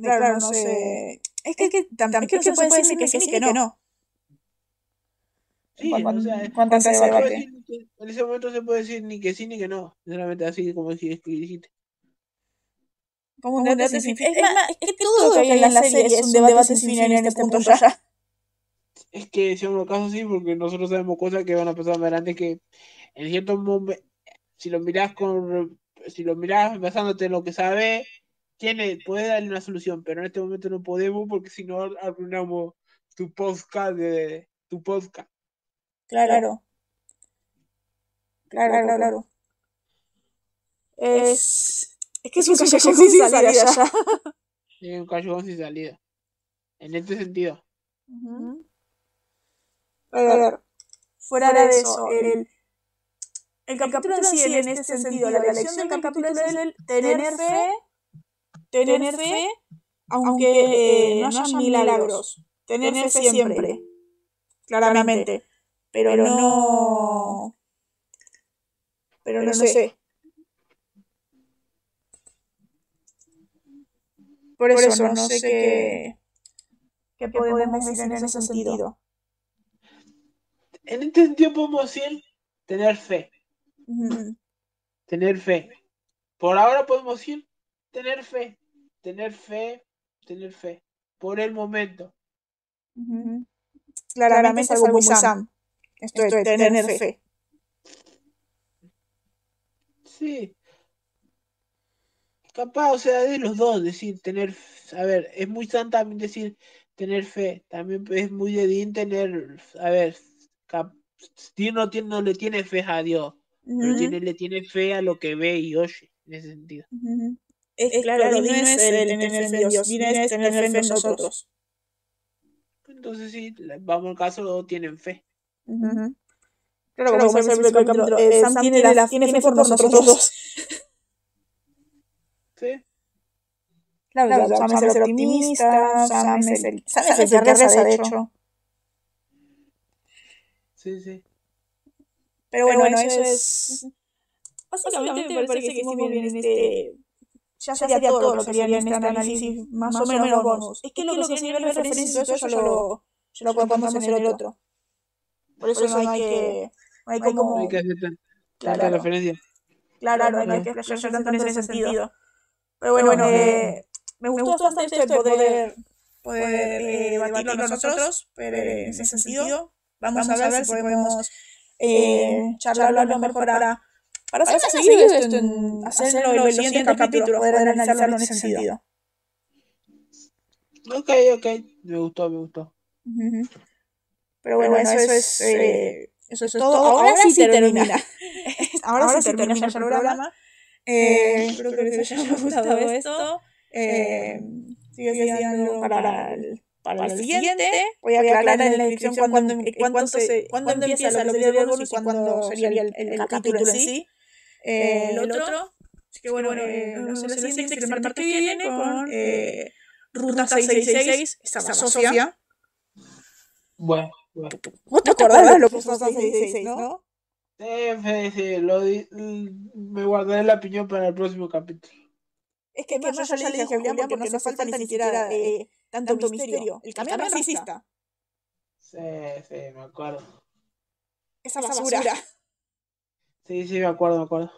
claro, no, sé. Es que, que también que se puede decir que sí, que no. Sí, o sea, en ese momento se puede decir ni que sí ni que no, sinceramente, así como dijiste. Como un debate sin fin. Es, más, es que todo lo que hay en la serie es un debate sin fin en este punto ya. Es que si un caso sí, porque nosotros sabemos cosas que van a pasar más adelante que en ciertos momentos, si lo mirás con si lo mirás basándote en lo que sabes, tiene, puede darle una solución, pero en este momento no podemos porque si no arruinamos tu podcast de tu podcast. Claro. Claro, claro, claro. Es, es que es un callejón sin salida ya. Es un callejón sin salida. En este sentido. A ver, fuera de eso, el, el capítulo en sí, en este sentido, la lección del capítulo es el tener fe, tener fe, aunque no haya milagros, tener fe siempre, claramente, pero no, pero no sé. Por eso, no sé qué, qué podemos decir en ese sentido. En este sentido podemos decir tener fe. Tener fe. Por ahora podemos decir tener fe. Tener fe. Tener fe. Por el momento. Claramente, es algo muy Sam. Esto, es tener, fe. Sí. Capaz, o sea, de los dos, decir, tener, a ver, es muy Sam también decir tener fe, también es muy de Dean tener, a ver, Dean no, tiene, no le tiene fe a Dios, pero tiene, le tiene fe a lo que ve y oye, en ese sentido. Es, claro, no es el tener fe en Dios, es tener fe en nosotros. Entonces sí, vamos al caso, tienen fe. Claro, como dice el capítulo, eh, Sam tiene, la, tiene fe por nosotros dos. sí. Claro, Sam, es el optimista, Sam es el, Sam es el que reza, de hecho. Sí, sí. Pero bueno, bueno eso, es... Básicamente, me parece que hicimos bien en este... este ya sería, sería todo lo que sería en este, este análisis, más, o menos bonus. Es que, lo que, que se nivel de referencia y todo eso ya lo, ya lo podemos hacer el otro. Por eso, no hay que... No hay como... No hay que hacer tanta referencia. Claro, no hay que explayarse tanto en ese sentido. Pero bueno, eh, me gustó bastante esto de poder, poder eh, debatirlo nosotros, pero en ese sentido. Vamos, a ver si podemos eh, charlarlo mejor para, para hacer seguir esto, en, hacerlo en los siguientes capítulos, poder analizarlo en ese sentido. Ok, ok, me gustó, me gustó. Pero bueno, eso, es, eh, eso es todo. Ahora, sí termina. ahora, sí termina ya el programa. Eh, espero que les haya gustado esto. Eh, sigue siendo para el para, el siguiente, voy a aclarar en la descripción cuándo, cuándo, se, cuándo empieza la serie de bonus y cuándo sería el, el, capítulo en sí. Eh, el otro, así que bueno, eh, les siguiente que el martes que viene con eh, Ruta 666, esta Sofía. Bueno. ¿Vos te acordás de lo que pasó 666, no? Sí, sí, lo di, me guardaré la opinión para el próximo capítulo. Es que, que yo ya le dije a Julián porque no hace falta ni siquiera eh, tanto, tanto misterio. misterio. El camión es racista. Sí, sí, me acuerdo. Esa basura. basura. Sí, sí, me acuerdo, me acuerdo.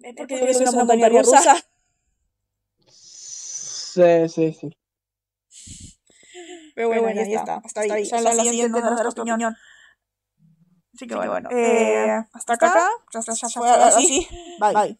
¿Es porque, porque es una montaña rusa? rusa? Sí, sí, sí. Pero bueno, Pero bueno ya está. Hasta ahí. Hasta ahí. La siguiente nos opinión. Así que bueno, eh, hasta acá. Ya, ya, ya fue así. Bye. Bye.